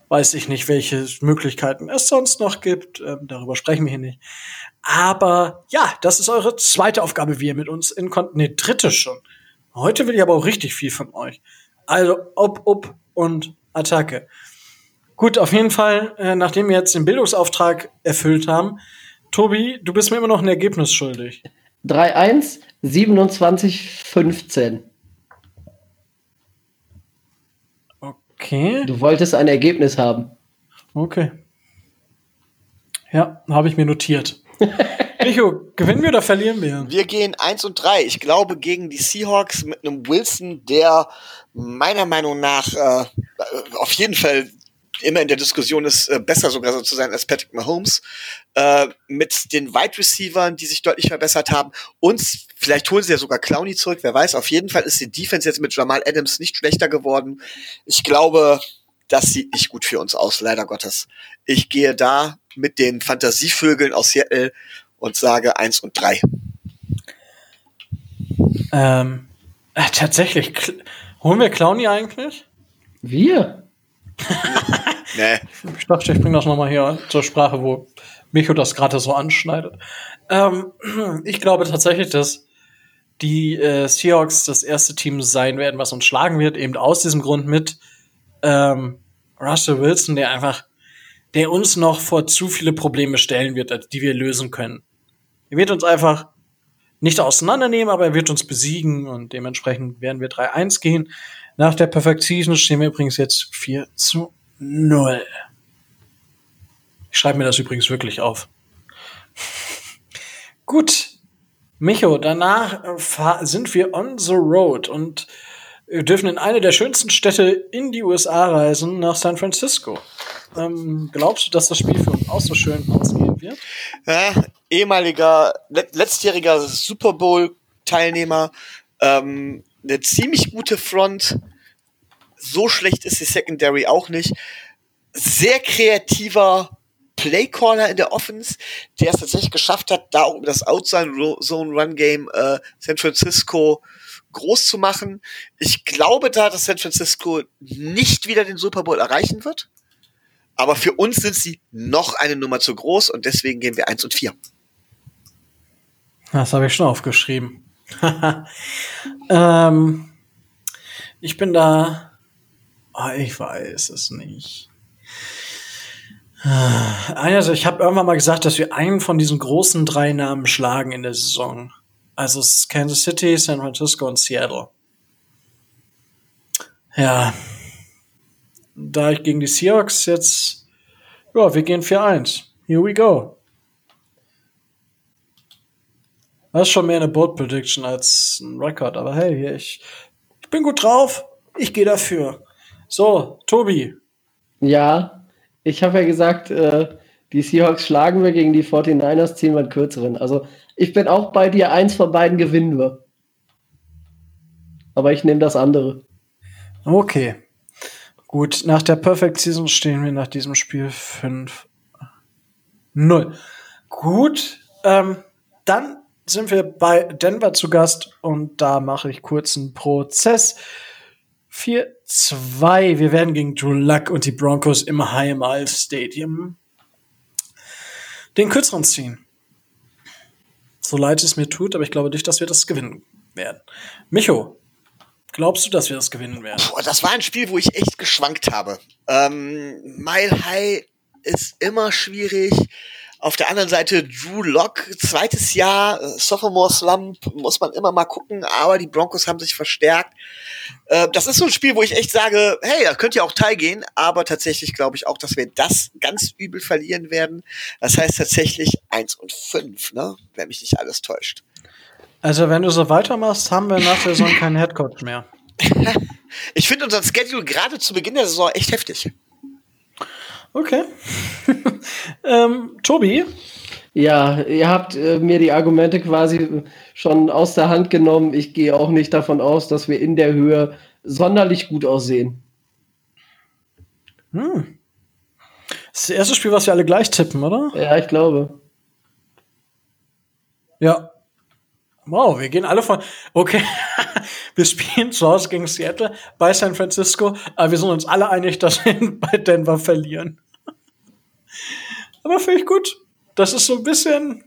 weiß ich nicht, welche Möglichkeiten es sonst noch gibt. Ähm, darüber sprechen wir hier nicht. Aber ja, das ist eure zweite Aufgabe, wie ihr mit uns in Kon nee, dritte schon. Heute will ich aber auch richtig viel von euch. Also ob, ob und Attacke. Gut, auf jeden Fall, äh, nachdem wir jetzt den Bildungsauftrag erfüllt haben, Tobi, du bist mir immer noch ein Ergebnis schuldig. 3-1, 27, 15. Okay. Du wolltest ein Ergebnis haben. Okay. Ja, habe ich mir notiert. Micho, gewinnen wir oder verlieren wir? Wir gehen 1 und 3. Ich glaube gegen die Seahawks mit einem Wilson, der meiner Meinung nach äh, auf jeden Fall immer in der Diskussion ist, äh, besser sogar so zu sein als Patrick Mahomes, äh, mit den Wide Receivern, die sich deutlich verbessert haben. Und vielleicht holen sie ja sogar Clowny zurück, wer weiß. Auf jeden Fall ist die Defense jetzt mit Jamal Adams nicht schlechter geworden. Ich glaube, das sieht nicht gut für uns aus, leider Gottes. Ich gehe da mit den Fantasievögeln aus Seattle und sage eins und drei. Ähm, äh, tatsächlich, holen wir Clowny eigentlich? Wir? Nee. Ich dachte, ich bringe das nochmal hier zur Sprache, wo Micho das gerade so anschneidet. Ähm, ich glaube tatsächlich, dass die äh, Seahawks das erste Team sein werden, was uns schlagen wird, eben aus diesem Grund mit ähm, Russell Wilson, der einfach der uns noch vor zu viele Probleme stellen wird, die wir lösen können. Er wird uns einfach nicht auseinandernehmen, aber er wird uns besiegen und dementsprechend werden wir 3-1 gehen. Nach der Perfect Season stehen wir übrigens jetzt 4 zu 0. Ich schreibe mir das übrigens wirklich auf. Gut. Micho, danach äh, sind wir on the road und wir dürfen in eine der schönsten Städte in die USA reisen, nach San Francisco. Ähm, glaubst du, dass das Spiel für uns auch so schön ausgehen wird? Ja, ehemaliger, letztjähriger Super Bowl-Teilnehmer, ähm, eine ziemlich gute Front. So schlecht ist die Secondary auch nicht. Sehr kreativer Playcaller in der Offense, der es tatsächlich geschafft hat, da um das Outside Zone Run Game äh, San Francisco groß zu machen. Ich glaube da, dass San Francisco nicht wieder den Super Bowl erreichen wird. Aber für uns sind sie noch eine Nummer zu groß und deswegen gehen wir eins und vier. Das habe ich schon aufgeschrieben. ähm, ich bin da Oh, ich weiß es nicht. Also ich habe irgendwann mal gesagt, dass wir einen von diesen großen drei Namen schlagen in der Saison. Also es ist Kansas City, San Francisco und Seattle. Ja. Da ich gegen die Seahawks jetzt, ja, wir gehen 4-1. Here we go. Das ist schon mehr eine Bold Prediction als ein Record, aber hey, ich, ich bin gut drauf. Ich gehe dafür. So, Tobi. Ja, ich habe ja gesagt, äh, die Seahawks schlagen wir gegen die 49ers, ziehen wir einen kürzeren. Also ich bin auch bei dir, eins von beiden gewinnen wir. Aber ich nehme das andere. Okay. Gut, nach der Perfect Season stehen wir nach diesem Spiel 5 0. Gut, ähm, dann sind wir bei Denver zu Gast und da mache ich kurz einen Prozess. 4-2. Wir werden gegen Drew Luck und die Broncos im Heimal Stadium den kürzeren ziehen. So leid es mir tut, aber ich glaube nicht, dass wir das gewinnen werden. Micho, glaubst du, dass wir das gewinnen werden? Boah, das war ein Spiel, wo ich echt geschwankt habe. Ähm, Mile High ist immer schwierig. Auf der anderen Seite Drew Lock, zweites Jahr, äh, Sophomore Slump, muss man immer mal gucken, aber die Broncos haben sich verstärkt. Äh, das ist so ein Spiel, wo ich echt sage, hey, da könnt ihr auch teilgehen, aber tatsächlich glaube ich auch, dass wir das ganz übel verlieren werden. Das heißt tatsächlich eins und fünf, ne? Wenn mich nicht alles täuscht. Also, wenn du so weitermachst, haben wir nach der Saison keinen Headcoach mehr. ich finde unseren Schedule gerade zu Beginn der Saison echt heftig. Okay. ähm, Tobi? Ja, ihr habt äh, mir die Argumente quasi schon aus der Hand genommen. Ich gehe auch nicht davon aus, dass wir in der Höhe sonderlich gut aussehen. Hm. Das ist das erste Spiel, was wir alle gleich tippen, oder? Ja, ich glaube. Ja. Wow, wir gehen alle von. Okay, wir spielen zu Hause gegen Seattle bei San Francisco, aber wir sind uns alle einig, dass wir bei Denver verlieren. Aber finde ich gut. Das ist so ein bisschen,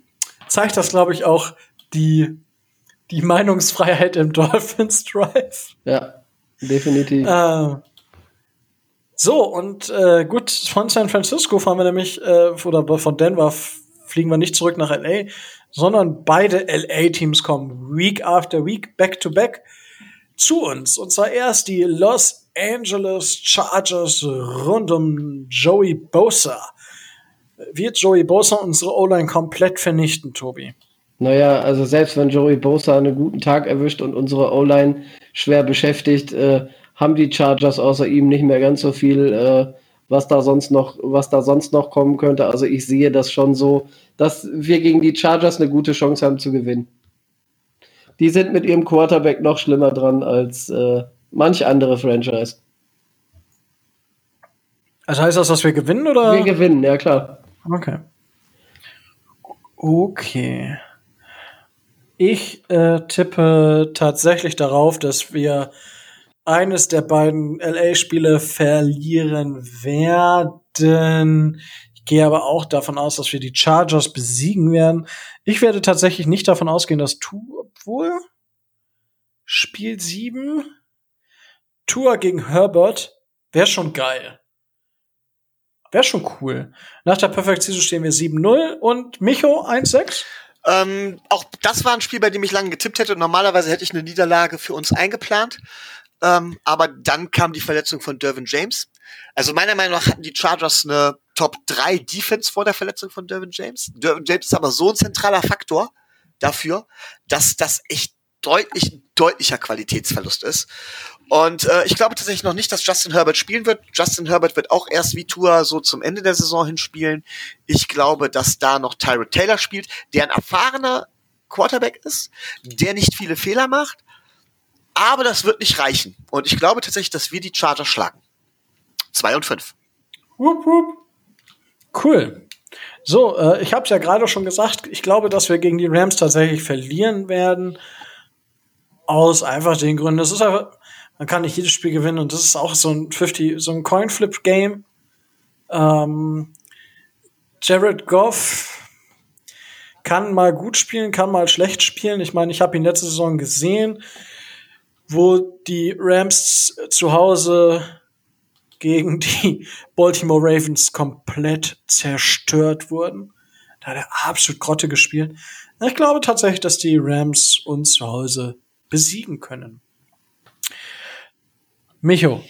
zeigt das, glaube ich, auch die, die Meinungsfreiheit im Dolphins Drive. Ja, definitiv. Äh, so, und äh, gut, von San Francisco fahren wir nämlich, äh, oder von Denver fliegen wir nicht zurück nach LA, sondern beide LA-Teams kommen Week after Week, back to back, zu uns. Und zwar erst die Los Angeles Chargers rund um Joey Bosa wird Joey Bosa unsere O-Line komplett vernichten, Tobi? Naja, also selbst wenn Joey Bosa einen guten Tag erwischt und unsere O-Line schwer beschäftigt, äh, haben die Chargers außer ihm nicht mehr ganz so viel, äh, was da sonst noch, was da sonst noch kommen könnte. Also ich sehe das schon so, dass wir gegen die Chargers eine gute Chance haben zu gewinnen. Die sind mit ihrem Quarterback noch schlimmer dran als äh, manch andere Franchise. Also heißt das, dass wir gewinnen oder? Wir gewinnen, ja klar. Okay. Okay. Ich äh, tippe tatsächlich darauf, dass wir eines der beiden LA-Spiele verlieren werden. Ich gehe aber auch davon aus, dass wir die Chargers besiegen werden. Ich werde tatsächlich nicht davon ausgehen, dass Tour, obwohl Spiel 7 Tour gegen Herbert wäre schon geil. Wäre schon cool. Nach der Perfect Season stehen wir 7-0 und Micho 1-6. Ähm, auch das war ein Spiel, bei dem ich lange getippt hätte. Normalerweise hätte ich eine Niederlage für uns eingeplant. Ähm, aber dann kam die Verletzung von Dervin James. Also meiner Meinung nach hatten die Chargers eine Top 3 Defense vor der Verletzung von Dervin James. Dervin James ist aber so ein zentraler Faktor dafür, dass das echt deutlich, deutlicher Qualitätsverlust ist. Und äh, ich glaube tatsächlich noch nicht, dass Justin Herbert spielen wird. Justin Herbert wird auch erst wie Tour so zum Ende der Saison hinspielen. Ich glaube, dass da noch Tyrod Taylor spielt, der ein erfahrener Quarterback ist, der nicht viele Fehler macht. Aber das wird nicht reichen. Und ich glaube tatsächlich, dass wir die Chargers schlagen. Zwei und fünf. Wupp, wupp. Cool. So, äh, ich habe es ja gerade schon gesagt. Ich glaube, dass wir gegen die Rams tatsächlich verlieren werden. Aus einfach den Gründen. Das ist einfach, man kann nicht jedes Spiel gewinnen und das ist auch so ein 50, so ein Coin-Flip-Game. Ähm, Jared Goff kann mal gut spielen, kann mal schlecht spielen. Ich meine, ich habe ihn letzte Saison gesehen, wo die Rams zu Hause gegen die Baltimore Ravens komplett zerstört wurden. Da hat er absolut Grotte gespielt. Ich glaube tatsächlich, dass die Rams uns zu Hause besiegen können. Micho.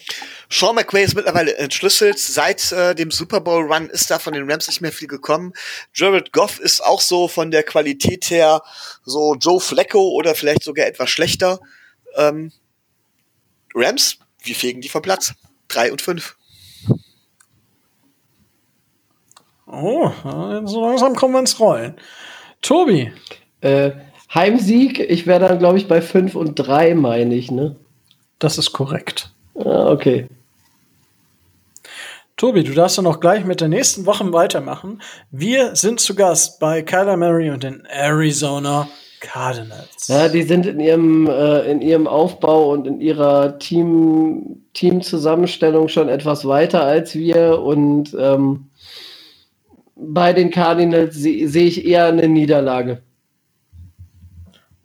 Sean McVay ist mittlerweile entschlüsselt. Seit äh, dem Super Bowl Run ist da von den Rams nicht mehr viel gekommen. Jared Goff ist auch so von der Qualität her so Joe Flacco oder vielleicht sogar etwas schlechter. Ähm, Rams, wir fegen die vom Platz. Drei und fünf. Oh, so langsam kommen wir ins Rollen. Tobi. Äh, Heimsieg, ich wäre dann, glaube ich, bei 5 und 3, meine ich, ne? Das ist korrekt. Ah, okay. Tobi, du darfst dann auch gleich mit der nächsten Woche weitermachen. Wir sind zu Gast bei Kyler Murray und den Arizona Cardinals. Ja, die sind in ihrem, äh, in ihrem Aufbau und in ihrer Team, Teamzusammenstellung schon etwas weiter als wir und ähm, bei den Cardinals sehe seh ich eher eine Niederlage.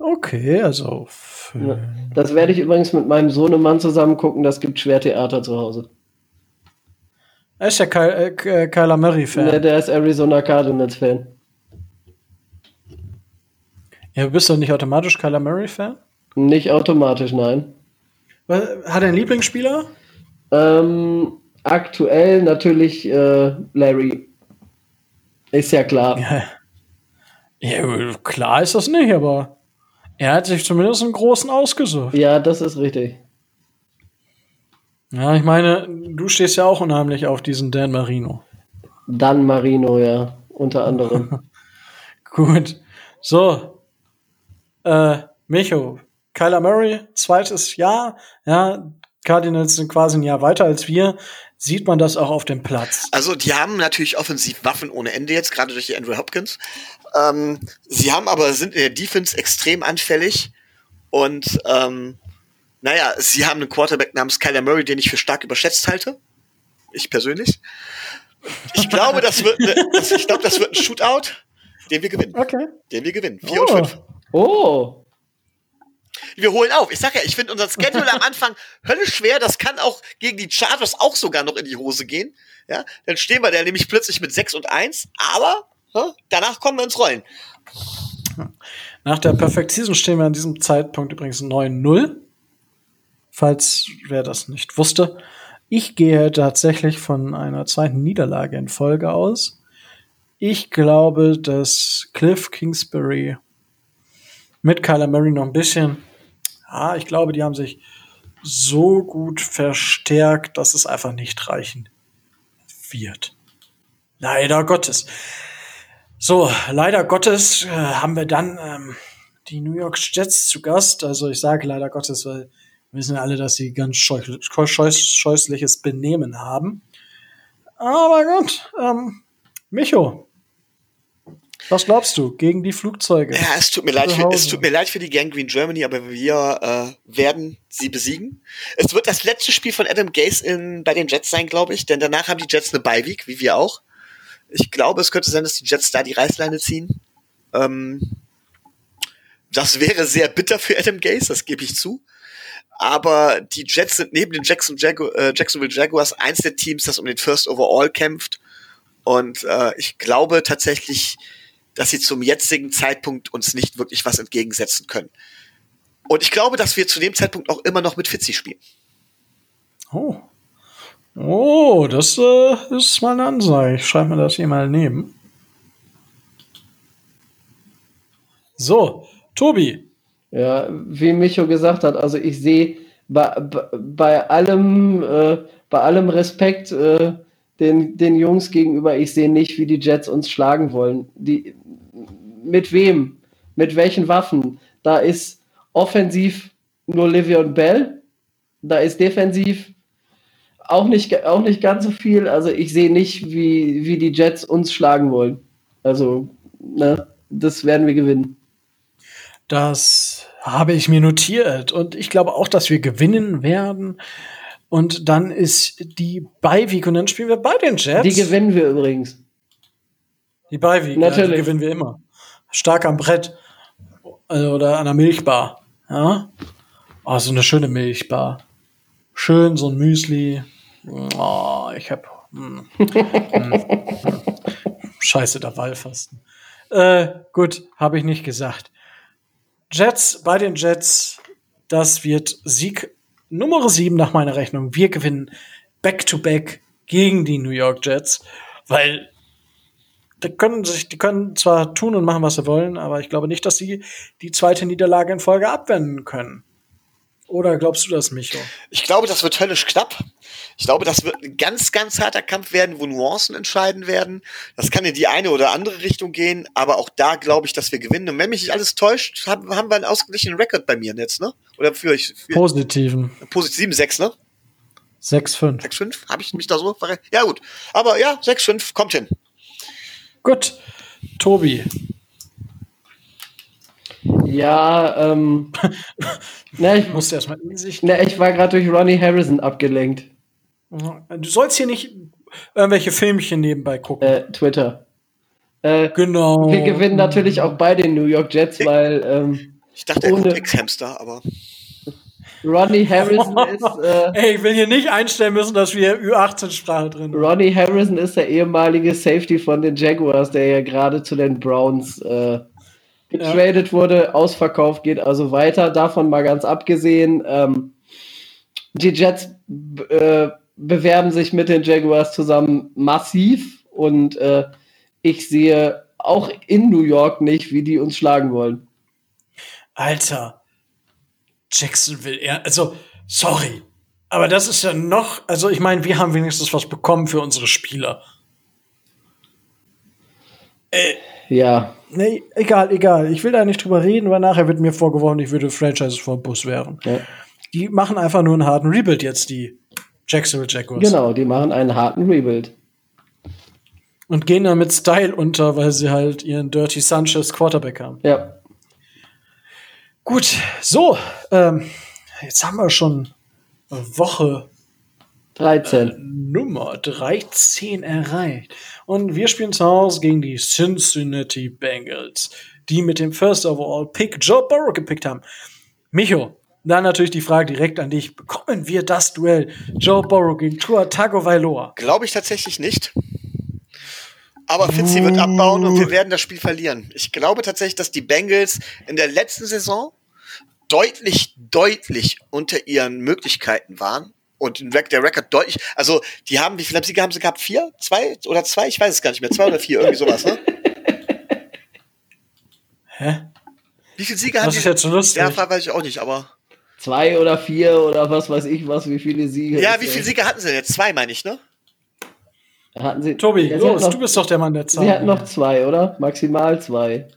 Okay, also. Ja, das werde ich übrigens mit meinem Sohnemann zusammen gucken. Das gibt Schwertheater zu Hause. Er ist ja Ky äh, Kyler Murray-Fan. Ne, der ist Arizona Cardinals-Fan. Ja, bist du nicht automatisch Kyler Murray-Fan? Nicht automatisch, nein. Hat er einen Lieblingsspieler? Ähm, aktuell natürlich äh, Larry. Ist ja klar. Ja. ja, klar ist das nicht, aber er hat sich zumindest einen großen ausgesucht. Ja, das ist richtig. Ja, ich meine, du stehst ja auch unheimlich auf diesen Dan Marino. Dan Marino, ja, unter anderem. Gut. So. Äh, Micho, Kyler Murray, zweites Jahr, ja, Cardinals sind quasi ein Jahr weiter als wir sieht man das auch auf dem Platz. Also die haben natürlich offensiv Waffen ohne Ende jetzt, gerade durch die Andrew Hopkins. Ähm, sie haben aber sind in der Defense extrem anfällig und ähm, naja, sie haben einen Quarterback namens Kyler Murray, den ich für stark überschätzt halte. Ich persönlich. Ich glaube, das wird, ne, das, ich glaube, das wird ein Shootout, den wir gewinnen. Okay. Den wir gewinnen. 4 oh. und 5. Oh wir holen auf. Ich sag ja, ich finde unser Schedule am Anfang höllisch schwer. Das kann auch gegen die Chargers auch sogar noch in die Hose gehen. Ja, dann stehen wir da nämlich plötzlich mit 6 und 1, aber ja, danach kommen wir ins Rollen. Nach der Perfect Season stehen wir an diesem Zeitpunkt übrigens 9-0. Falls wer das nicht wusste. Ich gehe tatsächlich von einer zweiten Niederlage in Folge aus. Ich glaube, dass Cliff Kingsbury mit Kyler Murray noch ein bisschen ah, ich glaube, die haben sich so gut verstärkt, dass es einfach nicht reichen wird. Leider Gottes. So, leider Gottes äh, haben wir dann ähm, die New York Jets zu Gast. Also ich sage leider Gottes, weil wir wissen ja alle, dass sie ganz scheußliches Benehmen haben. Aber gut, ähm, Micho, was glaubst du gegen die Flugzeuge? Ja, es tut mir leid, für, es tut mir leid für die Gang Green Germany, aber wir äh, werden sie besiegen. Es wird das letzte Spiel von Adam Gase in, bei den Jets sein, glaube ich, denn danach haben die Jets eine Bye-Week, wie wir auch. Ich glaube, es könnte sein, dass die Jets da die Reißleine ziehen. Ähm, das wäre sehr bitter für Adam Gase, das gebe ich zu. Aber die Jets sind neben den Jackson Jagu äh, Jacksonville Jaguars eins der Teams, das um den First Overall kämpft. Und äh, ich glaube tatsächlich, dass sie zum jetzigen Zeitpunkt uns nicht wirklich was entgegensetzen können. Und ich glaube, dass wir zu dem Zeitpunkt auch immer noch mit Fitzi spielen. Oh. Oh, das äh, ist mal eine Ansage. Ich schreibe mir das hier mal neben. So, Tobi. Ja, wie Micho gesagt hat, also ich sehe bei, bei allem, äh, bei allem Respekt äh, den, den Jungs gegenüber, ich sehe nicht, wie die Jets uns schlagen wollen. Die, mit wem? Mit welchen Waffen? Da ist offensiv nur Livion Bell, da ist defensiv auch nicht, auch nicht ganz so viel. Also ich sehe nicht, wie, wie die Jets uns schlagen wollen. Also, ne, das werden wir gewinnen. Das habe ich mir notiert und ich glaube auch, dass wir gewinnen werden. Und dann ist die Beiweek und dann spielen wir bei den Jets. Die gewinnen wir übrigens. Die Beiweek, Natürlich. Ja, die gewinnen wir immer. Stark am Brett. Also, oder an der Milchbar. Ja. Oh, so eine schöne Milchbar. Schön, so ein Müsli. Oh, ich hab. Hm, hm, Scheiße, der Wahlfasten. Äh, gut, habe ich nicht gesagt. Jets, bei den Jets, das wird Sieg Nummer 7 nach meiner Rechnung. Wir gewinnen back-to-back -back gegen die New York Jets, weil die können sich, die können zwar tun und machen, was sie wollen, aber ich glaube nicht, dass sie die zweite Niederlage in Folge abwenden können. Oder glaubst du das, Micho? Ich glaube, das wird höllisch knapp. Ich glaube, das wird ein ganz, ganz harter Kampf werden, wo Nuancen entscheiden werden. Das kann in die eine oder andere Richtung gehen, aber auch da glaube ich, dass wir gewinnen. Und wenn mich nicht alles täuscht, haben, haben wir einen ausgeglichenen Rekord bei mir jetzt, ne? Oder für euch? Positiven. Positiv 7-6, ne? 6-5. 6-5? Habe ich mich da so verrechnet? Ja, gut. Aber ja, 6-5 kommt hin. Gut. Tobi. Ja, ähm. na, ich musste erstmal in sich. Na, ich war gerade durch Ronnie Harrison abgelenkt. Du sollst hier nicht irgendwelche Filmchen nebenbei gucken. Äh, Twitter. Äh, genau. Wir gewinnen natürlich auch bei den New York Jets, weil. Ähm, ich dachte, er ohne X-Hamster, aber. Ronnie Harrison ist. Äh, Ey, ich will hier nicht einstellen müssen, dass wir Ü18-Sprache drin haben. Ronnie Harrison ist der ehemalige Safety von den Jaguars, der ja gerade zu den Browns äh, getradet ja. wurde, ausverkauft geht, also weiter. Davon mal ganz abgesehen. Ähm, die Jets äh, bewerben sich mit den Jaguars zusammen massiv und äh, ich sehe auch in New York nicht, wie die uns schlagen wollen. Alter, Jacksonville, er, also, sorry, aber das ist ja noch, also ich meine, wir haben wenigstens was bekommen für unsere Spieler. Äh, ja. Nee, egal, egal. Ich will da nicht drüber reden, weil nachher wird mir vorgeworfen, ich würde Franchises vor Bus wären. Ja. Die machen einfach nur einen harten Rebuild jetzt, die Jacksonville Jaguars. Genau, die machen einen harten Rebuild. Und gehen dann mit Style unter, weil sie halt ihren Dirty Sanchez Quarterback haben. Ja. Gut, so, ähm, jetzt haben wir schon Woche 13. Äh, Nummer 13 erreicht. Und wir spielen zu Hause gegen die Cincinnati Bengals, die mit dem First Overall Pick Joe Burrow gepickt haben. Micho, dann natürlich die Frage direkt an dich. Bekommen wir das Duell Joe Burrow gegen Tua Tagovailoa? Glaube ich tatsächlich nicht. Aber Fitzy wird abbauen und wir werden das Spiel verlieren. Ich glaube tatsächlich, dass die Bengals in der letzten Saison deutlich, deutlich unter ihren Möglichkeiten waren und der Rekord deutlich, also die haben, wie viele Siege haben sie gehabt? Vier? Zwei oder zwei? Ich weiß es gar nicht mehr. Zwei oder vier, irgendwie sowas, ne? Hä? Wie viele Siege haben das die? Das ist jetzt so lustig. Ja, weiß ich auch nicht, aber. Zwei oder vier oder was weiß ich was, wie viele Siege. Ja, wie viele Siege hatten sie denn jetzt? Zwei, meine ich, ne? Hatten sie. Tobi, ja, los, noch, du bist doch der Mann der Zahl. Sie hatten noch zwei, oder? Maximal zwei.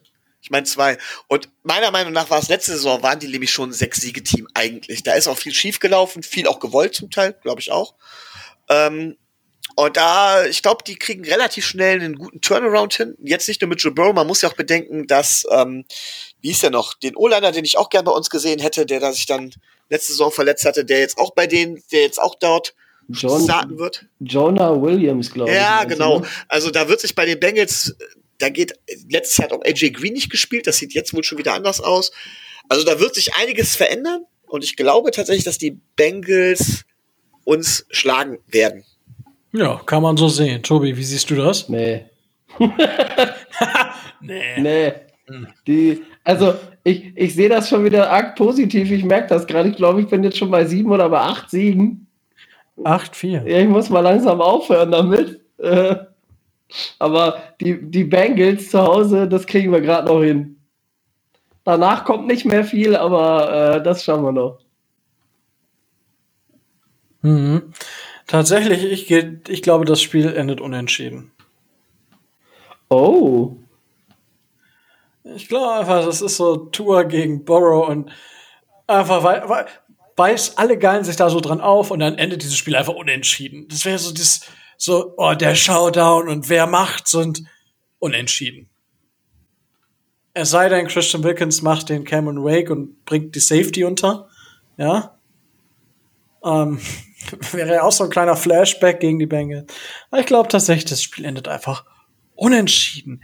Ich meine zwei. Und meiner Meinung nach war es letzte Saison, waren die nämlich schon ein Sechs-Siege-Team eigentlich. Da ist auch viel schief gelaufen, viel auch gewollt zum Teil, glaube ich auch. Ähm, und da, ich glaube, die kriegen relativ schnell einen guten Turnaround hin. Jetzt nicht nur mit Joe Burrow, man muss ja auch bedenken, dass, ähm, wie ist der noch, den O-Liner, den ich auch gern bei uns gesehen hätte, der da sich dann letzte Saison verletzt hatte, der jetzt auch bei denen, der jetzt auch dort John, starten wird. Jonah Williams, glaube ich. Ja, genau. Ne? Also da wird sich bei den Bengals da geht, letztes Jahr hat auch AJ Green nicht gespielt, das sieht jetzt wohl schon wieder anders aus. Also da wird sich einiges verändern und ich glaube tatsächlich, dass die Bengals uns schlagen werden. Ja, kann man so sehen. Tobi, wie siehst du das? Nee. nee. Nee. Die, also ich, ich sehe das schon wieder arg positiv. Ich merke das gerade. Ich glaube, ich bin jetzt schon bei sieben oder bei acht Siegen. Acht, vier. Ja, ich muss mal langsam aufhören damit. Äh, aber die, die Bengals zu Hause, das kriegen wir gerade noch hin. Danach kommt nicht mehr viel, aber äh, das schauen wir noch. Mhm. Tatsächlich, ich, ich glaube, das Spiel endet unentschieden. Oh. Ich glaube einfach, das ist so Tour gegen Borrow und einfach, weil, weil weiß, alle geilen sich da so dran auf und dann endet dieses Spiel einfach unentschieden. Das wäre so das, so, oh, der Showdown und wer macht's und unentschieden. Es sei denn, Christian Wilkins macht den Cameron Wake und bringt die Safety unter. Ja. Ähm, wäre ja auch so ein kleiner Flashback gegen die Bengals. Aber ich glaube tatsächlich, das Spiel endet einfach unentschieden.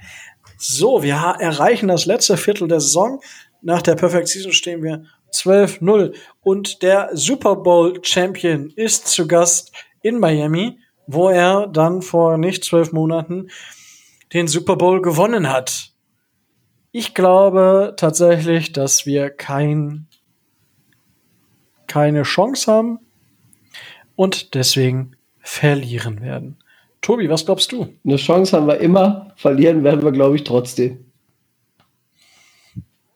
So, wir erreichen das letzte Viertel der Saison. Nach der Perfect Season stehen wir 12-0. Und der Super Bowl Champion ist zu Gast in Miami, wo er dann vor nicht zwölf Monaten den Super Bowl gewonnen hat. Ich glaube tatsächlich, dass wir kein, keine Chance haben und deswegen verlieren werden. Tobi, was glaubst du? Eine Chance haben wir immer, verlieren werden wir, glaube ich, trotzdem.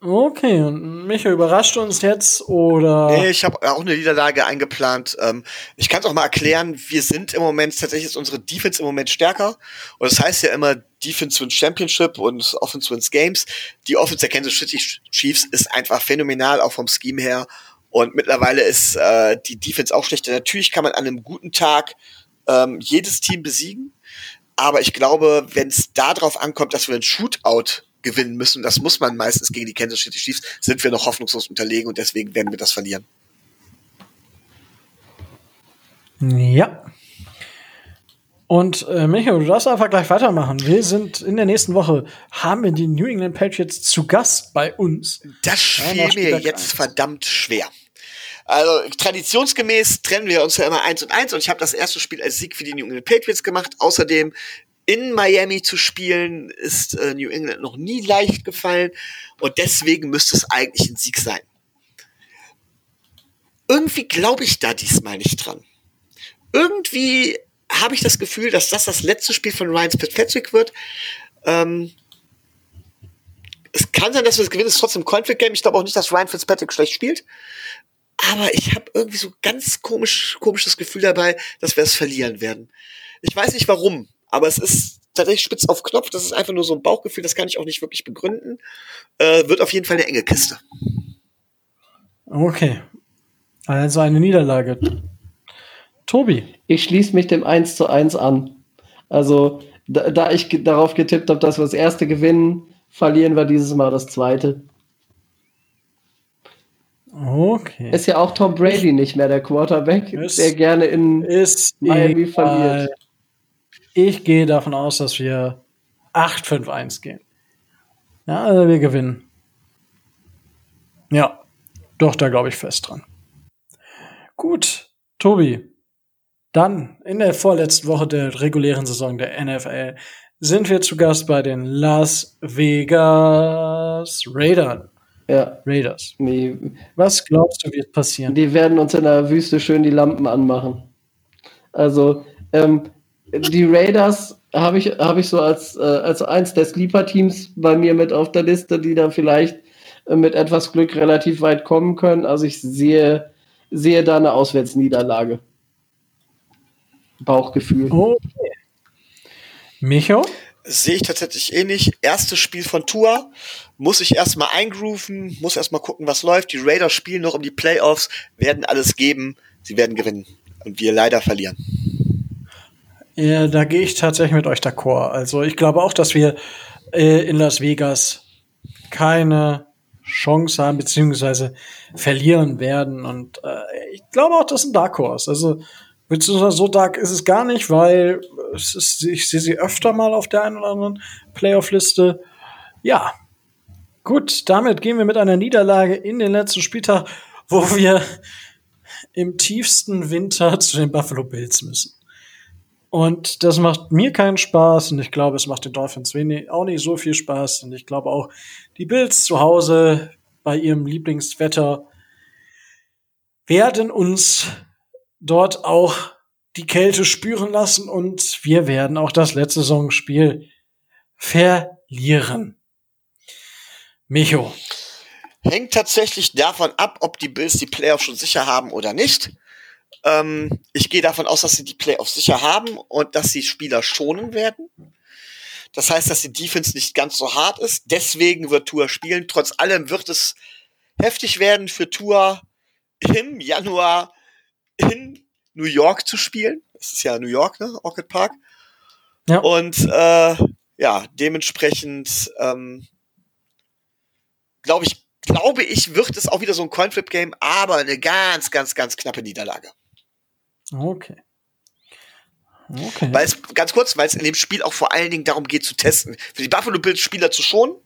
Okay, und Micha, überrascht uns jetzt oder? Nee, ich habe auch eine Niederlage eingeplant. Ähm, ich kann es auch mal erklären, wir sind im Moment, tatsächlich ist unsere Defense im Moment stärker. Und das heißt ja immer, Defense wins Championship und Offense wins Games. Die Offense der Kansas City Chiefs ist einfach phänomenal, auch vom Scheme her. Und mittlerweile ist äh, die Defense auch schlechter. Natürlich kann man an einem guten Tag ähm, jedes Team besiegen. Aber ich glaube, wenn es darauf ankommt, dass wir ein Shootout gewinnen müssen, das muss man meistens gegen die Kansas City Chiefs, sind wir noch hoffnungslos unterlegen und deswegen werden wir das verlieren. Ja. Und äh, Michael, du darfst einfach gleich weitermachen. Wir sind in der nächsten Woche, haben wir die New England Patriots zu Gast bei uns. Das fiel mir jetzt verdammt schwer. Also traditionsgemäß trennen wir uns ja immer eins und eins und ich habe das erste Spiel als Sieg für die New England Patriots gemacht. Außerdem in Miami zu spielen ist äh, New England noch nie leicht gefallen und deswegen müsste es eigentlich ein Sieg sein. Irgendwie glaube ich da diesmal nicht dran. Irgendwie habe ich das Gefühl, dass das das letzte Spiel von Ryan Fitzpatrick wird. Ähm, es kann sein, dass wir es gewinnen, es ist trotzdem ein Conflict Game. Ich glaube auch nicht, dass Ryan Fitzpatrick schlecht spielt. Aber ich habe irgendwie so ganz komisch, komisches Gefühl dabei, dass wir es verlieren werden. Ich weiß nicht warum, aber es ist tatsächlich spitz auf Knopf. Das ist einfach nur so ein Bauchgefühl, das kann ich auch nicht wirklich begründen. Äh, wird auf jeden Fall eine enge Kiste. Okay. Also eine Niederlage. Tobi. Ich schließe mich dem 1 zu 1 an. Also, da, da ich darauf getippt habe, dass wir das erste gewinnen, verlieren wir dieses Mal das zweite. Okay. Ist ja auch Tom Brady nicht mehr der Quarterback, ist, der gerne in Miami egal. verliert. Ich gehe davon aus, dass wir 8-5-1 gehen. Ja, also wir gewinnen. Ja, doch, da glaube ich fest dran. Gut, Tobi. Dann in der vorletzten Woche der regulären Saison der NFL sind wir zu Gast bei den Las Vegas Raiders. Ja. Raiders. Nee. Was glaubst du, wird passieren? Die werden uns in der Wüste schön die Lampen anmachen. Also, ähm, die Raiders habe ich, hab ich so als, äh, als eins der Sleeper-Teams bei mir mit auf der Liste, die da vielleicht äh, mit etwas Glück relativ weit kommen können. Also ich sehe, sehe da eine Auswärtsniederlage. Bauchgefühl. Okay. Micho? Sehe ich tatsächlich ähnlich. Erstes Spiel von Tour muss ich erstmal eingrooven, muss erstmal gucken, was läuft. Die Raiders spielen noch um die Playoffs, werden alles geben, sie werden gewinnen und wir leider verlieren. Ja, da gehe ich tatsächlich mit euch d'accord. Also ich glaube auch, dass wir äh, in Las Vegas keine Chance haben, beziehungsweise verlieren werden. Und äh, ich glaube auch, das ist ein Dark Horse. Also Beziehungsweise so dark ist es gar nicht, weil es ist, ich sehe sie öfter mal auf der einen oder anderen Playoff-Liste. Ja, gut, damit gehen wir mit einer Niederlage in den letzten Spieltag, wo wir im tiefsten Winter zu den Buffalo Bills müssen. Und das macht mir keinen Spaß und ich glaube, es macht den Dolphins wenig, auch nicht so viel Spaß. Und ich glaube auch, die Bills zu Hause bei ihrem Lieblingswetter werden uns dort auch die Kälte spüren lassen und wir werden auch das letzte Saisonspiel verlieren. Micho. Hängt tatsächlich davon ab, ob die Bills die Playoffs schon sicher haben oder nicht. Ähm, ich gehe davon aus, dass sie die Playoffs sicher haben und dass sie Spieler schonen werden. Das heißt, dass die Defense nicht ganz so hart ist. Deswegen wird Tour spielen. Trotz allem wird es heftig werden für Tour im Januar in New York zu spielen. Das ist ja New York, ne? Orchid Park. Ja. Und äh, ja, dementsprechend ähm, glaube ich, glaube ich, wird es auch wieder so ein Coinflip-Game, aber eine ganz, ganz, ganz knappe Niederlage. Okay. Okay. Weil es, ganz kurz, weil es in dem Spiel auch vor allen Dingen darum geht zu testen. Für die Buffalo Bills Spieler zu schonen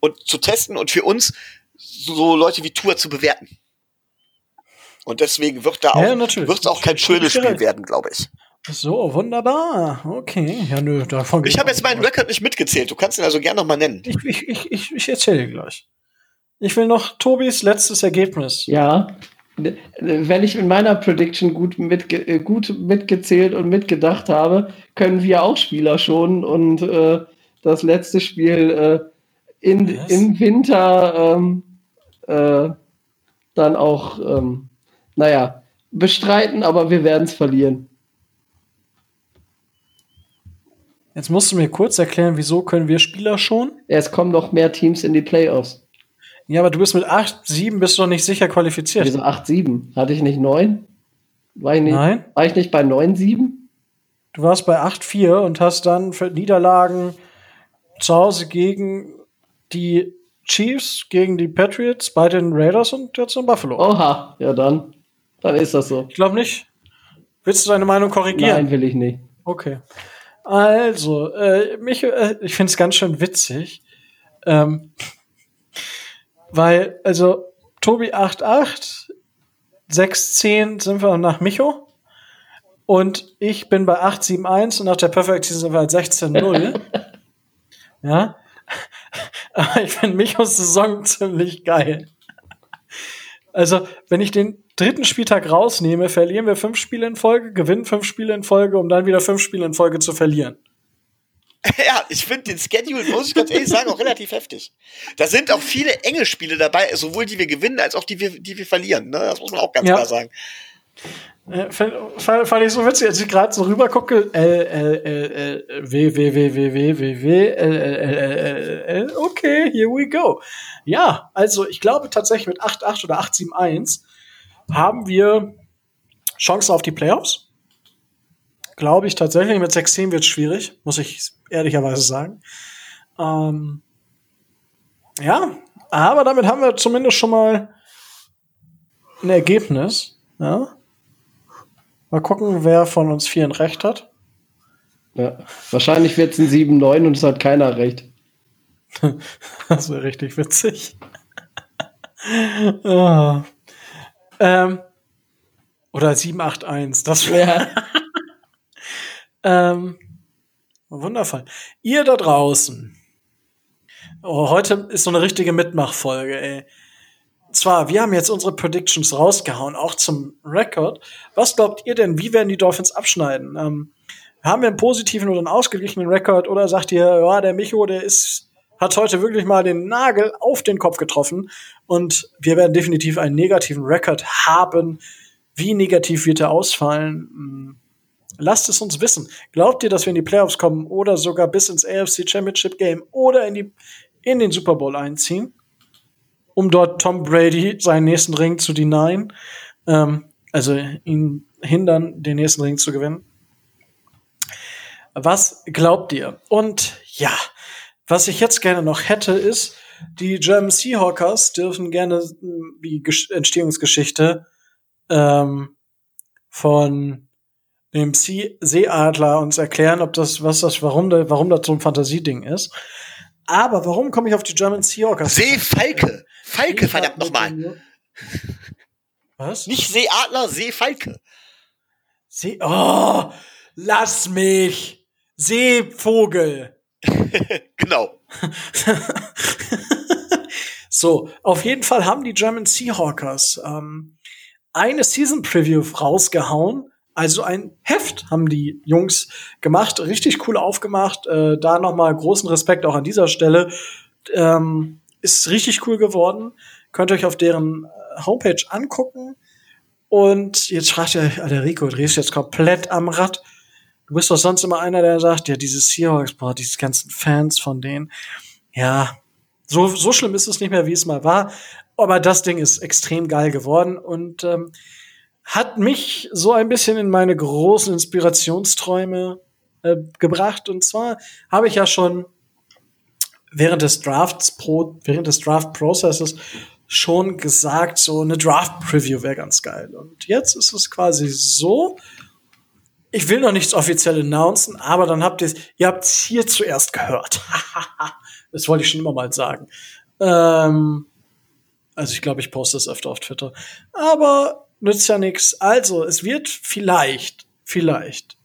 und zu testen und für uns so Leute wie Tour zu bewerten. Und deswegen wird da auch, ja, wird es auch kein schönes Spiel werden, glaube ich. So, wunderbar. Okay. Ja, nö, davon Ich habe jetzt meinen Record nicht mitgezählt. Du kannst ihn also gerne nochmal nennen. Ich, ich, ich, ich, ich erzähle gleich. Ich will noch Tobis letztes Ergebnis. Ja. Wenn ich in meiner Prediction gut, mitge äh, gut mitgezählt und mitgedacht habe, können wir auch Spieler schonen und äh, das letzte Spiel äh, in, im Winter ähm, äh, dann auch, ähm, naja, bestreiten, aber wir werden es verlieren. Jetzt musst du mir kurz erklären, wieso können wir Spieler schon? Es kommen noch mehr Teams in die Playoffs. Ja, aber du bist mit 8-7 bist du noch nicht sicher qualifiziert. Wieso 8-7? Hatte ich nicht 9? War ich nicht, Nein. War ich nicht bei 9-7? Du warst bei 8-4 und hast dann für Niederlagen zu Hause gegen die Chiefs, gegen die Patriots, bei den Raiders und jetzt in Buffalo. Oha, ja dann. Dann ist das so. Ich glaube nicht. Willst du deine Meinung korrigieren? Nein, will ich nicht. Okay. Also, äh, mich, äh, ich finde es ganz schön witzig. Ähm, weil, also, Tobi 8,8, 6,10 sind wir nach Micho. Und ich bin bei 8,71 und nach der Perfect Season sind wir halt 16,0. ja. Aber ich finde Michos Saison ziemlich geil. Also, wenn ich den dritten Spieltag rausnehme, verlieren wir fünf Spiele in Folge, gewinnen fünf Spiele in Folge, um dann wieder fünf Spiele in Folge zu verlieren. Ja, ich finde den Schedule, muss ich ganz ehrlich sagen, auch relativ heftig. Da sind auch viele enge Spiele dabei, sowohl die wir gewinnen, als auch die wir, die wir verlieren. Ne? Das muss man auch ganz ja. klar sagen. Äh, fand, fand ich so witzig, als ich gerade so rüber gucke. L, L, L, L, W, W, W, W, W, W, W, L, L, L, L, L, okay, here we go. Ja, also ich glaube tatsächlich mit 8-8 oder 8-7-1 haben wir Chancen auf die Playoffs. Glaube ich tatsächlich. Mit 6-10 wird es schwierig, muss ich ehrlicherweise sagen. Ähm, ja, aber damit haben wir zumindest schon mal ein Ergebnis. Ja. Mal gucken, wer von uns vieren recht hat. Ja, wahrscheinlich wird es ein 7-9 und es hat keiner recht. das wäre richtig witzig. oh. ähm, oder 781, das wäre. Ja. ähm, wundervoll. Ihr da draußen. Oh, heute ist so eine richtige Mitmachfolge, ey. Zwar, wir haben jetzt unsere Predictions rausgehauen, auch zum Rekord. Was glaubt ihr denn, wie werden die Dolphins abschneiden? Ähm, haben wir einen positiven oder einen ausgeglichenen Rekord oder sagt ihr, ja, der Micho, der ist hat heute wirklich mal den Nagel auf den Kopf getroffen und wir werden definitiv einen negativen Rekord haben. Wie negativ wird er ausfallen? Lasst es uns wissen. Glaubt ihr, dass wir in die Playoffs kommen oder sogar bis ins AFC Championship Game oder in, die, in den Super Bowl einziehen, um dort Tom Brady seinen nächsten Ring zu denyen? Ähm, also ihn hindern, den nächsten Ring zu gewinnen. Was glaubt ihr? Und ja, was ich jetzt gerne noch hätte, ist, die German Seahawkers dürfen gerne hm, die Entstehungsgeschichte ähm, von dem Seeadler uns erklären, ob das, was das, warum, da, warum das so ein Fantasieding ist. Aber warum komme ich auf die German Seahawkers? Seefalke. Falke, verdammt nochmal. Was? Nicht Seeadler, Seefalke. See, oh, lass mich. Seevogel. genau. so, auf jeden Fall haben die German Seahawkers ähm, eine Season Preview rausgehauen. Also ein Heft haben die Jungs gemacht, richtig cool aufgemacht. Äh, da nochmal großen Respekt auch an dieser Stelle. Ähm, ist richtig cool geworden. Könnt ihr euch auf deren äh, Homepage angucken. Und jetzt fragt ihr, Alter Rico, drehst du jetzt komplett am Rad? Du bist doch sonst immer einer, der sagt, ja, diese Seahawks, boah, diese ganzen Fans von denen. Ja, so, so schlimm ist es nicht mehr, wie es mal war. Aber das Ding ist extrem geil geworden und ähm, hat mich so ein bisschen in meine großen Inspirationsträume äh, gebracht. Und zwar habe ich ja schon während des Drafts pro, während des Draft-Processes schon gesagt, so eine Draft-Preview wäre ganz geil. Und jetzt ist es quasi so, ich will noch nichts offiziell announcen, aber dann habt ihr es, ihr habt es hier zuerst gehört. das wollte ich schon immer mal sagen. Ähm, also ich glaube, ich poste es öfter auf Twitter. Aber nützt ja nichts. Also, es wird vielleicht, vielleicht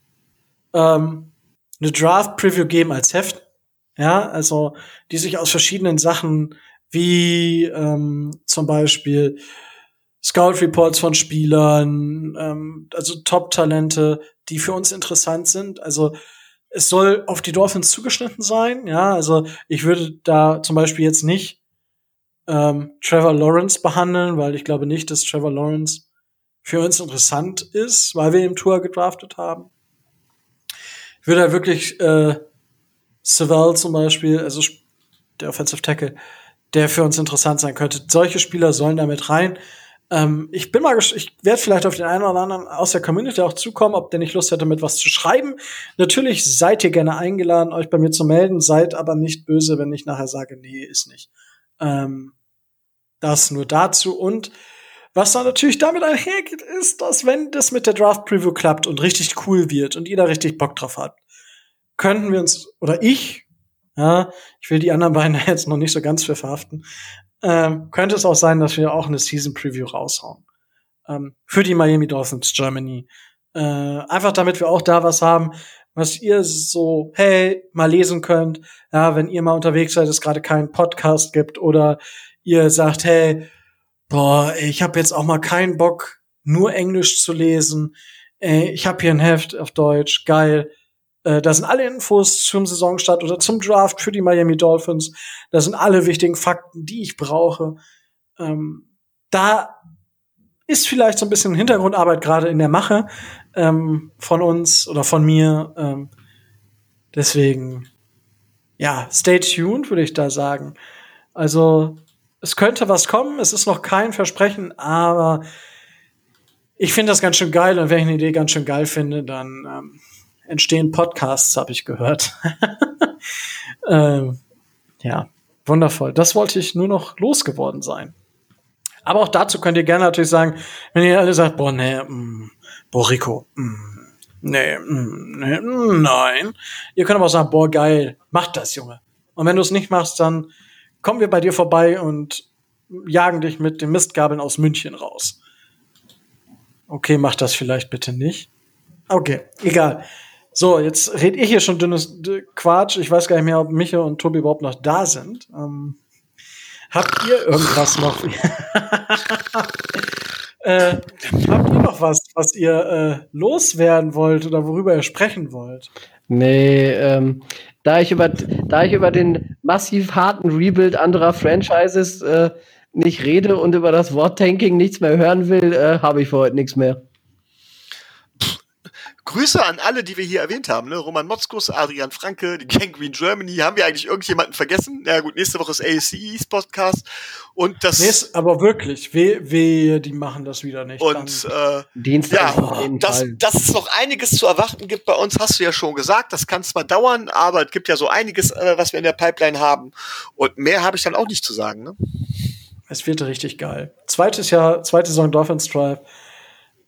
ähm, eine Draft-Preview geben als Heft. Ja, also die sich aus verschiedenen Sachen wie ähm, zum Beispiel Scout Reports von Spielern, ähm, also Top-Talente, die für uns interessant sind. Also es soll auf die Dolphins zugeschnitten sein. Ja, also ich würde da zum Beispiel jetzt nicht ähm, Trevor Lawrence behandeln, weil ich glaube nicht, dass Trevor Lawrence für uns interessant ist, weil wir im Tour gedraftet haben. Ich würde da wirklich äh, Savell zum Beispiel, also der Offensive Tackle, der für uns interessant sein könnte. Solche Spieler sollen damit rein. Ähm, ich bin mal, ich werde vielleicht auf den einen oder anderen aus der Community auch zukommen, ob der nicht Lust hätte, mit was zu schreiben. Natürlich seid ihr gerne eingeladen, euch bei mir zu melden, seid aber nicht böse, wenn ich nachher sage, nee, ist nicht. Ähm, das nur dazu. Und was dann natürlich damit einhergeht, ist, dass wenn das mit der Draft Preview klappt und richtig cool wird und ihr da richtig Bock drauf habt, könnten wir uns, oder ich, ja, ich will die anderen beiden jetzt noch nicht so ganz für verhaften, ähm, könnte es auch sein, dass wir auch eine Season Preview raushauen. Ähm, für die Miami Dolphins Germany. Äh, einfach damit wir auch da was haben, was ihr so, hey, mal lesen könnt. Ja, wenn ihr mal unterwegs seid, es gerade keinen Podcast gibt oder ihr sagt, hey, boah, ich habe jetzt auch mal keinen Bock, nur Englisch zu lesen. Ey, ich habe hier ein Heft auf Deutsch, geil. Äh, da sind alle Infos zum Saisonstart oder zum Draft für die Miami Dolphins. Da sind alle wichtigen Fakten, die ich brauche. Ähm, da ist vielleicht so ein bisschen Hintergrundarbeit gerade in der Mache ähm, von uns oder von mir. Ähm, deswegen, ja, stay tuned, würde ich da sagen. Also, es könnte was kommen, es ist noch kein Versprechen, aber ich finde das ganz schön geil und wenn ich eine Idee ganz schön geil finde, dann ähm, entstehen Podcasts, habe ich gehört. ähm, ja, wundervoll. Das wollte ich nur noch losgeworden sein. Aber auch dazu könnt ihr gerne natürlich sagen, wenn ihr alle sagt, boah, nee, mm, boah, Rico, mm, nee, mm, nee, mm, nein. Ihr könnt aber auch sagen, boah, geil, mach das, Junge. Und wenn du es nicht machst, dann kommen wir bei dir vorbei und jagen dich mit den Mistgabeln aus München raus. Okay, mach das vielleicht bitte nicht. Okay, egal. So, jetzt red ich hier schon dünnes Quatsch. Ich weiß gar nicht mehr, ob Micha und Tobi überhaupt noch da sind. Ähm, habt ihr irgendwas noch? äh, habt ihr noch was, was ihr äh, loswerden wollt oder worüber ihr sprechen wollt? Nee, ähm, da ich über da ich über den massiv harten Rebuild anderer Franchises äh, nicht rede und über das Wort Tanking nichts mehr hören will, äh, habe ich für heute nichts mehr. Grüße an alle, die wir hier erwähnt haben. Ne? Roman Motzkus, Adrian Franke, die Gang Green Germany. Haben wir eigentlich irgendjemanden vergessen? Ja gut, nächste Woche ist ASCE's Podcast. Und das. Nee, aber wirklich, weh, weh, die machen das wieder nicht. Und äh, Dienstag ja, dass, dass es noch einiges zu erwarten gibt bei uns, hast du ja schon gesagt. Das kann zwar dauern, aber es gibt ja so einiges, äh, was wir in der Pipeline haben. Und mehr habe ich dann auch nicht zu sagen. Ne? Es wird richtig geil. Zweites Jahr, zweite Saison Dolphins Drive.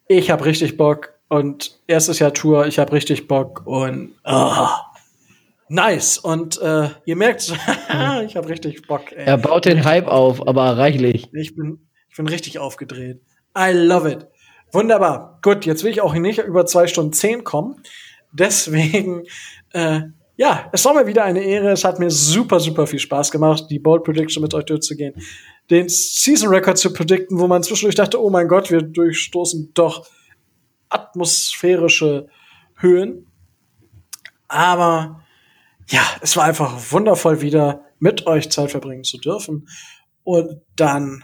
Ich habe richtig Bock und erstes Jahr Tour, ich habe richtig Bock und oh, nice. Und äh, ihr merkt, ich habe richtig Bock. Ey. Er baut den Hype auf, aber reichlich. Ich bin, ich bin richtig aufgedreht. I love it. Wunderbar. Gut, jetzt will ich auch nicht über zwei Stunden zehn kommen. Deswegen, äh, ja, es war mir wieder eine Ehre. Es hat mir super, super viel Spaß gemacht, die Bold Prediction mit euch durchzugehen. Den Season Record zu predikten, wo man zwischendurch dachte, oh mein Gott, wir durchstoßen doch atmosphärische Höhen. Aber ja, es war einfach wundervoll wieder mit euch Zeit verbringen zu dürfen. Und dann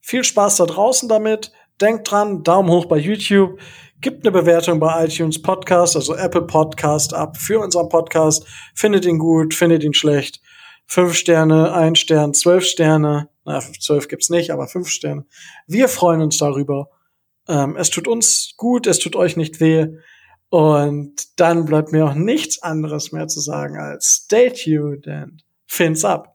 viel Spaß da draußen damit. Denkt dran, Daumen hoch bei YouTube. Gibt eine Bewertung bei iTunes Podcast, also Apple Podcast ab für unseren Podcast. Findet ihn gut, findet ihn schlecht. Fünf Sterne, ein Stern, zwölf Sterne. Na, zwölf gibt's nicht, aber fünf Sterne. Wir freuen uns darüber. Ähm, es tut uns gut, es tut euch nicht weh. Und dann bleibt mir auch nichts anderes mehr zu sagen als stay tuned and fins up.